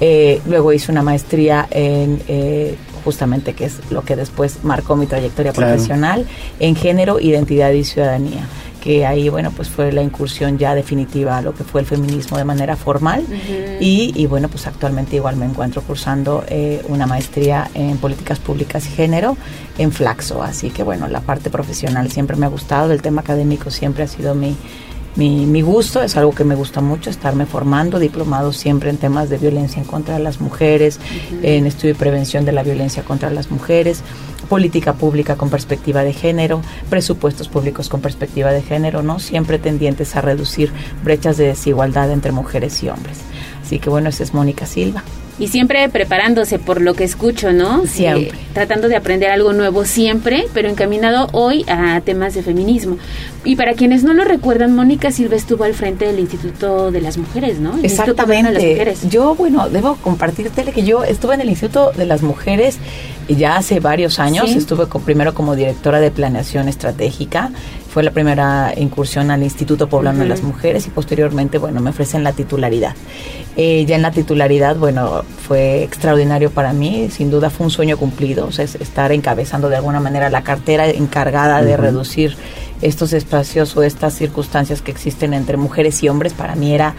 eh, luego hice una maestría en... eh, justamente que es lo que después marcó mi trayectoria Claro. profesional en género, identidad y ciudadanía que ahí bueno pues fue la incursión ya definitiva a lo que fue el feminismo de manera formal. Y, y, bueno pues actualmente igual me encuentro cursando eh, una maestría en políticas públicas y género en Flaxo. Así que bueno la parte profesional siempre me ha gustado el tema académico siempre ha sido mi mi, mi gusto es algo que me gusta mucho, estarme formando, diplomado siempre en temas de violencia en contra de las mujeres, en estudio y prevención de la violencia contra las mujeres, política pública con perspectiva de género, presupuestos públicos con perspectiva de género, ¿no? Siempre tendientes a reducir brechas de desigualdad entre mujeres y hombres. Así que bueno, esa es Mónica Silva. Y siempre preparándose por lo que escucho, ¿no? Siempre. Eh, tratando de aprender algo nuevo siempre, pero encaminado hoy a temas de feminismo. Y para quienes no lo recuerdan, Mónica Silva estuvo al frente del Instituto de las Mujeres, ¿no? El de las Exactamente. Mujeres. Yo, bueno, debo compartirte que yo estuve en el Instituto de las Mujeres ya hace varios años. Sí. Estuve co- primero como directora de planeación estratégica. Fue la primera incursión al Instituto Poblano de las Mujeres y posteriormente, bueno, me ofrecen la titularidad. Eh, ya en la titularidad, bueno, fue extraordinario para mí. Sin duda fue un sueño cumplido. O sea, es estar encabezando de alguna manera la cartera encargada de reducir estos espacios o estas circunstancias que existen entre mujeres y hombres. Para mí era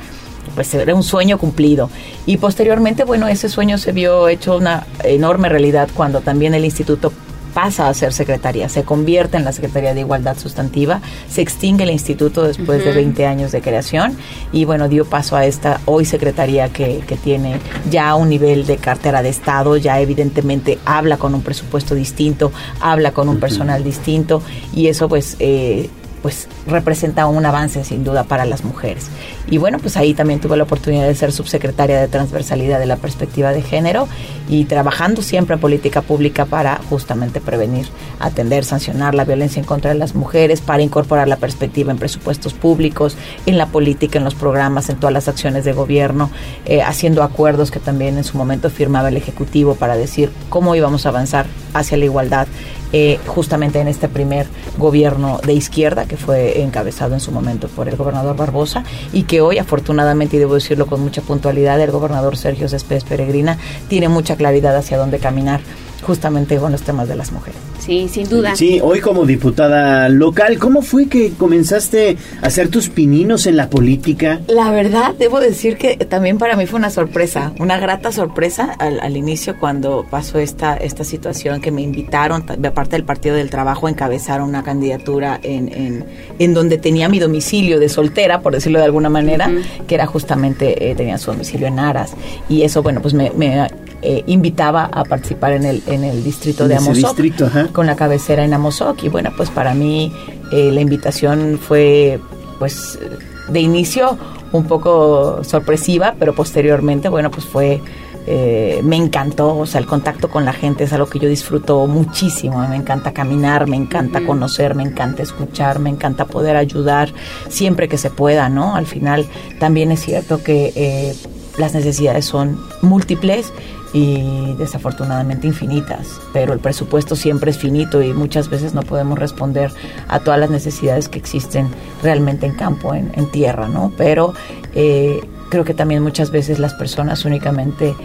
pues era un sueño cumplido. Y posteriormente, bueno, ese sueño se vio hecho una enorme realidad cuando también el instituto pasa a ser secretaría, se convierte en la Secretaría de Igualdad Sustantiva, se extingue el instituto después de Ujú. 20 años de creación y bueno, dio paso a esta hoy secretaría que, que tiene ya un nivel de cartera de Estado, ya evidentemente habla con un presupuesto distinto, habla con un personal distinto y eso pues... eh, pues representa un avance sin duda para las mujeres. Y bueno, pues ahí también tuve la oportunidad de ser subsecretaria de transversalidad de la perspectiva de género y trabajando siempre en política pública para justamente prevenir, atender, sancionar la violencia en contra de las mujeres, para incorporar la perspectiva en presupuestos públicos, en la política, en los programas, en todas las acciones de gobierno, eh, haciendo acuerdos que también en su momento firmaba el Ejecutivo para decir cómo íbamos a avanzar hacia la igualdad eh, justamente en este primer gobierno de izquierda que fue encabezado en su momento por el gobernador Barbosa y que hoy afortunadamente, y debo decirlo con mucha puntualidad, el gobernador Sergio Céspedes Peregrina tiene mucha claridad hacia dónde caminar justamente con los temas de las mujeres. Sí, sin duda. Sí, hoy como diputada local, ¿cómo fue que comenzaste a hacer tus pininos en la política? La verdad, debo decir que también para mí fue una sorpresa, una grata sorpresa al, al inicio cuando pasó esta, esta situación que me invitaron, de parte del Partido del Trabajo, a encabezar una candidatura en, en, en donde tenía mi domicilio de soltera, por decirlo de alguna manera, que era justamente, eh, tenía su domicilio en Aras. Y eso, bueno, pues me, me eh, invitaba a participar en el, en el distrito En de Amozoc, distrito, con la cabecera en Amozoc. Y bueno, pues para mí eh, la invitación fue, pues, de inicio un poco sorpresiva, pero posteriormente, bueno, pues fue... eh, me encantó, o sea, el contacto con la gente es algo que yo disfruto muchísimo. Me encanta caminar, me encanta conocer, me encanta escuchar, me encanta poder ayudar siempre que se pueda, ¿no? Al final también es cierto que eh, las necesidades son múltiples y desafortunadamente infinitas, pero el presupuesto siempre es finito y muchas veces no podemos responder a todas las necesidades que existen realmente en campo, en, en tierra, ¿no? Pero eh, creo que también muchas veces las personas únicamente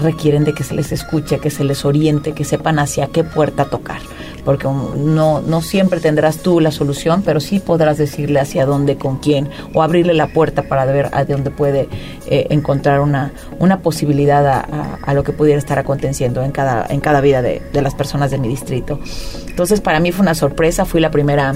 requieren de que se les escuche, que se les oriente, que sepan hacia qué puerta tocar, porque no, no siempre tendrás tú la solución, pero sí podrás decirle hacia dónde, con quién, o abrirle la puerta para ver a dónde puede eh, encontrar una, una posibilidad a, a- a lo que pudiera estar aconteciendo en cada, en cada vida de, de las personas de mi distrito. Entonces para mí fue una sorpresa, fui la primera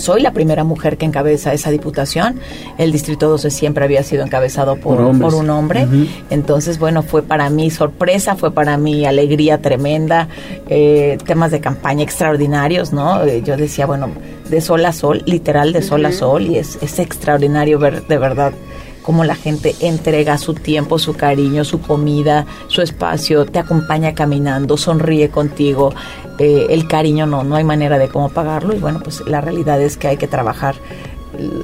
soy la primera mujer que encabeza esa diputación. El Distrito 12 siempre había sido encabezado por, Por hombres. por un hombre. Entonces, bueno, fue para mí sorpresa, fue para mí alegría tremenda, eh, temas de campaña extraordinarios, ¿no? Eh, yo decía, bueno, de sol a sol, literal de sol a sol, y es, es extraordinario ver de verdad cómo la gente entrega su tiempo, su cariño, su comida, su espacio, te acompaña caminando, sonríe contigo. Eh, el cariño no, no hay manera de cómo pagarlo y bueno, pues la realidad es que hay que trabajar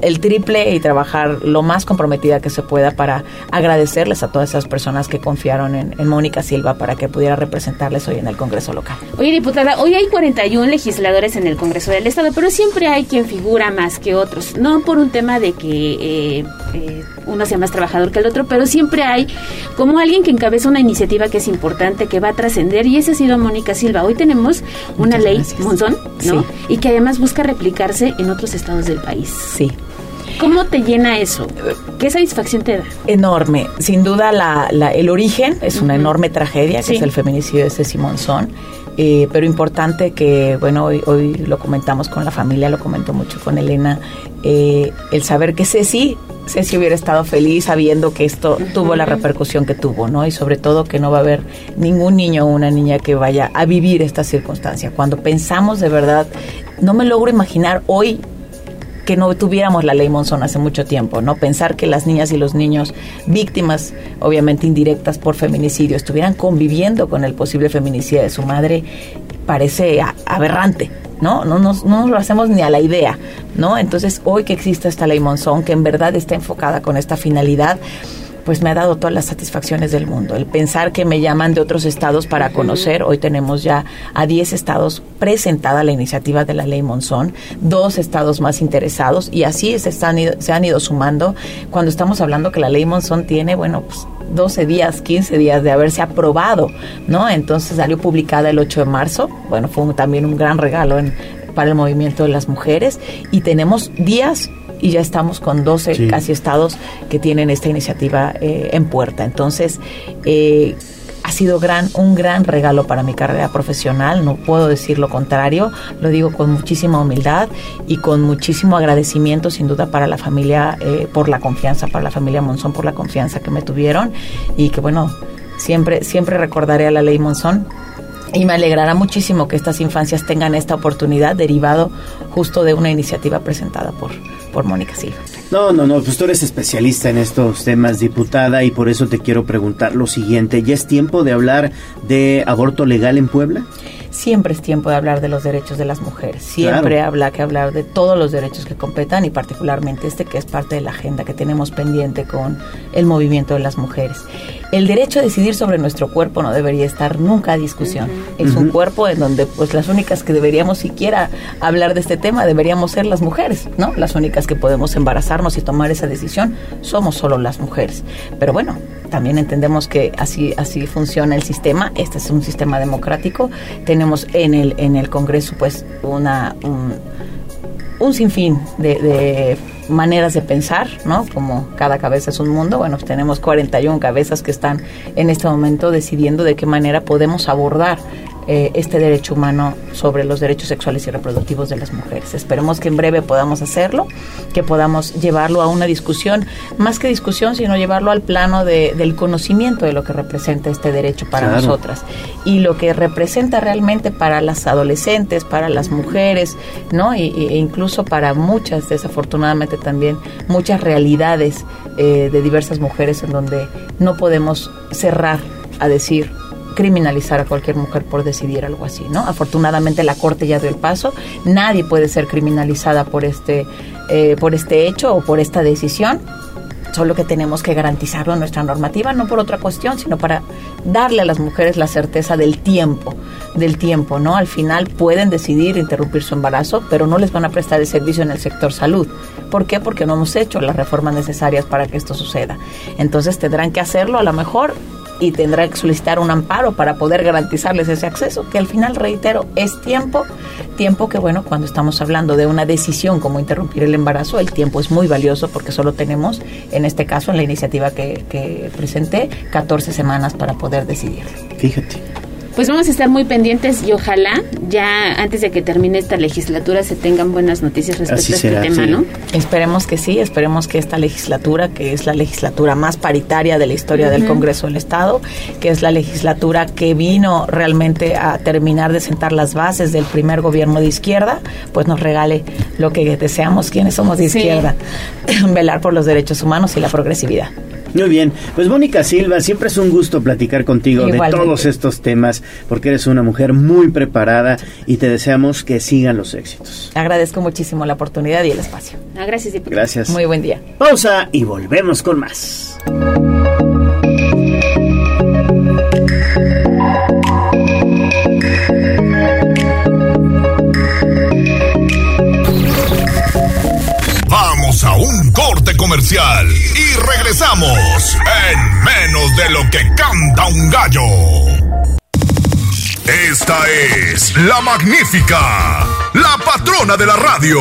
el triple y trabajar lo más comprometida que se pueda para agradecerles a todas esas personas que confiaron en, Mónica Silva para que pudiera representarles hoy en el Congreso local. Oye, diputada, hoy hay 41 legisladores en el Congreso del Estado, pero siempre hay quien figura más que otros. No por un tema de que eh, eh, uno sea más trabajador que el otro, pero siempre hay como alguien que encabeza una iniciativa que es importante, que va a trascender, y esa ha sido Mónica Silva. Hoy tenemos una ley, Monzón, ¿no? Sí. Y que además busca replicarse en otros estados del país. Sí. ¿Cómo te llena eso? ¿Qué satisfacción te da? Enorme. Sin duda, la, la- el origen es una enorme tragedia, que Sí. es el feminicidio de Ceci Monzón. Eh, pero importante que, bueno, hoy, hoy lo comentamos con la familia, lo comento mucho con Elena, eh, el saber que Ceci, Ceci hubiera estado feliz sabiendo que esto tuvo la repercusión que tuvo, ¿no? Y sobre todo que no va a haber ningún niño o una niña que vaya a vivir esta circunstancia. Cuando pensamos de verdad, no me logro imaginar hoy que no tuviéramos la ley Monzón hace mucho tiempo, ¿no? Pensar que las niñas y los niños víctimas, obviamente indirectas por feminicidio, estuvieran conviviendo con el posible feminicidio de su madre, parece aberrante, ¿no? No nos, no nos lo hacemos ni a la idea, ¿no? Entonces, hoy que existe esta ley Monzón, que en verdad está enfocada con esta finalidad, pues me ha dado todas las satisfacciones del mundo. El pensar que me llaman de otros estados para conocer, hoy tenemos ya a 10 estados presentada la iniciativa de la ley Monzón, dos estados más interesados y así se, están, se han ido sumando cuando estamos hablando que la ley Monzón tiene, bueno, pues 12 días, 15 días de haberse aprobado, ¿no? Entonces salió publicada el 8 de marzo, bueno, fue también un gran regalo en- para el movimiento de las mujeres y tenemos días y ya estamos con 12 Sí. casi estados que tienen esta iniciativa eh, en puerta. Entonces, eh, ha sido gran, un gran regalo para mi carrera profesional, no puedo decir lo contrario, lo digo con muchísima humildad y con muchísimo agradecimiento sin duda para la familia eh, por la confianza, para la familia Monzón por la confianza que me tuvieron y que bueno, siempre, siempre recordaré a la ley Monzón y me alegrará muchísimo que estas infancias tengan esta oportunidad derivado justo de una iniciativa presentada por, por Mónica Silva. No, no, no, pues tú eres especialista en estos temas, diputada, y por eso te quiero preguntar lo siguiente. ¿Ya es tiempo de hablar de aborto legal en Puebla? Siempre es tiempo de hablar de los derechos de las mujeres. Siempre Claro. habla que hablar de todos los derechos que competan y particularmente este que es parte de la agenda que tenemos pendiente con el movimiento de las mujeres. El derecho a decidir sobre nuestro cuerpo no debería estar nunca a discusión. Es un Ujú. cuerpo en donde pues las únicas que deberíamos siquiera hablar de este tema deberíamos ser las mujeres, ¿no? Las únicas que podemos embarazarnos y tomar esa decisión somos solo las mujeres. Pero bueno, también entendemos que así así funciona el sistema. Este es un sistema democrático. Tenemos en el en el Congreso pues una un, un sinfín de, de maneras de pensar, ¿no? Como cada cabeza es un mundo, bueno, tenemos 41 cabezas que están en este momento decidiendo de qué manera podemos abordar eh, este derecho humano sobre los derechos sexuales y reproductivos de las mujeres. Esperemos que en breve podamos hacerlo, que podamos llevarlo a una discusión, más que discusión, sino llevarlo al plano de- del conocimiento de lo que representa este derecho para Claro. nosotras y lo que representa realmente para las adolescentes, para las mujeres, ¿no? E incluso para muchas, desafortunadamente también, muchas realidades eh, de diversas mujeres en donde no podemos cerrar a decir criminalizar a cualquier mujer por decidir algo así, ¿no? Afortunadamente la corte ya dio el paso, nadie puede ser criminalizada por este eh, por este hecho o por esta decisión. Solo que tenemos que garantizarlo en nuestra normativa, no por otra cuestión, sino para darle a las mujeres la certeza del tiempo, del tiempo, ¿no? Al final pueden decidir interrumpir su embarazo, pero no les van a prestar el servicio en el sector salud. ¿Por qué? Porque no hemos hecho las reformas necesarias para que esto suceda. Entonces tendrán que hacerlo a lo mejor y tendrán que solicitar un amparo para poder garantizarles ese acceso, que al final, reitero, es tiempo, tiempo que, bueno, cuando estamos hablando de una decisión como interrumpir el embarazo, el tiempo es muy valioso porque solo tenemos, en este caso, en la iniciativa que, presenté, 14 semanas para poder decidir. Fíjate. Pues vamos a estar muy pendientes y ojalá ya antes de que termine esta legislatura se tengan buenas noticias respecto Así a este será, tema, sí. ¿no? Esperemos que sí, esperemos que esta legislatura, que es la legislatura más paritaria de la historia del. Congreso del Estado, que es la legislatura que vino realmente a terminar de sentar las bases del primer gobierno de izquierda, pues nos regale lo que deseamos quienes somos de Sí. izquierda, velar por los derechos humanos y la progresividad. Muy bien, pues Mónica Silva, siempre es un gusto platicar contigo Igualmente. de todos estos temas, porque eres una mujer muy preparada y te deseamos que sigan los éxitos. Agradezco muchísimo la oportunidad y el espacio. Ah, gracias, diputado. Gracias. Muy buen día. Pausa y volvemos con más. Y regresamos en menos de lo que canta un gallo. Esta es la magnífica, la patrona de la radio.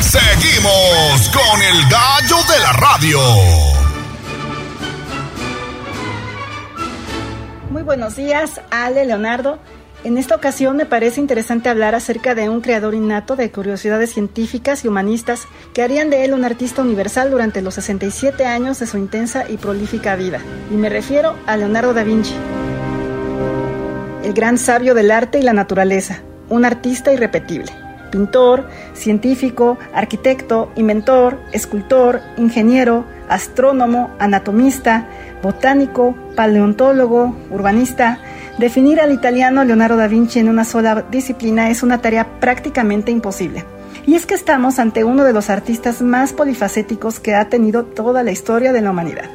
Seguimos con el gallo de la radio. Muy buenos días, Ale, Leonardo. En esta ocasión me parece interesante hablar acerca de un creador innato de curiosidades científicas y humanistas que harían de él un artista universal durante los 67 años de su intensa y prolífica vida. Y me refiero a Leonardo da Vinci, el gran sabio del arte y la naturaleza, un artista irrepetible. Pintor, científico, arquitecto, inventor, escultor, ingeniero, astrónomo, anatomista, botánico, paleontólogo, urbanista, Definir al italiano Leonardo da Vinci en una sola disciplina es una tarea prácticamente imposible. Y es que estamos ante uno de los artistas más polifacéticos que ha tenido toda la historia de la humanidad.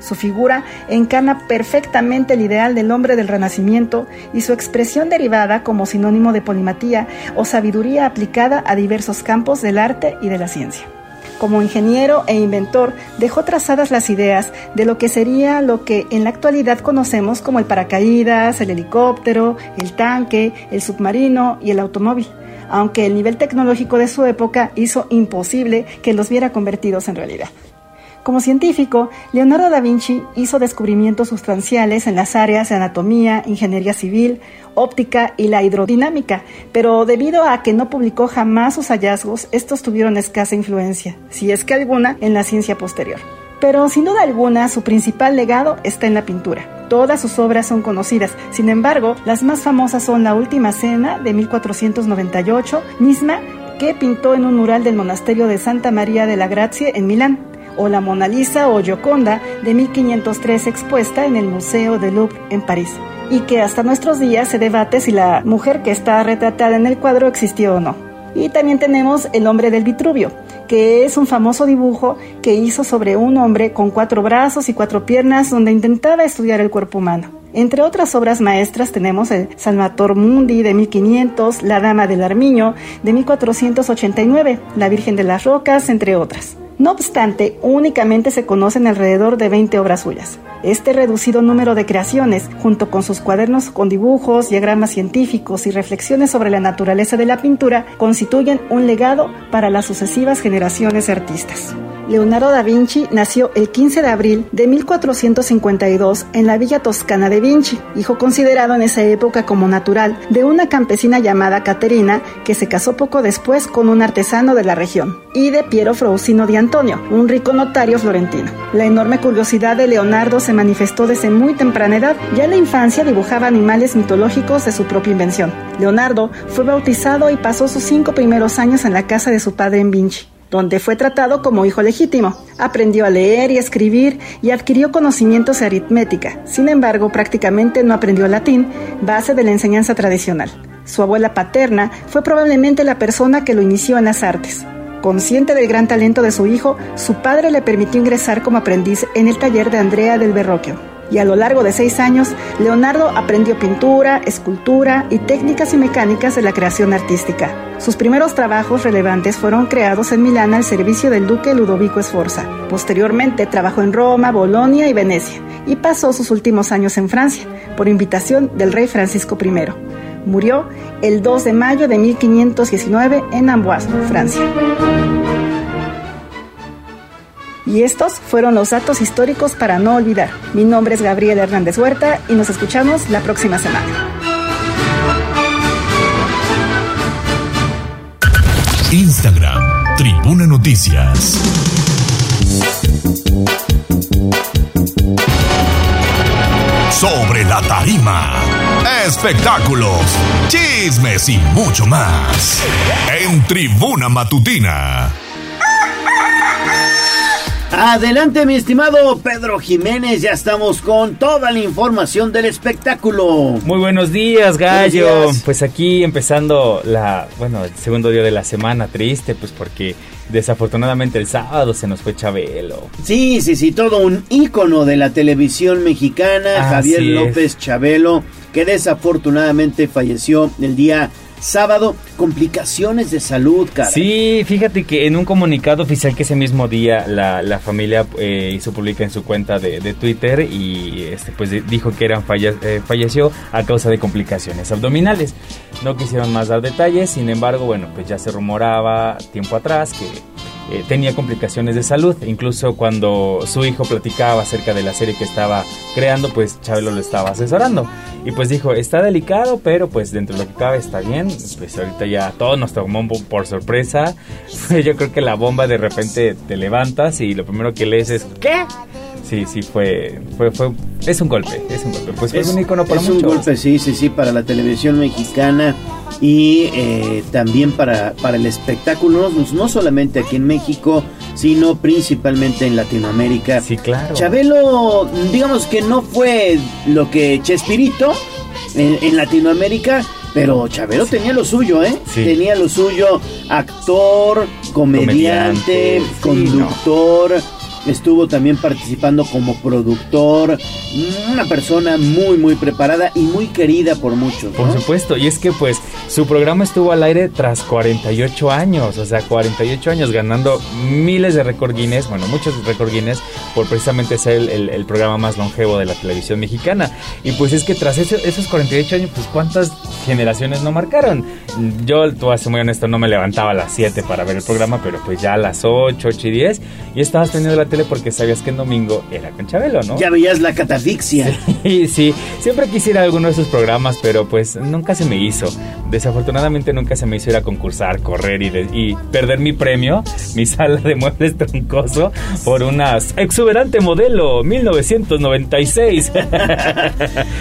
Su figura encarna perfectamente el ideal del hombre del Renacimiento y su expresión derivada como sinónimo de polimatía o sabiduría aplicada a diversos campos del arte y de la ciencia. Como ingeniero e inventor, dejó trazadas las ideas de lo que sería lo que en la actualidad conocemos como el paracaídas, el helicóptero, el tanque, el submarino y el automóvil, aunque el nivel tecnológico de su época hizo imposible que los viera convertidos en realidad. Como científico, Leonardo da Vinci hizo descubrimientos sustanciales en las áreas de anatomía, ingeniería civil, óptica y la hidrodinámica, pero debido a que no publicó jamás sus hallazgos, estos tuvieron escasa influencia, si es que alguna, en la ciencia posterior. Pero sin duda alguna, su principal legado está en la pintura. Todas sus obras son conocidas, sin embargo, las más famosas son La Última Cena de 1498, misma que pintó en un mural del monasterio de Santa María de la Grazie en Milán o la Mona Lisa o Gioconda de 1503 expuesta en el Museo del Louvre en París y que hasta nuestros días se debate si la mujer que está retratada en el cuadro existió o no. Y también tenemos El hombre del Vitruvio, que es un famoso dibujo que hizo sobre un hombre con cuatro brazos y cuatro piernas donde intentaba estudiar el cuerpo humano. Entre otras obras maestras tenemos el Salvator Mundi de 1500, La Dama del Armiño de 1489, La Virgen de las Rocas, entre otras. No obstante, únicamente se conocen alrededor de 20 obras suyas. Este reducido número de creaciones, junto con sus cuadernos con dibujos, diagramas científicos y reflexiones sobre la naturaleza de la pintura, constituyen un legado para las sucesivas generaciones de artistas. Leonardo da Vinci nació el 15 de abril de 1452 en la villa toscana de Vinci, hijo considerado en esa época como natural de una campesina llamada Caterina que se casó poco después con un artesano de la región, y de Piero Frausino di Antonio, un rico notario florentino. La enorme curiosidad de Leonardo se manifestó desde muy temprana edad. Ya en la infancia dibujaba animales mitológicos de su propia invención. Leonardo fue bautizado y pasó sus cinco primeros años en la casa de su padre en Vinci donde fue tratado como hijo legítimo. Aprendió a leer y escribir y adquirió conocimientos de aritmética. Sin embargo, prácticamente no aprendió latín, base de la enseñanza tradicional. Su abuela paterna fue probablemente la persona que lo inició en las artes. Consciente del gran talento de su hijo, su padre le permitió ingresar como aprendiz en el taller de Andrea del Verrocchio y a lo largo de seis años, Leonardo aprendió pintura, escultura y técnicas y mecánicas de la creación artística. Sus primeros trabajos relevantes fueron creados en Milán al servicio del duque Ludovico Sforza. Posteriormente trabajó en Roma, Bolonia y Venecia y pasó sus últimos años en Francia, por invitación del rey Francisco I. Murió el 2 de mayo de 1519 en Amboise, Francia. Y estos fueron los datos históricos para no olvidar. Mi nombre es Gabriel Hernández Huerta y nos escuchamos la próxima semana. Instagram, Tribuna Noticias. Sobre la tarima, espectáculos, chismes y mucho más. En Tribuna Matutina. Adelante, mi estimado Pedro Jiménez, ya estamos con toda la información del espectáculo. Muy buenos días, Gallo. Buenos días. Pues aquí empezando la, bueno, el segundo día de la semana triste, pues porque desafortunadamente el sábado se nos fue Chabelo. Sí, sí, sí, todo un ícono de la televisión mexicana, Así Javier es. López Chabelo, que desafortunadamente falleció el día sábado. Complicaciones de salud, cara. Sí, fíjate que en un comunicado oficial que ese mismo día la, la familia eh, hizo pública en su cuenta de, de Twitter y este pues di- dijo que eran falle- eh, falleció a causa de complicaciones abdominales. No quisieron más dar detalles, sin embargo, bueno, pues ya se rumoraba tiempo atrás que eh, tenía complicaciones de salud. Incluso cuando su hijo platicaba acerca de la serie que estaba creando, pues Chabelo lo estaba asesorando. Y pues dijo, está delicado, pero pues dentro de lo que cabe está bien. Pues ahorita ya todo nos tomó por sorpresa. Yo creo que la bomba de repente te levantas y lo primero que lees es, ¿qué? Sí, sí, fue, fue, fue, es un golpe, es un golpe. Pues fue es un icono para es muchos. un golpe, sí, sí, sí, para la televisión mexicana y eh, también para, para el espectáculo, no, no solamente aquí en México, sino principalmente en Latinoamérica. Sí, claro. Chabelo, digamos que no fue lo que Chespirito en, en Latinoamérica, pero Chabelo tenía lo suyo, ¿eh? Sí. Tenía lo suyo, actor, comediante, Comediante, sí, conductor. Estuvo también participando como productor, una persona muy muy preparada y muy querida por muchos. Por supuesto, y es que pues su programa estuvo al aire tras 48 años, o sea, 48 años ganando miles de récord Guinness, bueno, muchos récord Guinness por precisamente ser el, el- el programa más longevo de la televisión mexicana. Y pues es que tras esos 48 años, pues cuántas generaciones no marcaron. Yo, tú a ser muy honesto, no me levantaba a las 7 para ver el programa, pero pues ya a las 8, 8 y 10, y estabas prendiendo la tele porque sabías que en domingo era con Chabelo, ¿no? Ya veías la catafixia. Sí, sí, siempre quisiera alguno de esos programas, pero pues nunca se me hizo. Desafortunadamente nunca se me hizo ir a concursar, correr y, de- y perder mi premio, mi sala de muebles troncoso, por una exuberante modelo 1996.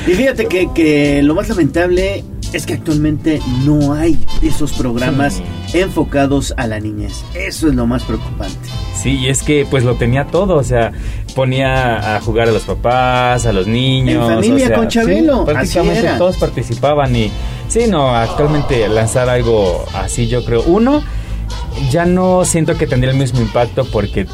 Y fíjate que, que lo más lamentable es que actualmente no hay esos programas enfocados a la niñez. Eso es lo más preocupante. Sí, y es que pues lo tenía todo, o sea, ponía a jugar a los papás, a los niños. En familia o sea, con Chabelo, sí, prácticamente así era. todos participaban y sí, no, actualmente lanzar algo así yo creo, uno, ya no siento que tendría el mismo impacto porque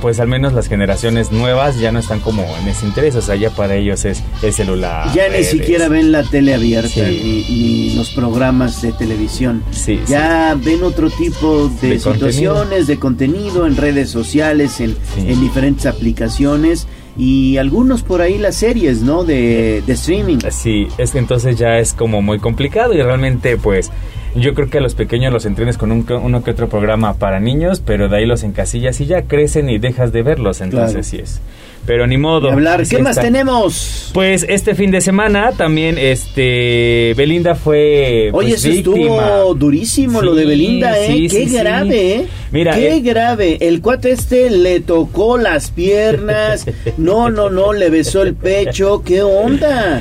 pues al menos las generaciones nuevas ya no están como en ese interés, o sea, ya para ellos es el celular. Ya ni siquiera ven la tele abierta Sí. ni, ni los programas de televisión. Sí, ya ven otro tipo de, De situaciones, de contenido en redes sociales, en, en diferentes aplicaciones y algunos por ahí las series, ¿no? De, de streaming. Sí, es que entonces ya es como muy complicado y realmente pues yo creo que a los pequeños los entrenes con un, uno que otro programa para niños, pero de ahí los encasillas y ya crecen y dejas de verlos, entonces Claro. sí es. Pero ni modo. Hablar, ¿qué más está. tenemos? Pues este fin de semana también este Belinda fue Oye, pues, eso víctima. estuvo durísimo lo de Belinda, ¿eh? sí, Qué sí. grave, ¿eh? Mira, Qué eh, grave. El cuate este le tocó las piernas. No, no, no, le besó el pecho. ¿Qué onda?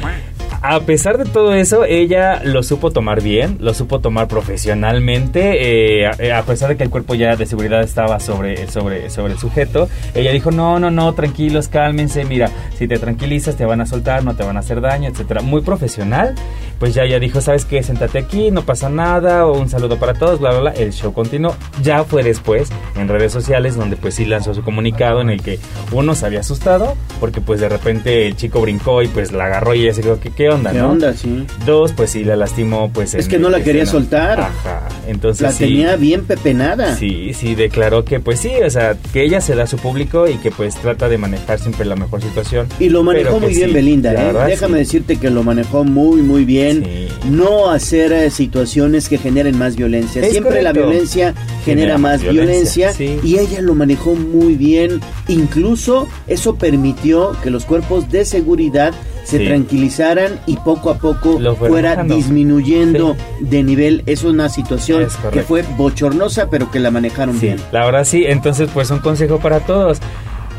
A pesar de todo eso, ella lo supo tomar bien, lo supo tomar profesionalmente, eh, a, a pesar de que el cuerpo ya de seguridad estaba sobre, sobre, sobre el sujeto, ella dijo, no, no, no, tranquilos, cálmense, mira, si te tranquilizas te van a soltar, no te van a hacer daño, etcétera. Muy profesional, pues ya ella dijo, ¿sabes qué? Séntate aquí, no pasa nada, un saludo para todos, bla, bla, bla. El show continuó. Ya fue después en redes sociales donde pues sí lanzó su comunicado en el que uno se había asustado porque pues de repente el chico brincó y pues la agarró y ella se dijo, ¿qué, qué onda? ¿Qué no? onda? Sí. Dos, pues sí, la lastimó pues Es en que no la quería soltar. Ajá, entonces La sí. tenía bien pepenada. Sí, sí, declaró que pues sí, o sea, que ella se da a su público y que pues trata de manejar siempre la mejor situación. Y lo manejó muy bien sí, Belinda, ¿eh? verdad, Déjame sí. decirte que lo manejó muy, muy bien. No hacer eh, situaciones que generen más violencia. Es Siempre la violencia genera, Genera más violencia, violencia, sí. y ella lo manejó muy bien. Incluso eso permitió que los cuerpos de seguridad se Sí. tranquilizaran y poco a poco fuera disminuyendo de nivel. Es una situación Es que fue bochornosa, pero que la manejaron Sí, bien. la verdad sí, entonces pues un consejo para todos.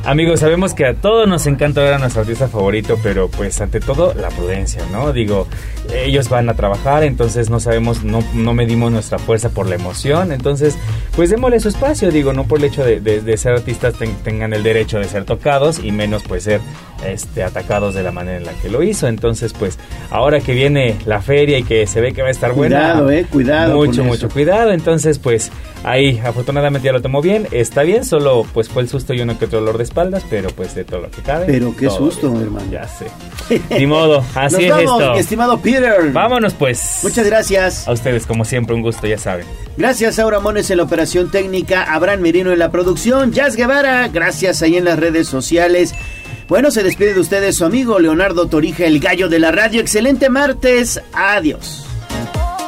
Amigos, sabemos que a todos nos encanta ver a nuestro artista favorito, pero pues ante todo la prudencia, ¿no? Digo, ellos van a trabajar, entonces no sabemos, no, no medimos nuestra fuerza por la emoción, entonces pues démosle su espacio, digo, no por el hecho de, de- de ser artistas ten- tengan el derecho de ser tocados y menos pues ser este, atacados de la manera en la que lo hizo, entonces pues ahora que viene la feria y que se ve que va a estar buena, Cuidado, eh, cuidado mucho, mucho eso. cuidado, entonces pues ahí afortunadamente ya lo tomó bien, está bien, solo pues fue el susto y uno que otro dolor de espaldas, pero pues de todo lo que cabe. Pero qué susto, bien. hermano. Ya sé. Ni modo, así Nos es vamos, esto. estimado Peter. Vámonos pues. Muchas gracias. A ustedes como siempre un gusto, ya saben. Gracias a Mones en la operación técnica, Abraham Merino en la producción, Jazz Guevara, gracias ahí en las redes sociales. Bueno, se despide de ustedes su amigo Leonardo Torija, el gallo de la radio. Excelente martes. Adiós.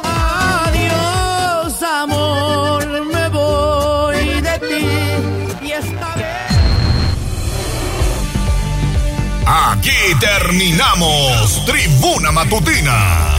Adiós, amor, me voy de ti y esta vez. Aquí terminamos Tribuna Matutina